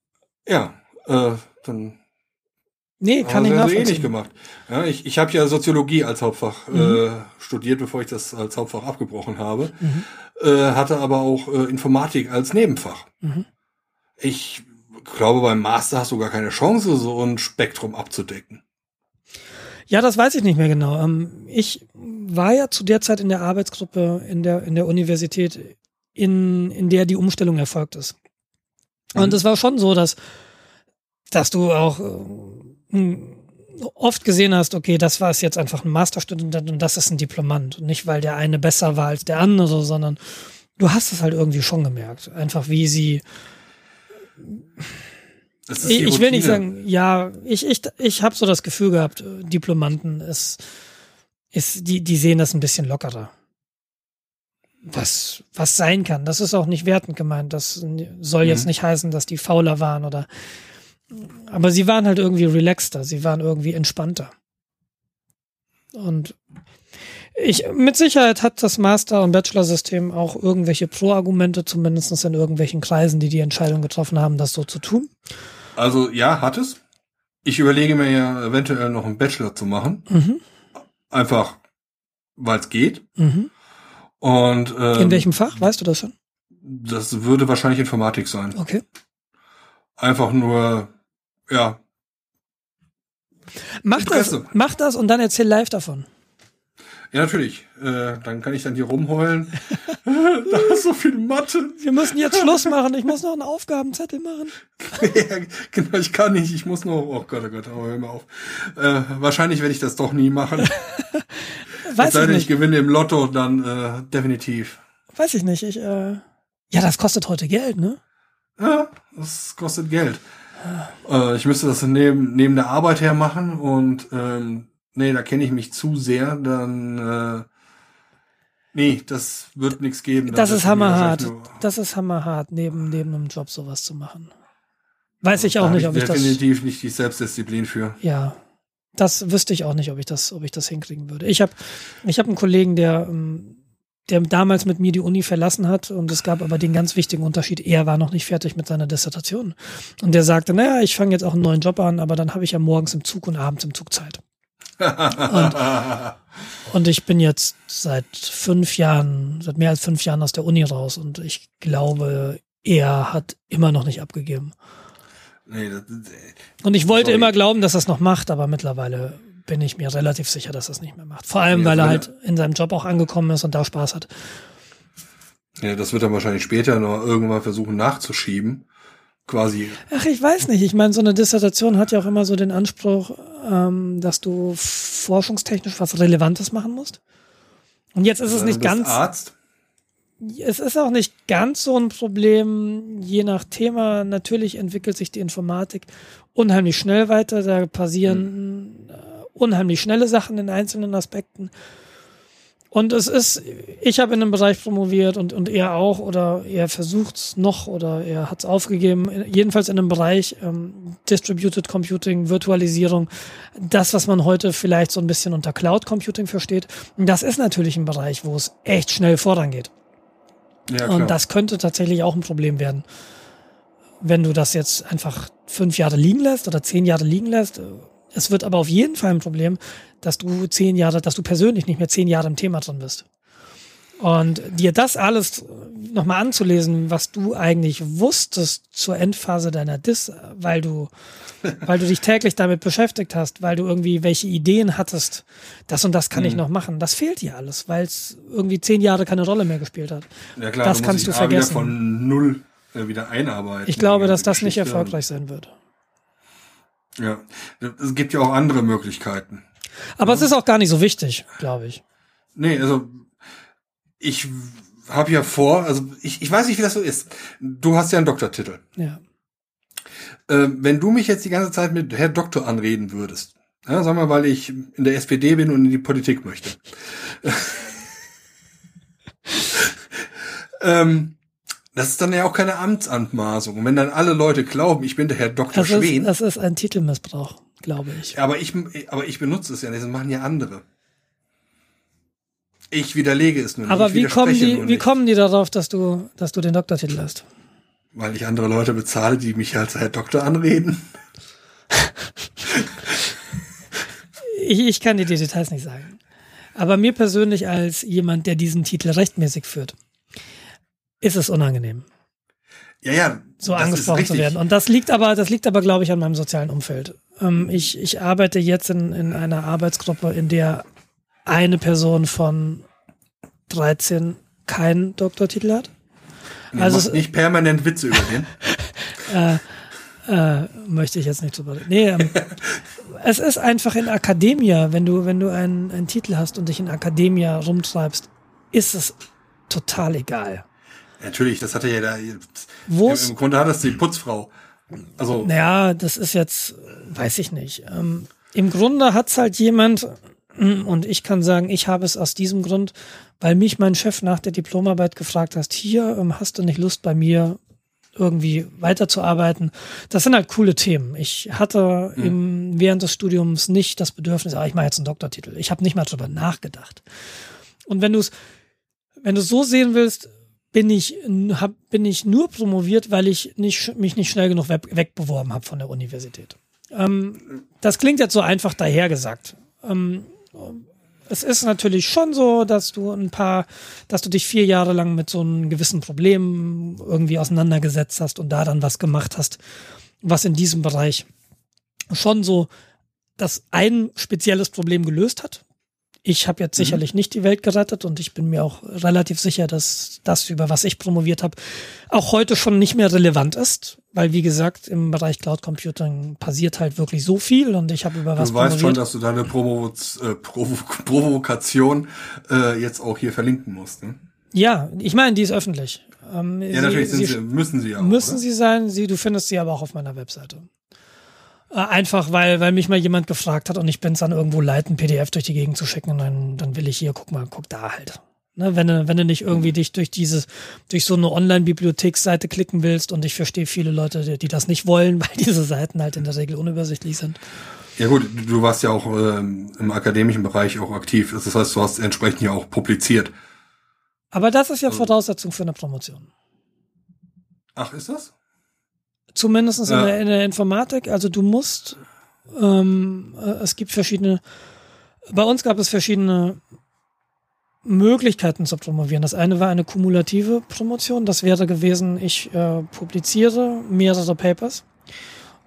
Ja, äh, dann Nee, kann ich so nachvollziehen. ähnlich gemacht. Ja, ich ich habe ja Soziologie als Hauptfach äh, studiert, bevor ich das als Hauptfach abgebrochen habe. Mhm. Äh, hatte aber auch äh, Informatik als Nebenfach. Mhm. Ich glaube, beim Master hast du gar keine Chance, so ein Spektrum abzudecken. Ja, das weiß ich nicht mehr genau. Ähm, Ich war ja zu der Zeit in der Arbeitsgruppe in der, in der Universität, in, in der die Umstellung erfolgt ist. Und Mhm. es war schon so, dass, dass du auch äh, oft gesehen hast, okay, das war es jetzt einfach ein Masterstudent und das ist ein Diplomant. Und nicht, weil der eine besser war als der andere, sondern du hast es halt irgendwie schon gemerkt. Einfach wie sie, ich, ich will nicht sagen, ja, ich, ich, ich habe so das Gefühl gehabt, Diplomanten ist, ist, die, die sehen das ein bisschen lockerer. Was, was sein kann. Das ist auch nicht wertend gemeint. Das soll jetzt Mhm. nicht heißen, dass die fauler waren oder, aber sie waren halt irgendwie relaxter. Sie waren irgendwie entspannter. Und ich, mit Sicherheit hat das Master- und Bachelor-System auch irgendwelche Pro-Argumente, zumindest in irgendwelchen Kreisen, die die Entscheidung getroffen haben, das so zu tun. Also ja, hat es. Ich überlege mir ja eventuell noch einen Bachelor zu machen. Mhm. Einfach, weil es geht. Mhm. Und ähm, In welchem Fach? Weißt du das schon? das würde wahrscheinlich Informatik sein. Okay. Einfach nur, ja, Mach das, mach das und dann erzähl live davon. ja natürlich. Äh, dann kann ich dann hier rumheulen. da ist so viel Mathe. Wir müssen jetzt Schluss machen. Ich muss noch einen Aufgabenzettel machen. ja, genau, ich kann nicht. Ich muss noch. Oh Gott, oh Gott, oh, hör mal auf. Äh, wahrscheinlich werde ich das doch nie machen. Es Weiß sei ich denn, ich nicht. gewinne im Lotto, dann äh, definitiv. Weiß ich nicht. Ich, äh, ja, das kostet heute Geld, ne? Ja, das kostet Geld. Äh, ich müsste das neben, neben der Arbeit her machen und ähm, nee, da kenne ich mich zu sehr, dann äh, nee, das wird nichts geben. Das ist hammerhart. Das ist hammerhart, neben, neben einem Job sowas zu machen. Weiß ich da auch hab nicht, ob ich das. definitiv nicht die Selbstdisziplin für. Ja, das wüsste ich auch nicht, ob ich das, ob ich das hinkriegen würde. Ich habe, ich habe einen Kollegen, der, ähm, der damals mit mir die Uni verlassen hat und es gab aber den ganz wichtigen Unterschied. Er war noch nicht fertig mit seiner Dissertation und der sagte, naja, ich fange jetzt auch einen neuen Job an, aber dann habe ich ja morgens im Zug und abends im Zug Zeit. Und ich bin jetzt seit fünf Jahren, seit mehr als fünf Jahren aus der Uni raus und ich glaube, er hat immer noch nicht abgegeben. nee, das, Und ich wollte Sorry. immer glauben, dass er es noch macht, aber mittlerweile bin ich mir relativ sicher, dass er es nicht mehr macht. Vor allem, Ja, weil er halt in seinem Job auch angekommen ist und da Spaß hat. ja, das wird er wahrscheinlich später noch irgendwann versuchen nachzuschieben. Quasi. Ach, ich weiß nicht. Ich meine, so eine Dissertation hat ja auch immer so den Anspruch, ähm, dass du forschungstechnisch was Relevantes machen musst. Und jetzt ist es nicht ganz, Arzt. es ist auch nicht ganz so ein Problem, je nach Thema. Natürlich entwickelt sich die Informatik unheimlich schnell weiter. Da passieren äh, unheimlich schnelle Sachen in einzelnen Aspekten. Und es ist, ich habe in einem Bereich promoviert und, und er auch, oder er versucht es noch oder er hat es aufgegeben, jedenfalls in einem Bereich ähm, Distributed Computing, Virtualisierung, das, was man heute vielleicht so ein bisschen unter Cloud Computing versteht. Und das ist natürlich ein Bereich, wo es echt schnell vorangeht. Ja, klar. Und das könnte tatsächlich auch ein Problem werden. Wenn du das jetzt einfach fünf Jahre liegen lässt oder zehn Jahre liegen lässt. Es wird aber auf jeden Fall ein Problem, dass du zehn Jahre, dass du persönlich nicht mehr zehn Jahre im Thema drin bist. Und dir das alles nochmal anzulesen, was du eigentlich wusstest zur Endphase deiner Dis, weil du, weil du dich täglich damit beschäftigt hast, weil du irgendwie welche Ideen hattest, das und das kann ich Mhm. noch machen. Das fehlt dir alles, weil es irgendwie zehn Jahre keine Rolle mehr gespielt hat. ja, klar, das du kannst du wieder vergessen. von null äh, wieder einarbeiten. Ich glaube, dass das nicht Geschichte. erfolgreich sein wird. Ja, es gibt ja auch andere Möglichkeiten. Aber es ist auch gar nicht so wichtig, glaube ich. Nee, also ich habe ja vor, also ich, ich weiß nicht, wie das so ist. Du hast ja einen Doktortitel. Ja. Äh, wenn du mich jetzt die ganze Zeit mit Herr Doktor anreden würdest, ja, sag mal, weil ich in der SPD bin und in die Politik möchte. ähm, das ist dann ja auch keine Amtsanmaßung. Und wenn dann alle Leute glauben, ich bin der Herr Dr. Das ist, Schwen, das ist ein Titelmissbrauch, glaube ich. aber ich, aber ich benutze es ja nicht, das machen ja andere. Ich widerlege es nur nicht. Aber wie kommen die, wie kommen die darauf, dass du, dass du den Doktortitel hast? Weil ich andere Leute bezahle, die mich als Herr Doktor anreden. ich, ich kann dir die Details nicht sagen. Aber mir persönlich als jemand, der diesen Titel rechtmäßig führt, ist es unangenehm. Ja, ja. So angesprochen zu werden. Und das liegt aber, das liegt aber, glaube ich, an meinem sozialen Umfeld. Ähm, ich, ich arbeite jetzt in, in einer Arbeitsgruppe, in der eine Person von 13 keinen Doktortitel hat. Nee, also nicht permanent Witze über den. äh, äh, möchte ich jetzt nicht drüber reden. Nee, ähm, es ist einfach in Akademia, wenn du, wenn du einen, einen Titel hast und dich in Akademia rumtreibst, ist es total egal. Natürlich, das hatte ja da. Wo's, Im Grunde hat das die Putzfrau. Also. Naja, das ist jetzt, weiß ich nicht. Ähm, Im Grunde hat's halt jemand, mm, und ich kann sagen, ich habe es aus diesem Grund, weil mich mein Chef nach der Diplomarbeit gefragt hat, hier ähm, hast du nicht Lust bei mir irgendwie weiterzuarbeiten. Das sind halt coole Themen. Ich hatte mhm. im, während des Studiums nicht das Bedürfnis, ah, ich mache jetzt einen Doktortitel. Ich habe nicht mal drüber nachgedacht. Und wenn du es, wenn du so sehen willst, bin ich, hab, bin ich nur promoviert, weil ich nicht, mich nicht schnell genug weg, wegbeworben habe von der Universität. Ähm, das klingt jetzt so einfach dahergesagt. Ähm, es ist natürlich schon so, dass du ein paar, dass du dich vier Jahre lang mit so einem gewissen Problem irgendwie auseinandergesetzt hast und da dann was gemacht hast, was in diesem Bereich schon so das ein spezielles Problem gelöst hat. Ich habe jetzt mhm. sicherlich nicht die Welt gerettet und ich bin mir auch relativ sicher, dass das, über was ich promoviert habe, auch heute schon nicht mehr relevant ist, weil wie gesagt, im Bereich Cloud Computing passiert halt wirklich so viel und ich habe über was Du weißt schon, dass du deine Provo äh, Provo Provokation äh, jetzt auch hier verlinken musst. Ne? Ja, ich meine, die ist öffentlich. Ähm, ja, sie, natürlich sie, sie, müssen sie auch. Müssen oder? sie sein, sie, du findest sie aber auch auf meiner Webseite. Äh, einfach, weil, weil mich mal jemand gefragt hat und ich bin es dann irgendwo leid, ein PDF durch die Gegend zu schicken und dann, dann will ich hier, guck mal, guck da halt. Ne, wenn du, wenn du nicht irgendwie dich durch dieses, durch so eine Online-Bibliotheksseite klicken willst und ich verstehe viele Leute, die, die, das nicht wollen, weil diese Seiten halt in der Regel unübersichtlich sind. Ja gut, du warst ja auch ähm, im akademischen Bereich auch aktiv. Das heißt, du hast entsprechend ja auch publiziert. Aber das ist ja also Voraussetzung für eine Promotion. Ach, ist das? Zumindest ja. in, der, in, der, Informatik. Also du musst, ähm, äh, es gibt verschiedene, bei uns gab es verschiedene Möglichkeiten zu promovieren. Das eine war eine kumulative Promotion. Das wäre gewesen, ich äh, publiziere mehrere Papers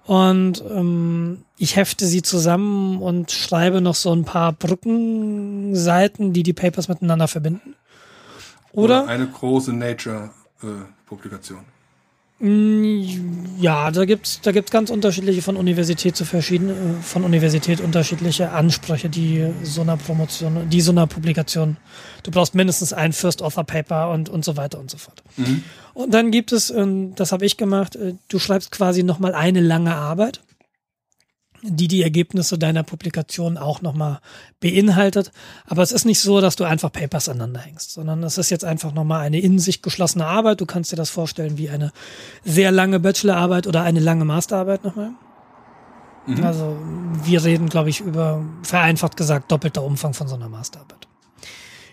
und ähm, ich hefte sie zusammen und schreibe noch so ein paar Brückenseiten, die die Papers miteinander verbinden. Oder, Oder eine große Nature-Publikation. Äh, ja, da gibt's da gibt's ganz unterschiedliche von Universität zu verschiedenen, äh, von Universität unterschiedliche Ansprüche, die so einer Promotion, die so einer Publikation. Du brauchst mindestens ein First Author Paper und, und so weiter und so fort. Mhm. Und dann gibt es, ähm, das habe ich gemacht, äh, du schreibst quasi nochmal eine lange Arbeit die die Ergebnisse deiner Publikation auch nochmal beinhaltet. Aber es ist nicht so, dass du einfach Papers aneinander hängst, sondern es ist jetzt einfach nochmal eine in sich geschlossene Arbeit. Du kannst dir das vorstellen wie eine sehr lange Bachelorarbeit oder eine lange Masterarbeit nochmal. Mhm. Also wir reden, glaube ich, über, vereinfacht gesagt, doppelter Umfang von so einer Masterarbeit.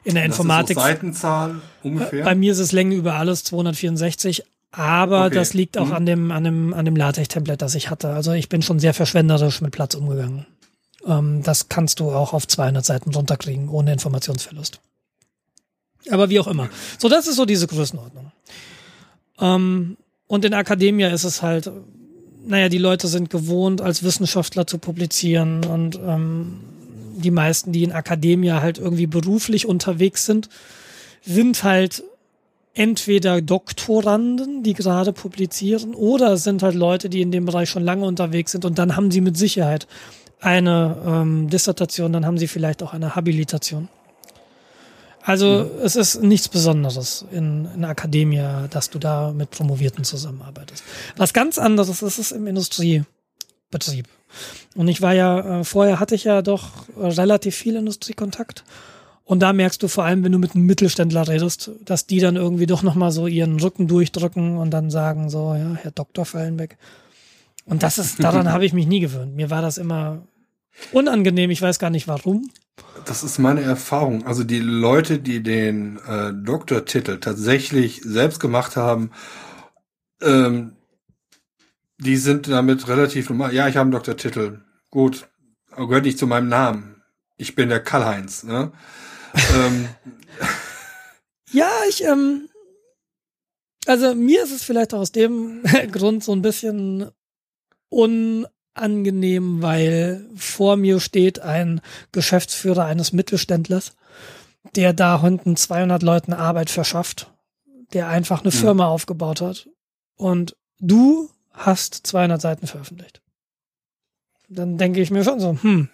In der das Informatik. Ist so Seitenzahl ungefähr? Bei mir ist es Länge über alles 264, aber okay. das liegt auch mhm. an dem, an dem, an dem LaTeX-Template, das ich hatte. Also ich bin schon sehr verschwenderisch mit Platz umgegangen. Ähm, das kannst du auch auf 200 Seiten runterkriegen, ohne Informationsverlust. Aber wie auch immer. So, das ist so diese Größenordnung. Ähm, und in Akademia ist es halt, naja, die Leute sind gewohnt, als Wissenschaftler zu publizieren und ähm, die meisten, die in Akademia halt irgendwie beruflich unterwegs sind, sind halt entweder Doktoranden, die gerade publizieren, oder es sind halt Leute, die in dem Bereich schon lange unterwegs sind und dann haben sie mit Sicherheit eine ähm, Dissertation, dann haben sie vielleicht auch eine Habilitation. Also mhm. es ist nichts Besonderes in, in Akademia, dass du da mit Promovierten zusammenarbeitest. Was ganz anderes ist es im Industriebetrieb. Und ich war ja, äh, vorher hatte ich ja doch relativ viel Industriekontakt und da merkst du vor allem, wenn du mit einem Mittelständler redest, dass die dann irgendwie doch nochmal so ihren Rücken durchdrücken und dann sagen so, ja, Herr Dr. Fallenbeck. Und das ist, daran habe ich mich nie gewöhnt. Mir war das immer unangenehm. Ich weiß gar nicht warum. Das ist meine Erfahrung. Also die Leute, die den äh, Doktortitel tatsächlich selbst gemacht haben, ähm, die sind damit relativ normal. Ja, ich habe einen Doktortitel. Gut, gehört nicht zu meinem Namen. Ich bin der Karl-Heinz. Ne? Ähm, ja, ich, ähm, also mir ist es vielleicht auch aus dem Grund so ein bisschen unangenehm, weil vor mir steht ein Geschäftsführer eines Mittelständlers, der da unten 200 Leuten Arbeit verschafft, der einfach eine Firma ja. aufgebaut hat. Und du hast 200 Seiten veröffentlicht. Dann denke ich mir schon so, hm,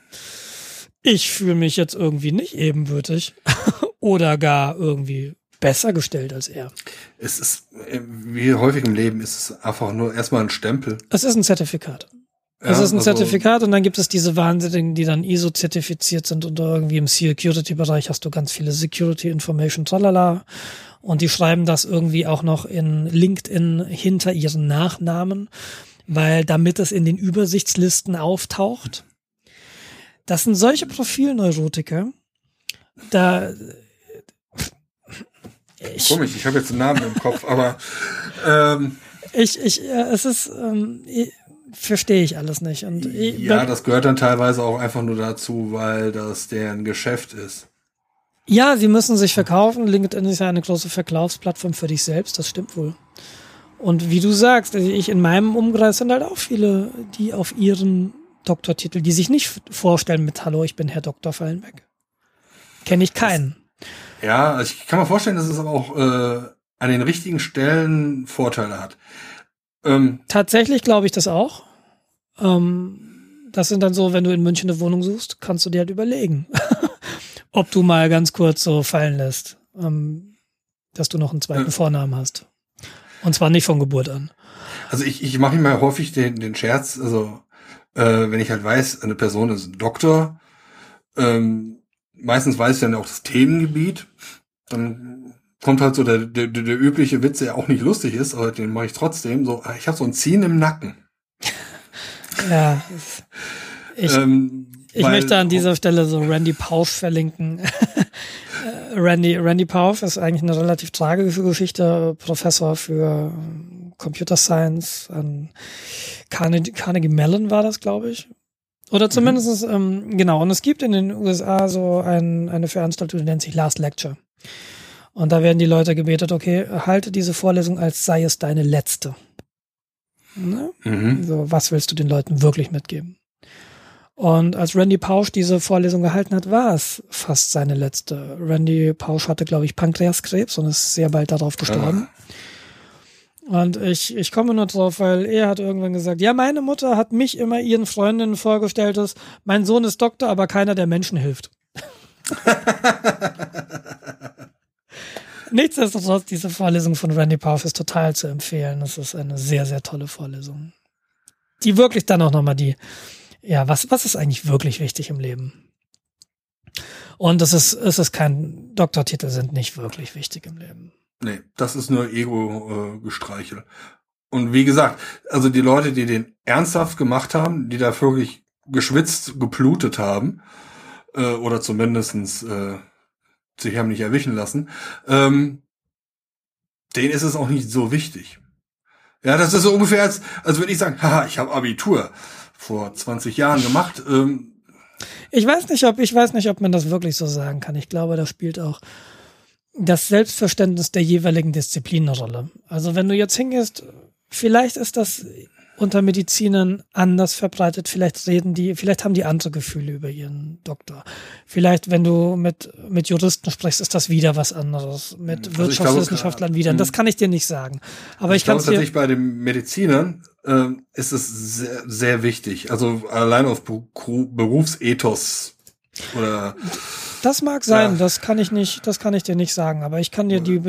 ich fühle mich jetzt irgendwie nicht ebenbürtig oder gar irgendwie besser gestellt als er. Es ist, wie häufig im Leben, ist es einfach nur erstmal ein Stempel. Es ist ein Zertifikat. Ja, es ist ein also Zertifikat und dann gibt es diese Wahnsinnigen, die dann ISO-zertifiziert sind und irgendwie im Security-Bereich hast du ganz viele Security Information, tralala. Und die schreiben das irgendwie auch noch in LinkedIn hinter ihren Nachnamen, weil damit es in den Übersichtslisten auftaucht. Das sind solche Profilneurotiker. Da ich, Komisch, ich habe jetzt einen Namen im Kopf, aber ähm, ich, ich, äh, es ist, ähm, verstehe ich alles nicht. Und ich, ja, das gehört dann teilweise auch einfach nur dazu, weil das deren Geschäft ist. Ja, sie müssen sich verkaufen. LinkedIn ist ja eine große Verkaufsplattform für dich selbst, das stimmt wohl. Und wie du sagst, also ich in meinem Umkreis sind halt auch viele, die auf ihren Doktortitel, die sich nicht vorstellen mit Hallo, ich bin Herr Doktor, fallen weg. Kenne ich keinen. Ja, also ich kann mir vorstellen, dass es aber auch äh, an den richtigen Stellen Vorteile hat. Ähm, Tatsächlich glaube ich das auch. Ähm, das sind dann so, wenn du in München eine Wohnung suchst, kannst du dir halt überlegen, ob du mal ganz kurz so fallen lässt, ähm, dass du noch einen zweiten äh, Vornamen hast. Und zwar nicht von Geburt an. Also ich, ich mache immer häufig den, den Scherz, also äh, wenn ich halt weiß, eine Person ist Doktor, ähm, meistens weiß ich dann auch das Themengebiet. Dann kommt halt so der, der, der übliche Witz, der auch nicht lustig ist, aber den mache ich trotzdem. So, ich habe so ein Ziehen im Nacken. ja. Ich, ähm, ich weil, möchte an dieser Stelle so Randy Pausch verlinken. Randy, Randy Pauf ist eigentlich eine relativ tragische Geschichte, Professor für Computer Science an Carnegie, Carnegie Mellon war das, glaube ich. Oder zumindest, mhm. ähm, genau, und es gibt in den USA so ein, eine Veranstaltung, die nennt sich Last Lecture. Und da werden die Leute gebetet, okay, halte diese Vorlesung, als sei es deine letzte. Ne? Mhm. So, was willst du den Leuten wirklich mitgeben? Und als Randy Pausch diese Vorlesung gehalten hat, war es fast seine letzte. Randy Pausch hatte, glaube ich, Pankreaskrebs und ist sehr bald darauf gestorben. Ah. Und ich, ich komme nur drauf, weil er hat irgendwann gesagt, ja, meine Mutter hat mich immer ihren Freundinnen vorgestellt, dass mein Sohn ist Doktor, aber keiner der Menschen hilft. Nichtsdestotrotz, diese Vorlesung von Randy Pauf ist total zu empfehlen. Das ist eine sehr, sehr tolle Vorlesung. Die wirklich dann auch nochmal die, ja, was, was ist eigentlich wirklich wichtig im Leben? Und es ist, es ist kein, Doktortitel sind nicht wirklich wichtig im Leben. Nee, das ist nur Ego-Gestreichel. Äh, und wie gesagt, also die Leute, die den ernsthaft gemacht haben, die da wirklich geschwitzt, geblutet haben, äh, oder zumindestens äh, sich haben nicht erwischen lassen, ähm, denen ist es auch nicht so wichtig. Ja, das ist so ungefähr, als, als würde ich sagen, haha, ich habe Abitur vor 20 Jahren gemacht. Ähm, ich weiß nicht, ob ich weiß nicht, ob man das wirklich so sagen kann. Ich glaube, da spielt auch das Selbstverständnis der jeweiligen Disziplin eine Rolle. Also wenn du jetzt hingehst, vielleicht ist das unter Medizinern anders verbreitet. Vielleicht reden die, vielleicht haben die andere Gefühle über ihren Doktor. Vielleicht, wenn du mit, mit Juristen sprichst, ist das wieder was anderes. Mit also Wirtschaftswissenschaftlern glaube, wieder. Das kann ich dir nicht sagen. Aber ich, ich kann es tatsächlich bei den Medizinern äh, ist es sehr, sehr wichtig. Also allein auf Berufsethos oder das mag sein, ja. das kann ich nicht, das kann ich dir nicht sagen, aber ich kann dir die,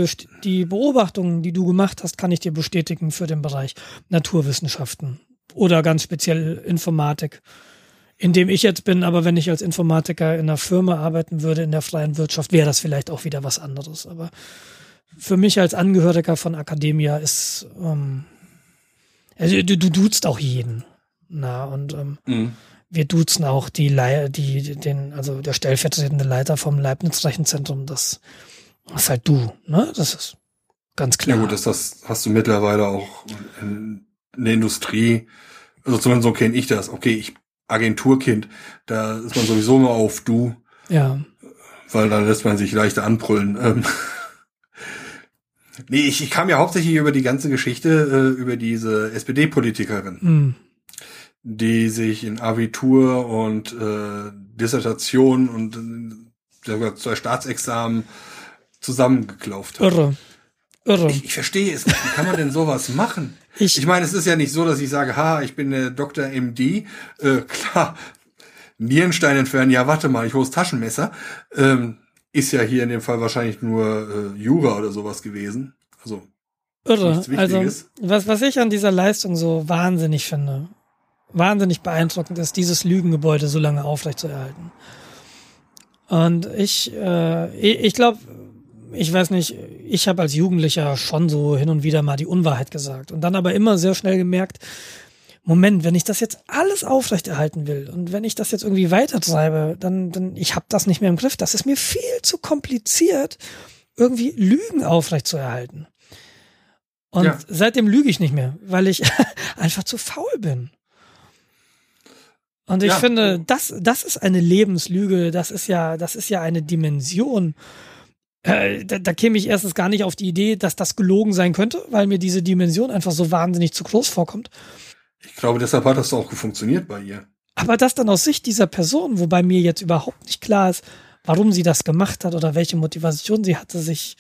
die Beobachtungen, die du gemacht hast, kann ich dir bestätigen für den Bereich Naturwissenschaften oder ganz speziell Informatik. In dem ich jetzt bin, aber wenn ich als Informatiker in einer Firma arbeiten würde, in der freien Wirtschaft, wäre das vielleicht auch wieder was anderes. Aber für mich als Angehöriger von Academia ist, ähm, also du, du duzt auch jeden. Na, und ähm, mhm wir duzen auch die, Lei die den, also der stellvertretende Leiter vom Leibniz-Rechenzentrum, das, das ist halt du, ne? Das ist ganz klar. Ja gut, das, das hast du mittlerweile auch in, in der Industrie, also zumindest so kenne ich das. Okay, ich Agenturkind, da ist man sowieso immer auf du. Ja. Weil da lässt man sich leichter anbrüllen. Ähm, nee, ich, ich kam ja hauptsächlich über die ganze Geschichte, äh, über diese SPD-Politikerin. Hm die sich in Abitur und äh, Dissertation und äh, zwei Staatsexamen zusammengeklauft hat. Irre. Irre. Ich, ich verstehe es nicht. Wie kann man denn sowas machen? Ich, Ich meine, es ist ja nicht so, dass ich sage, ha, ich bin der Dr. MD. Äh, klar, Nierenstein entfernen, ja, warte mal, ich hole das Taschenmesser. Ähm, ist ja hier in dem Fall wahrscheinlich nur äh, Jura oder sowas gewesen. Also irre. Also, was, was ich an dieser Leistung so wahnsinnig finde, wahnsinnig beeindruckend ist, dieses Lügengebäude so lange aufrechtzuerhalten. Und ich, äh, ich, glaube, ich weiß nicht, ich habe als Jugendlicher schon so hin und wieder mal die Unwahrheit gesagt und dann aber immer sehr schnell gemerkt, Moment, wenn ich das jetzt alles aufrechterhalten will und wenn ich das jetzt irgendwie weitertreibe, dann, dann ich habe das nicht mehr im Griff. Das ist mir viel zu kompliziert, irgendwie Lügen aufrechtzuerhalten. Und Ja. seitdem lüge ich nicht mehr, weil ich einfach zu faul bin. Und ich Ja. finde, das, das ist eine Lebenslüge. Das ist ja, das ist ja eine Dimension. Äh, da, da käme ich erstens gar nicht auf die Idee, dass das gelogen sein könnte, weil mir diese Dimension einfach so wahnsinnig zu groß vorkommt. Ich glaube, deshalb hat das auch funktioniert bei ihr. Aber das dann aus Sicht dieser Person, wobei mir jetzt überhaupt nicht klar ist, warum sie das gemacht hat oder welche Motivation sie hatte, sich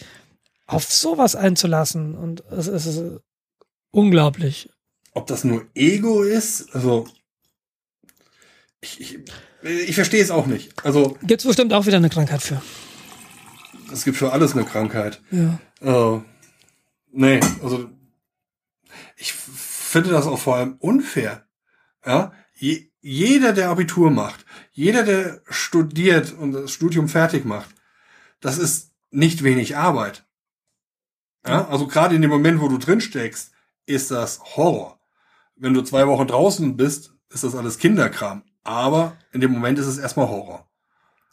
auf sowas einzulassen. Und es ist unglaublich. Ob das nur Ego ist, also ich, ich, ich verstehe es auch nicht. Also Gibt's bestimmt auch wieder eine Krankheit für. es gibt für alles eine Krankheit. Ja. Äh, nee, also ich finde das auch vor allem unfair. Ja, Je, jeder, der Abitur macht, jeder, der studiert und das Studium fertig macht, das ist nicht wenig Arbeit. Ja, also gerade in dem Moment, wo du drin steckst, ist das Horror. Wenn du zwei Wochen draußen bist, ist das alles Kinderkram. Aber in dem Moment ist es erstmal Horror.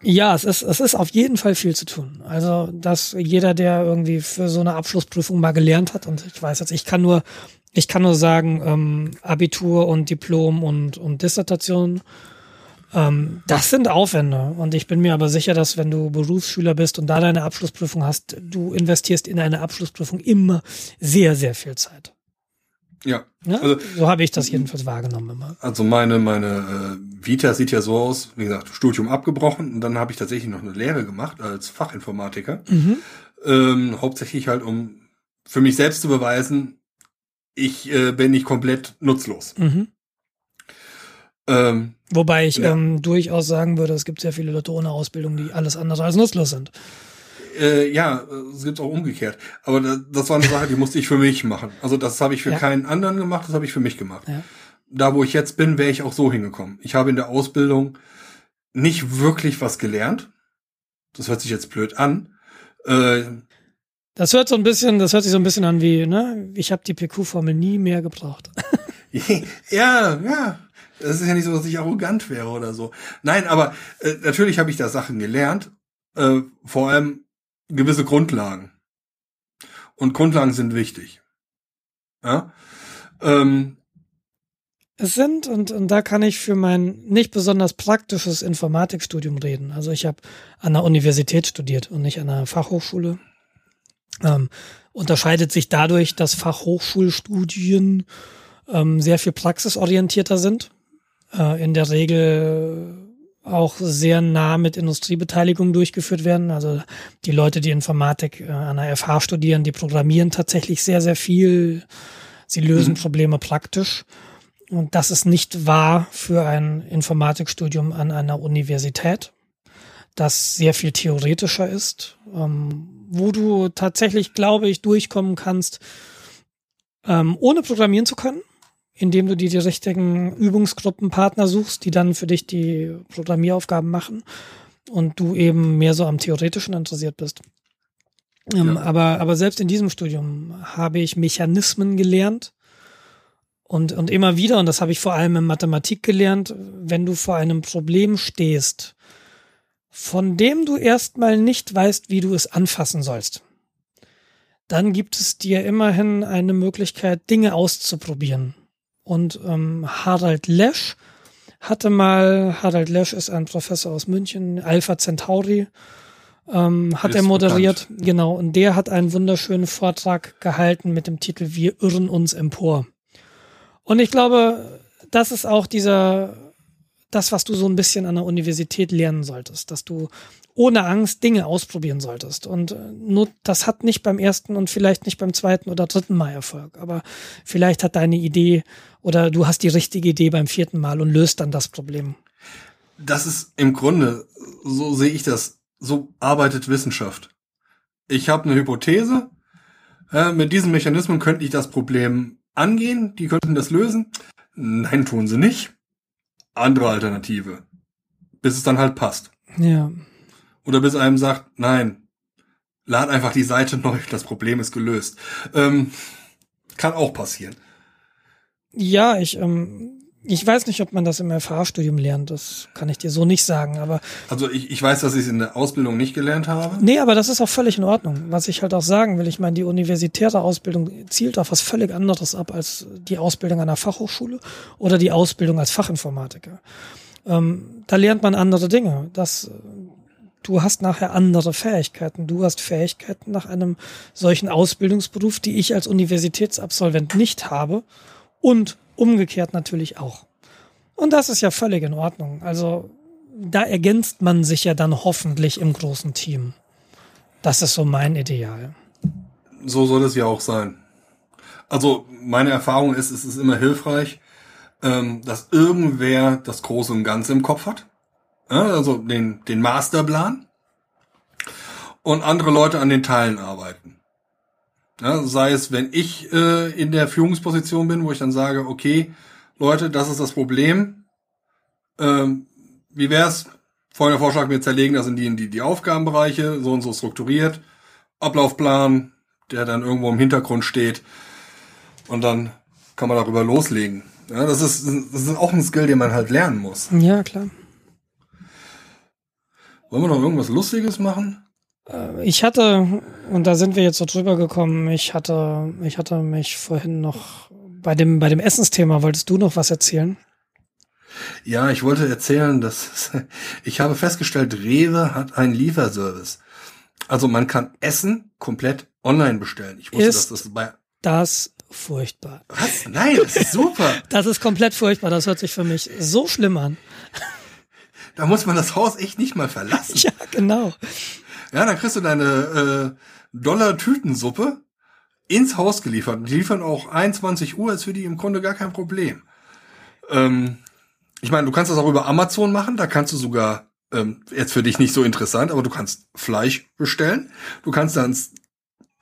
Ja, es ist, es ist auf jeden Fall viel zu tun. Also, dass jeder, der irgendwie für so eine Abschlussprüfung mal gelernt hat, und ich weiß jetzt, ich kann nur, ich kann nur sagen, ähm, Abitur und Diplom und, und Dissertation, ähm, das sind Aufwände. Und ich bin mir aber sicher, dass wenn du Berufsschüler bist und da deine Abschlussprüfung hast, du investierst in eine Abschlussprüfung immer sehr, sehr viel Zeit. Ja. Ja? Also so habe ich das jedenfalls wahrgenommen immer. Also meine, meine äh, Vita sieht ja so aus, wie gesagt, Studium abgebrochen und dann habe ich tatsächlich noch eine Lehre gemacht als Fachinformatiker. Mhm. Ähm, hauptsächlich halt, um für mich selbst zu beweisen, ich äh, bin nicht komplett nutzlos. Mhm. Ähm, Wobei ich Ja. ähm, durchaus sagen würde, es gibt sehr viele Leute ohne Ausbildung, die alles andere als nutzlos sind. Äh, ja, es gibt auch umgekehrt. Aber das, das war eine Sache, die musste ich für mich machen. Also das habe ich für Ja. keinen anderen gemacht, das habe ich für mich gemacht. Ja. Da, wo ich jetzt bin, wäre ich auch so hingekommen. Ich habe in der Ausbildung nicht wirklich was gelernt. Das hört sich jetzt blöd an. Äh, Das hört so ein bisschen, das hört sich so ein bisschen an wie, ne, ich habe die PQ-Formel nie mehr gebraucht. ja, ja. Das ist ja nicht so, dass ich arrogant wäre oder so. Nein, aber äh, natürlich habe ich da Sachen gelernt. Äh, vor allem gewisse Grundlagen. Und Grundlagen sind wichtig. Ja. Ähm, Es sind, und, und da kann ich für mein nicht besonders praktisches Informatikstudium reden. Also ich habe an der Universität studiert und nicht an einer Fachhochschule. Ähm, unterscheidet sich dadurch, dass Fachhochschulstudien ähm, sehr viel praxisorientierter sind. Äh, in der Regel auch sehr nah mit Industriebeteiligung durchgeführt werden. Also die Leute, die Informatik äh, an der FH studieren, die programmieren tatsächlich sehr, sehr viel. Sie lösen Mhm. Probleme praktisch. Und das ist nicht wahr für ein Informatikstudium an einer Universität, das sehr viel theoretischer ist, ähm, wo du tatsächlich, glaube ich, durchkommen kannst, ähm, ohne programmieren zu können, indem du dir die richtigen Übungsgruppenpartner suchst, die dann für dich die Programmieraufgaben machen und du eben mehr so am Theoretischen interessiert bist. Ähm, Ja. aber, aber selbst in diesem Studium habe ich Mechanismen gelernt, Und, und immer wieder, und das habe ich vor allem in Mathematik gelernt, wenn du vor einem Problem stehst, von dem du erstmal nicht weißt, wie du es anfassen sollst, dann gibt es dir immerhin eine Möglichkeit, Dinge auszuprobieren. Und ähm, Harald Lesch hatte mal, Harald Lesch ist ein Professor aus München, Alpha Centauri, ähm, hat er moderiert, bekannt. genau, und der hat einen wunderschönen Vortrag gehalten mit dem Titel Wir irren uns empor. Und ich glaube, das ist auch dieser, das, was du so ein bisschen an der Universität lernen solltest, dass du ohne Angst Dinge ausprobieren solltest. Und äh, nur, das hat nicht beim ersten und vielleicht nicht beim zweiten oder dritten Mal Erfolg. Aber vielleicht hat deine Idee oder du hast die richtige Idee beim vierten Mal und löst dann das Problem. Das ist im Grunde, so sehe ich das, so arbeitet Wissenschaft. Ich habe eine Hypothese, äh, mit diesen Mechanismen könnte ich das Problem angehen, die könnten das lösen. Nein, tun sie nicht. Andere Alternative. Bis es dann halt passt. Ja. Oder bis einem sagt, nein, lad einfach die Seite neu, das Problem ist gelöst. Ähm, kann auch passieren. Ja, ich, ähm, ich weiß nicht, ob man das im FH-Studium lernt. Das kann ich dir so nicht sagen, aber. Also ich, ich weiß, dass ich es in der Ausbildung nicht gelernt habe. Nee, aber das ist auch völlig in Ordnung. Was ich halt auch sagen will, ich meine, die universitäre Ausbildung zielt auf was völlig anderes ab als die Ausbildung an der Fachhochschule oder die Ausbildung als Fachinformatiker. Ähm, da lernt man andere Dinge. Das, du hast nachher andere Fähigkeiten. Du hast Fähigkeiten nach einem solchen Ausbildungsberuf, die ich als Universitätsabsolvent nicht habe und umgekehrt natürlich auch. Und das ist ja völlig in Ordnung. Also da ergänzt man sich ja dann hoffentlich im großen Team. Das ist so mein Ideal. So soll es ja auch sein. Also meine Erfahrung ist, es ist immer hilfreich, ähm, dass irgendwer das Große und Ganze im Kopf hat. also den, den Masterplan. Und andere Leute an den Teilen arbeiten. Ja, sei es, wenn ich äh, in der Führungsposition bin, wo ich dann sage, okay, Leute, das ist das Problem. Ähm, wie wär's? Folgender Vorschlag, wir zerlegen das in die, in die, die Aufgabenbereiche, so und so strukturiert. Ablaufplan, der dann irgendwo im Hintergrund steht. Und dann kann man darüber loslegen. Ja, das ist, das ist auch ein Skill, den man halt lernen muss. Ja, klar. Wollen wir noch irgendwas Lustiges machen? Äh, ich hatte, und da sind wir jetzt so drüber gekommen, ich hatte, ich hatte mich vorhin noch bei dem, bei dem Essensthema, wolltest du noch was erzählen? Ja, ich wollte erzählen, dass ich habe festgestellt, Rewe hat einen Lieferservice. Also man kann Essen komplett online bestellen. Ich wusste, ist dass das bei das furchtbar. Was? Nein, das ist super. das ist komplett furchtbar. Das hört sich für mich so schlimm an. Da muss man das Haus echt nicht mal verlassen. Ja, genau. Ja, dann kriegst du deine äh, Dollar-Tütensuppe ins Haus geliefert. Die liefern auch 21 Uhr, ist für die im Grunde gar kein Problem. Ähm, ich meine, du kannst das auch über Amazon machen, da kannst du sogar, ähm, jetzt für dich nicht so interessant, aber du kannst Fleisch bestellen. Du kannst dann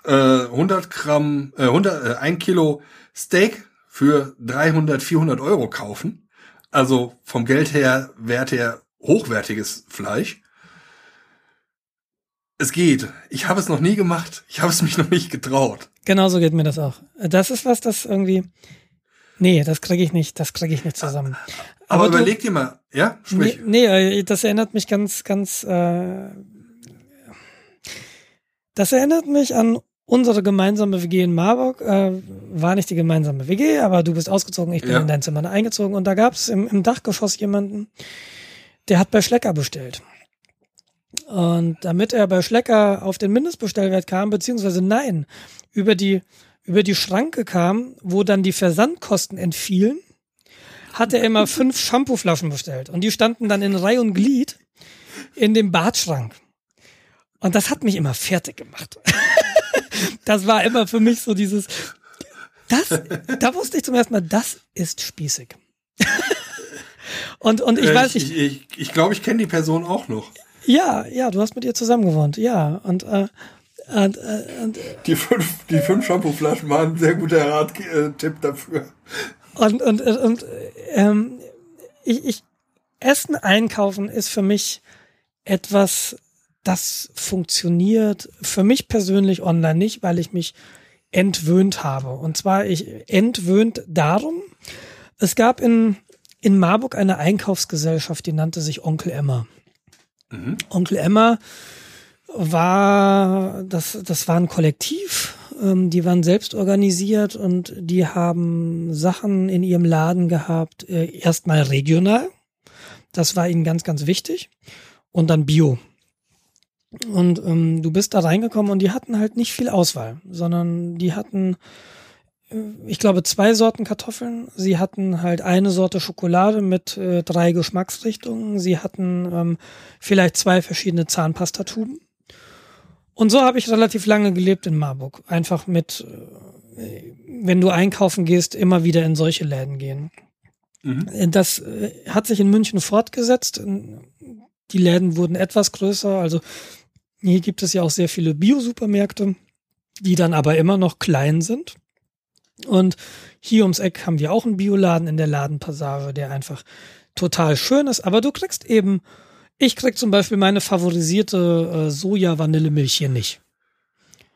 äh, 100 Gramm, äh, 100, äh, 1 Kilo Steak für 300, 400 Euro kaufen. Also vom Geld her, Wert her hochwertiges Fleisch es geht. Ich habe es noch nie gemacht. Ich habe es mich noch nicht getraut. Genauso geht mir das auch. Das ist was, das irgendwie. Nee, das kriege ich nicht, das kriege ich nicht zusammen. Aber, Aber überleg dir mal, ja? Sprich. Nee, nee, äh, das erinnert mich ganz, ganz äh, das erinnert mich an unsere gemeinsame WG in Marburg. Äh, war nicht die gemeinsame WG, aber du bist ausgezogen, ich bin ja. in dein Zimmer eingezogen und da gab es im, im Dachgeschoss jemanden, der hat bei Schlecker bestellt. Und damit er bei Schlecker auf den Mindestbestellwert kam, beziehungsweise nein, über die, über die Schranke kam, wo dann die Versandkosten entfielen, hat er immer fünf Shampooflaschen bestellt. Und die standen dann in Reihe und Glied in dem Badschrank. Und das hat mich immer fertig gemacht. das war immer für mich so dieses, das, da wusste ich zum ersten Mal, das ist spießig. und, und ich äh, weiß nicht. Ich, ich, ich glaube, ich kenne die Person auch noch. Ja, ja, du hast mit ihr zusammen gewohnt, ja. Und, äh, und, äh, und die fünf, die fünf Shampooflaschen waren ein sehr guter Rat, äh, Tipp dafür. Und, und, und ähm, ich, ich, Essen einkaufen ist für mich etwas, das funktioniert für mich persönlich online nicht, weil ich mich entwöhnt habe. Und zwar ich entwöhnt darum, Es gab in, in Marburg eine Einkaufsgesellschaft, die nannte sich Onkel Emma. Mhm. Onkel Emma war, das, das war ein Kollektiv, ähm, die waren selbst organisiert und die haben Sachen in ihrem Laden gehabt, äh, erstmal regional, das war ihnen ganz, ganz wichtig, und dann Bio. Und ähm, du bist da reingekommen und die hatten halt nicht viel Auswahl, sondern die hatten, ich glaube, zwei Sorten Kartoffeln. Sie hatten halt eine Sorte Schokolade mit äh, drei Geschmacksrichtungen. Sie hatten ähm, vielleicht zwei verschiedene Zahnpastatuben. Und so habe ich relativ lange gelebt in Marburg. Einfach mit, äh, wenn du einkaufen gehst, immer wieder in solche Läden gehen. Mhm. Äh, das äh, hat sich in München fortgesetzt. Die Läden wurden etwas größer. Also hier gibt es ja auch sehr viele Bio-Supermärkte, die dann aber immer noch klein sind. Und hier ums Eck haben wir auch einen Bioladen in der Ladenpassage, der einfach total schön ist. Aber du kriegst eben, ich krieg zum Beispiel meine favorisierte äh, Soja-Vanillemilch hier nicht.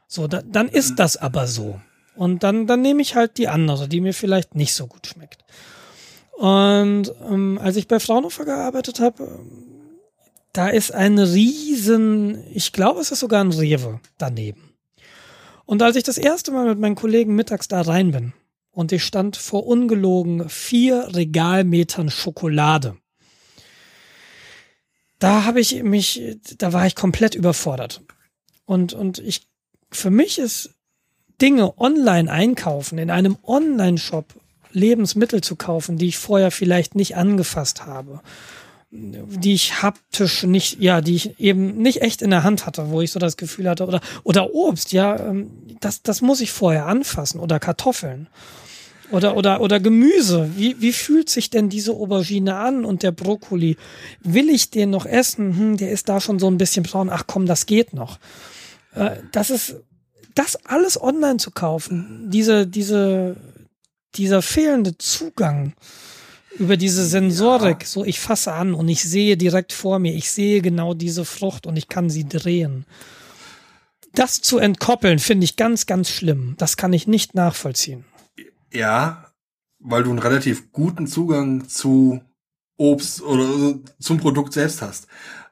So, da, dann ist mhm. das aber so. Und dann, dann nehme ich halt die andere, die mir vielleicht nicht so gut schmeckt. Und ähm, als ich bei Fraunhofer gearbeitet habe, da ist ein riesen, ich glaube, es ist sogar ein Rewe daneben. Und als ich das erste Mal mit meinen Kollegen mittags da rein bin und ich stand vor ungelogen vier Regalmetern Schokolade, da habe ich mich, da war ich komplett überfordert. Und, und ich, für mich ist Dinge online einkaufen, in einem Online-Shop Lebensmittel zu kaufen, die ich vorher vielleicht nicht angefasst habe die ich haptisch nicht, ja, die ich eben nicht echt in der Hand hatte, wo ich so das Gefühl hatte, oder, oder Obst, ja, ähm, das, das muss ich vorher anfassen, oder Kartoffeln. Oder, oder, oder Gemüse. Wie, wie fühlt sich denn diese Aubergine an und der Brokkoli? Will ich den noch essen? Hm, der ist da schon so ein bisschen braun. Ach komm, das geht noch. Äh, das ist, das alles online zu kaufen, diese, diese, dieser fehlende Zugang über diese Sensorik, ja. so ich fasse an und ich sehe direkt vor mir, ich sehe genau diese Frucht und ich kann sie drehen. Das zu entkoppeln, finde ich ganz, ganz schlimm. Das kann ich nicht nachvollziehen. Ja, weil du einen relativ guten Zugang zu Obst oder zum Produkt selbst hast.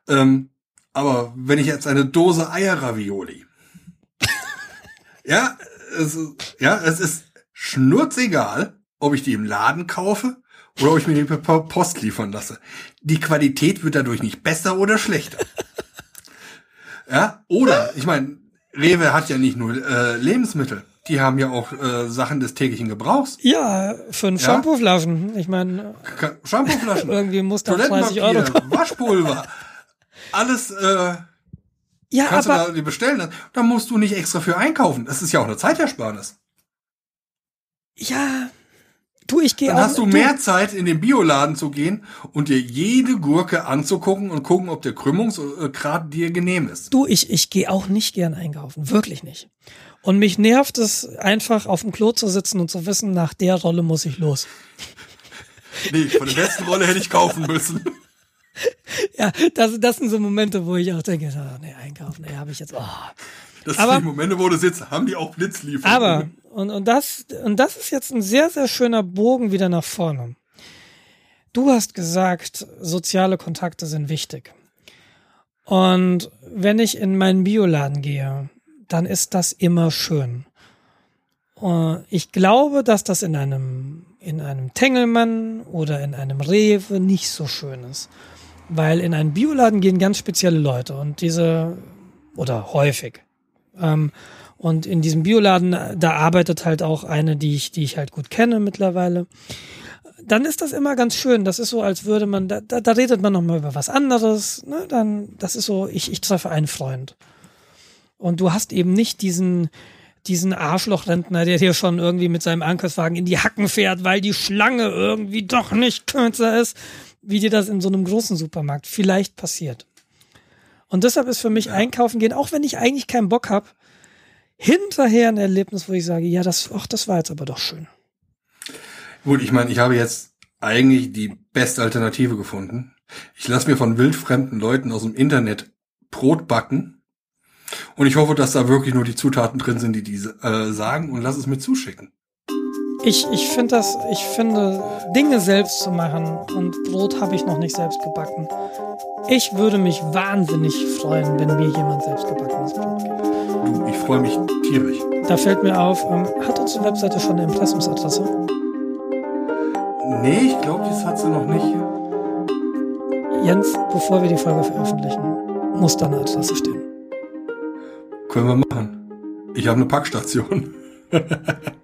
Ähm, aber wenn ich jetzt eine Dose Eierravioli, ja, es, ja, es ist schnurzegal, ob ich die im Laden kaufe oder ob ich mir die per Post liefern lasse. Die Qualität wird dadurch nicht besser oder schlechter. ja, oder, ich meine, Rewe hat ja nicht nur äh, Lebensmittel. Die haben ja auch äh, Sachen des täglichen Gebrauchs. Ja, fünf ja? Shampooflaschen. Ich meine, Shampooflaschen. irgendwie muss da 30 Euro kommen. Waschpulver. Alles äh, ja, kannst aber, du da bestellen. Da musst du nicht extra für einkaufen. Das ist ja auch eine Zeitersparnis. Ja, Du, ich gehe Dann hast du, du mehr Zeit, in den Bioladen zu gehen und dir jede Gurke anzugucken und gucken, ob der Krümmungsgrad dir genehm ist. Du, ich, ich gehe auch nicht gern einkaufen. Wirklich nicht. Und mich nervt es einfach, auf dem Klo zu sitzen und zu wissen, nach der Rolle muss ich los. Nee, von der besten Rolle hätte ich kaufen müssen. Ja, das, das sind so Momente, wo ich auch denke, oh, nee, einkaufen, nee, habe ich jetzt, oh. Das aber, sind die Momente, wo du sitzt, haben die auch Blitzlieferungen. Aber, und, und, das, und das ist jetzt ein sehr, sehr schöner Bogen wieder nach vorne. Du hast gesagt, soziale Kontakte sind wichtig. Und wenn ich in meinen Bioladen gehe, dann ist das immer schön. Ich glaube, dass das in einem, in einem Tengelmann oder in einem Rewe nicht so schön ist. Weil in einen Bioladen gehen ganz spezielle Leute und diese, oder häufig, ähm, und in diesem Bioladen, da arbeitet halt auch eine, die ich, die ich halt gut kenne mittlerweile. Dann ist das immer ganz schön. Das ist so, als würde man, da, da, da redet man nochmal über was anderes. Ne? Dann, das ist so, ich, ich treffe einen Freund. Und du hast eben nicht diesen, diesen Arschlochrentner, der dir schon irgendwie mit seinem Ankerswagen in die Hacken fährt, weil die Schlange irgendwie doch nicht kürzer ist, wie dir das in so einem großen Supermarkt vielleicht passiert. Und deshalb ist für mich ja. einkaufen gehen, auch wenn ich eigentlich keinen Bock habe, hinterher ein Erlebnis, wo ich sage, ja, das, ach, das war jetzt aber doch schön. Gut, ich meine, ich habe jetzt eigentlich die beste Alternative gefunden. Ich lasse mir von wildfremden Leuten aus dem Internet Brot backen. Und ich hoffe, dass da wirklich nur die Zutaten drin sind, die die äh, sagen und lass es mir zuschicken. Ich, ich finde das, ich finde, Dinge selbst zu machen und Brot habe ich noch nicht selbst gebacken. Ich würde mich wahnsinnig freuen, wenn mir jemand selbst gebackenes Brot gibt. Du, ich freue mich tierisch. Da fällt mir auf, ähm, hat unsere Webseite schon eine Impressumsadresse? Nee, ich glaube, das hat sie noch nicht. Jens, bevor wir die Folge veröffentlichen, muss da eine Adresse stehen. Können wir machen. Ich habe eine Packstation.